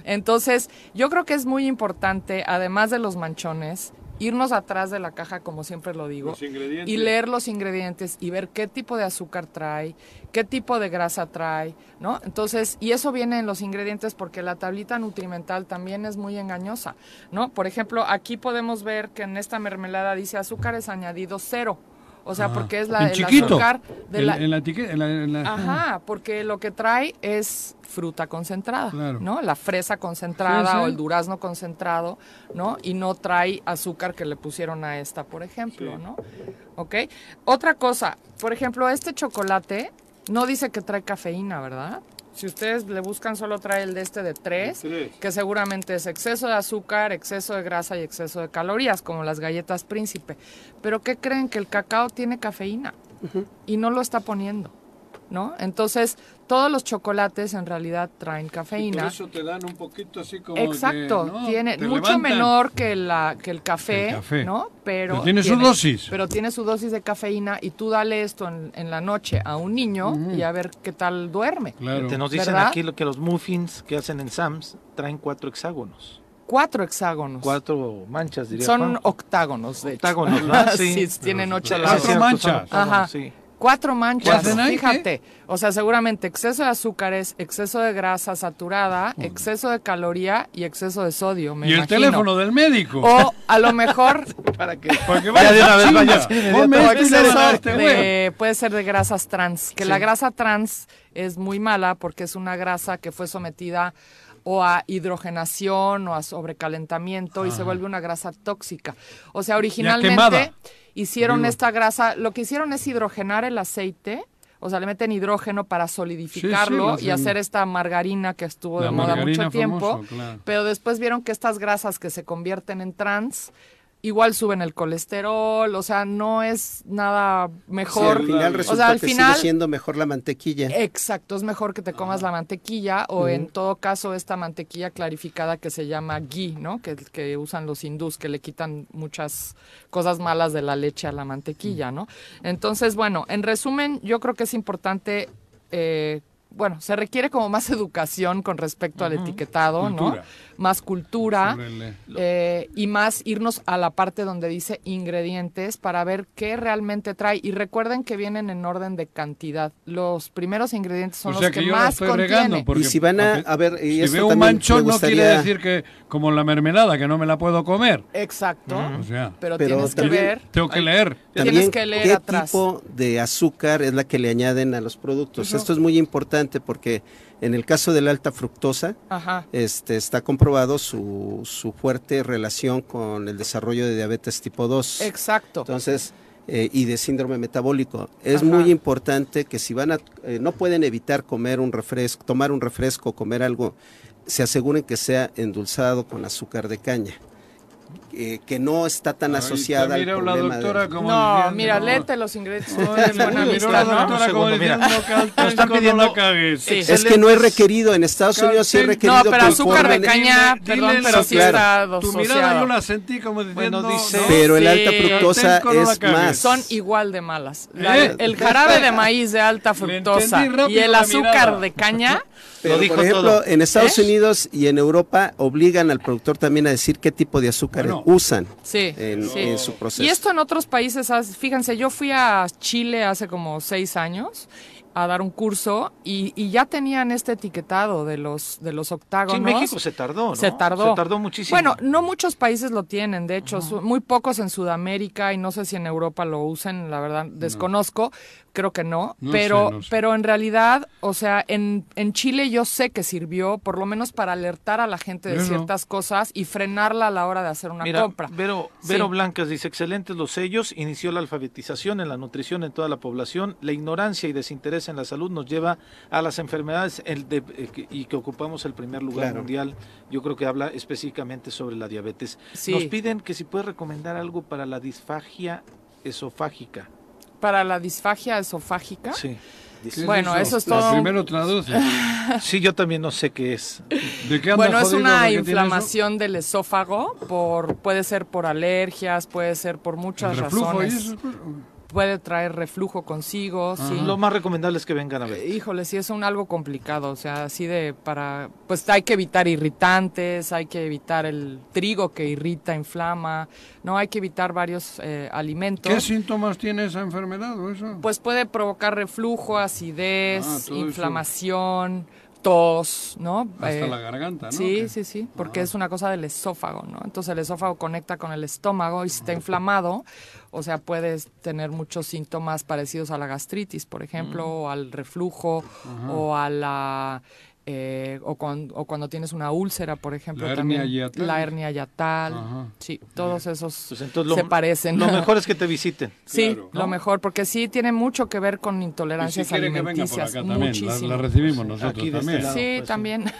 Entonces, yo creo que es muy importante, además de los manchones, irnos atrás de la caja, como siempre lo digo, y leer los ingredientes y ver qué tipo de azúcar trae, qué tipo de grasa trae, ¿no? Entonces, y eso viene en los ingredientes porque la tablita nutrimental también es muy engañosa, ¿no? Por ejemplo, aquí podemos ver que en esta mermelada dice azúcares añadidos cero. O sea, porque es la, el chiquito. azúcar de en, la, en la etiqueta. en la- en la- Ajá, porque lo que trae es fruta concentrada, Claro. ¿no? La fresa concentrada Sí, sí. o el durazno concentrado, ¿no? Y no trae azúcar que le pusieron a esta, por ejemplo, ¿no? ¿Ok? Otra cosa, por ejemplo, este chocolate no dice que trae cafeína, ¿verdad? Si ustedes le buscan, solo trae el de este de 3, De tres. que seguramente es exceso de azúcar, exceso de grasa y exceso de calorías, como las galletas príncipe. Pero ¿qué creen? Que el cacao tiene cafeína y no lo está poniendo, ¿no? Entonces, todos los chocolates en realidad traen y por cafeína. eso te dan un poquito así como. Exacto, que, ¿no? tiene Te mucho levantan. menor que, la, que el café, El café. ¿no? Pero, Pero tiene su dosis. Pero tiene su dosis de cafeína y tú dale esto en, en la noche a un niño y a ver qué tal duerme. Claro. Te nos dicen ¿Verdad? aquí lo que los muffins que hacen en Sam's traen cuatro hexágonos. Cuatro hexágonos. Cuatro manchas, diría Son Juan. octágonos, de hecho. Octágonos, ¿verdad? sí, Sí. tienen ocho lados. Cuatro manchas. Ajá. sí. Cuatro manchas, ¿Qué fíjate. O sea, seguramente exceso de azúcares, exceso de grasa saturada, exceso de caloría y exceso de sodio, me y el teléfono del médico. O a lo mejor Para que Porque ya de una vez vayas este este de, puede ser de grasas trans, que Sí. la grasa trans es muy mala porque es una grasa que fue sometida o a hidrogenación o a sobrecalentamiento y se vuelve una grasa tóxica. O sea, originalmente hicieron Digo. esta grasa, lo que hicieron es hidrogenar el aceite, o sea, le meten hidrógeno para solidificarlo lo y hacer esta margarina que estuvo de moda mucho tiempo. claro. Pero después vieron que estas grasas que se convierten en trans igual suben el colesterol, o sea, no es nada Sí, mejor. al final o resulta sea, al que final sigue siendo mejor la mantequilla. Exacto, es mejor que te comas la mantequilla o en todo caso esta mantequilla clarificada que se llama ghee, ¿no? Que, que usan los hindús, que le quitan muchas cosas malas de la leche a la mantequilla, ¿no? Entonces, bueno, en resumen, yo creo que es importante, eh, bueno, se requiere como más educación con respecto al etiquetado, ¿no? Más cultura. Eh, y más irnos a la parte donde dice ingredientes para ver qué realmente trae. Y recuerden que vienen en orden de cantidad. Los primeros ingredientes son o sea los que, que, yo la más estoy contiene. regando. Porque, Y si van a- ver, y si veo un manchón no quiere decir que como la mermelada, que no me la puedo comer. Exacto. O sea, Pero, Pero tienes también- que ver. tengo que leer. Tienes que leer ¿qué atrás. tipo de azúcar es la que le añaden a los productos? Esto es muy importante porque en el caso de la alta fructosa, Ajá. este, está comprobado su, su fuerte relación con el desarrollo de diabetes tipo 2. Exacto. Entonces, eh, y de síndrome metabólico. Es Ajá. muy importante que si van a, eh, no pueden evitar comer un refresco, tomar un refresco, comer algo, se aseguren que sea endulzado con azúcar de caña. Eh, que no está tan Ahí asociada al mira la problema doctora de- como No, diciendo, mira, no. léete los la Nos están pidiendo- la cagues. Sí. Es que no es requerido, en Estados Unidos sí es requerido No, pero azúcar de caña, Dile- perdón, dile pero sí claro. está Tu mirada yo la sentí como diciendo... Bueno, dice- ¿no? Pero el Sí. alta fructosa la es más. Son igual de malas. La- ¿Eh? El jarabe de maíz de alta fructosa y el la azúcar de caña, Pero, dijo por ejemplo, todo. en Estados ¿Eh? Unidos y en Europa obligan al productor también a decir qué tipo de azúcar Bueno. usan sí. en, sí. en su proceso. Y esto en otros países, fíjense, yo fui a Chile hace como seis años a dar un curso y, y ya tenían este etiquetado de los de los Sí, octágonos. en México se tardó, ¿no? Se tardó. Se tardó muchísimo. Bueno, no muchos países lo tienen, de hecho, su- muy pocos en Sudamérica y no sé si en Europa lo usen, la verdad, desconozco, creo que no, No pero, sé, no sé. pero en realidad, o sea, en, en Chile yo sé que sirvió, por lo menos para alertar a la gente de ciertas cosas y frenarla a la hora de hacer una Mira, compra. Vero, Sí. Vero Blancas dice, excelentes los sellos, inició la alfabetización en la nutrición en toda la población, la ignorancia y desinterés en la salud nos lleva a las enfermedades el de- que- y que ocupamos el primer lugar Claro. mundial. Yo creo que habla específicamente sobre la diabetes. Sí. Nos piden que si puedes recomendar algo para la disfagia esofágica. Para la disfagia esofágica. Sí. ¿Qué es Bueno, eso es todo. Primero traduce. Sí, yo también no sé qué es. ¿De qué anda Bueno, es una inflamación del esófago, por puede ser por alergias, puede ser por muchas El reflujo y razones. eso. Pues, Puede traer reflujo consigo, sí. Lo más recomendable es que vengan a ver. Híjole, sí es un algo complicado, o sea, así de para, pues hay que evitar irritantes, hay que evitar el trigo que irrita, inflama, no hay que evitar varios eh, alimentos. ¿Qué síntomas tiene esa enfermedad o eso? Pues puede provocar reflujo, acidez, Ah, eso. Tos, ¿no? Hasta Eh, la garganta, ¿no? Sí, sí, sí, porque es una cosa del esófago, ¿no? Entonces el esófago conecta con el estómago y si está inflamado, o sea, puedes tener muchos síntomas parecidos a la gastritis, por ejemplo, o al reflujo, o a la... eh, o, cuan- o cuando tienes una úlcera, por ejemplo, La hernia también yatal. la hernia yatal, Ajá. sí, todos esos Pues entonces lo, se parecen. Lo mejor es que te visiten. Sí, Claro. lo mejor, porque sí tiene mucho que ver con si intolerancias quiere que venga por alimenticias. también, la, muchísimo. la recibimos nosotros Aquí de este también. lado. Sí, pues, también.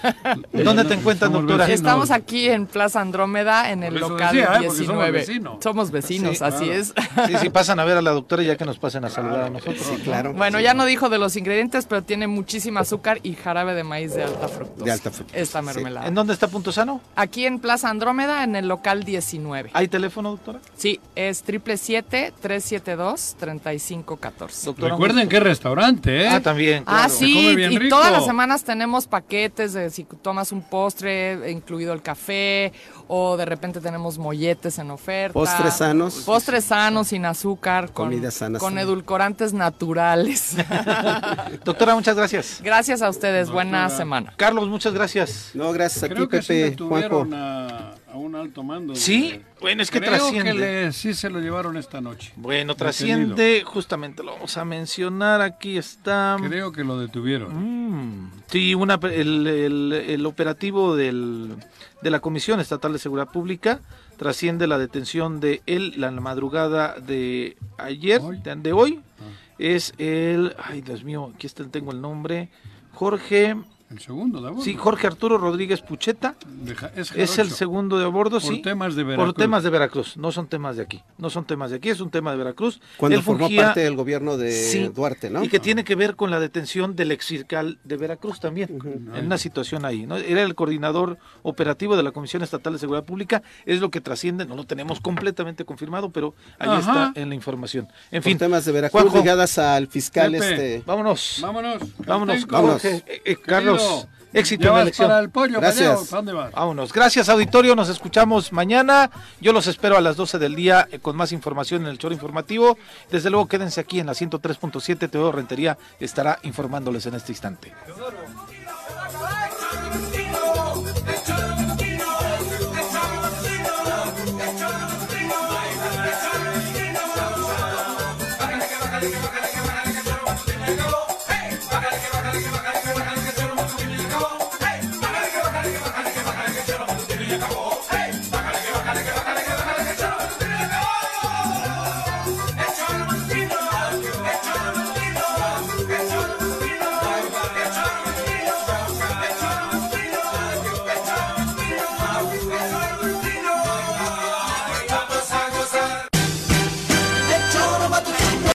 ¿Dónde te encuentras, Somos doctora? Estamos aquí en Plaza Andrómeda, en el local decía, ¿eh? Porque somos 19. vecinos. Somos vecinos, Sí, así claro. es. Sí, sí, pasan a ver a la doctora ya que nos pasen a saludar a nosotros. Sí, claro. Bueno, ya no dijo de los ingredientes, pero tiene muchísima azúcar y jarabe de maíz de alta fructosa. De alta fructosa, Esta sí. mermelada. ¿En dónde está Punto Sano? Aquí en Plaza Andrómeda, en el local 19. ¿Hay teléfono, doctora? Sí, es 777-372-3514. Doctora, Recuerden que es restaurante, ¿eh? Ah, también. Ah, claro. Se sí, come bien y rico. todas las semanas tenemos paquetes de si tomas un postre, incluido el café, o de repente tenemos molletes en oferta. Postres sanos. Postres sanos, sin azúcar, con, Comida sana, con sana. edulcorantes naturales. Doctora, muchas gracias. Gracias a ustedes, buena semana. Carlos, muchas gracias. No, gracias a Creo ti, que sí Pepe, Juanjo. detuvieron a, a un alto mando. Sí, de- bueno, es que Creo trasciende. que le- sí se lo llevaron esta noche. Bueno, Detenido. trasciende, justamente lo vamos a mencionar, aquí está. Creo que lo detuvieron. Mm, sí, una, el, el- el operativo del, de la Comisión Estatal de Seguridad Pública trasciende la detención de él la madrugada de ayer, Hoy. de, de hoy. Es el, ay Dios mío, aquí está, tengo el nombre, Jorge, El segundo de a bordo. sí, Jorge Arturo Rodríguez Pucheta. Es, Es el segundo de a bordo, Por sí. temas de Veracruz. Por temas de Veracruz, no son temas de aquí. No son temas de aquí, es un tema de Veracruz. Cuando Él formó fungía- parte del gobierno de Sí, Duarte, ¿no? Y que tiene que ver con la detención del exfiscal de Veracruz también, en una situación ahí. ¿no? Era el coordinador operativo de la Comisión Estatal de Seguridad Pública, es lo que trasciende, no lo tenemos completamente confirmado, pero ahí Ajá. está en la información. En Por fin, temas de Veracruz Juanjo, ligadas al fiscal Pepe. este. vámonos. Vámonos. Vámonos, vámonos. Jorge, eh, eh, Carlos, Éxito en la elección. para el pollo, Gracias. Gallego, ¿para dónde vas? Vámonos. Gracias, auditorio. Nos escuchamos mañana. Yo los espero a las 12 del día eh, con más información en el choro informativo. Desde luego, quédense aquí en la 103.7. Teo Rentería estará informándoles en este instante.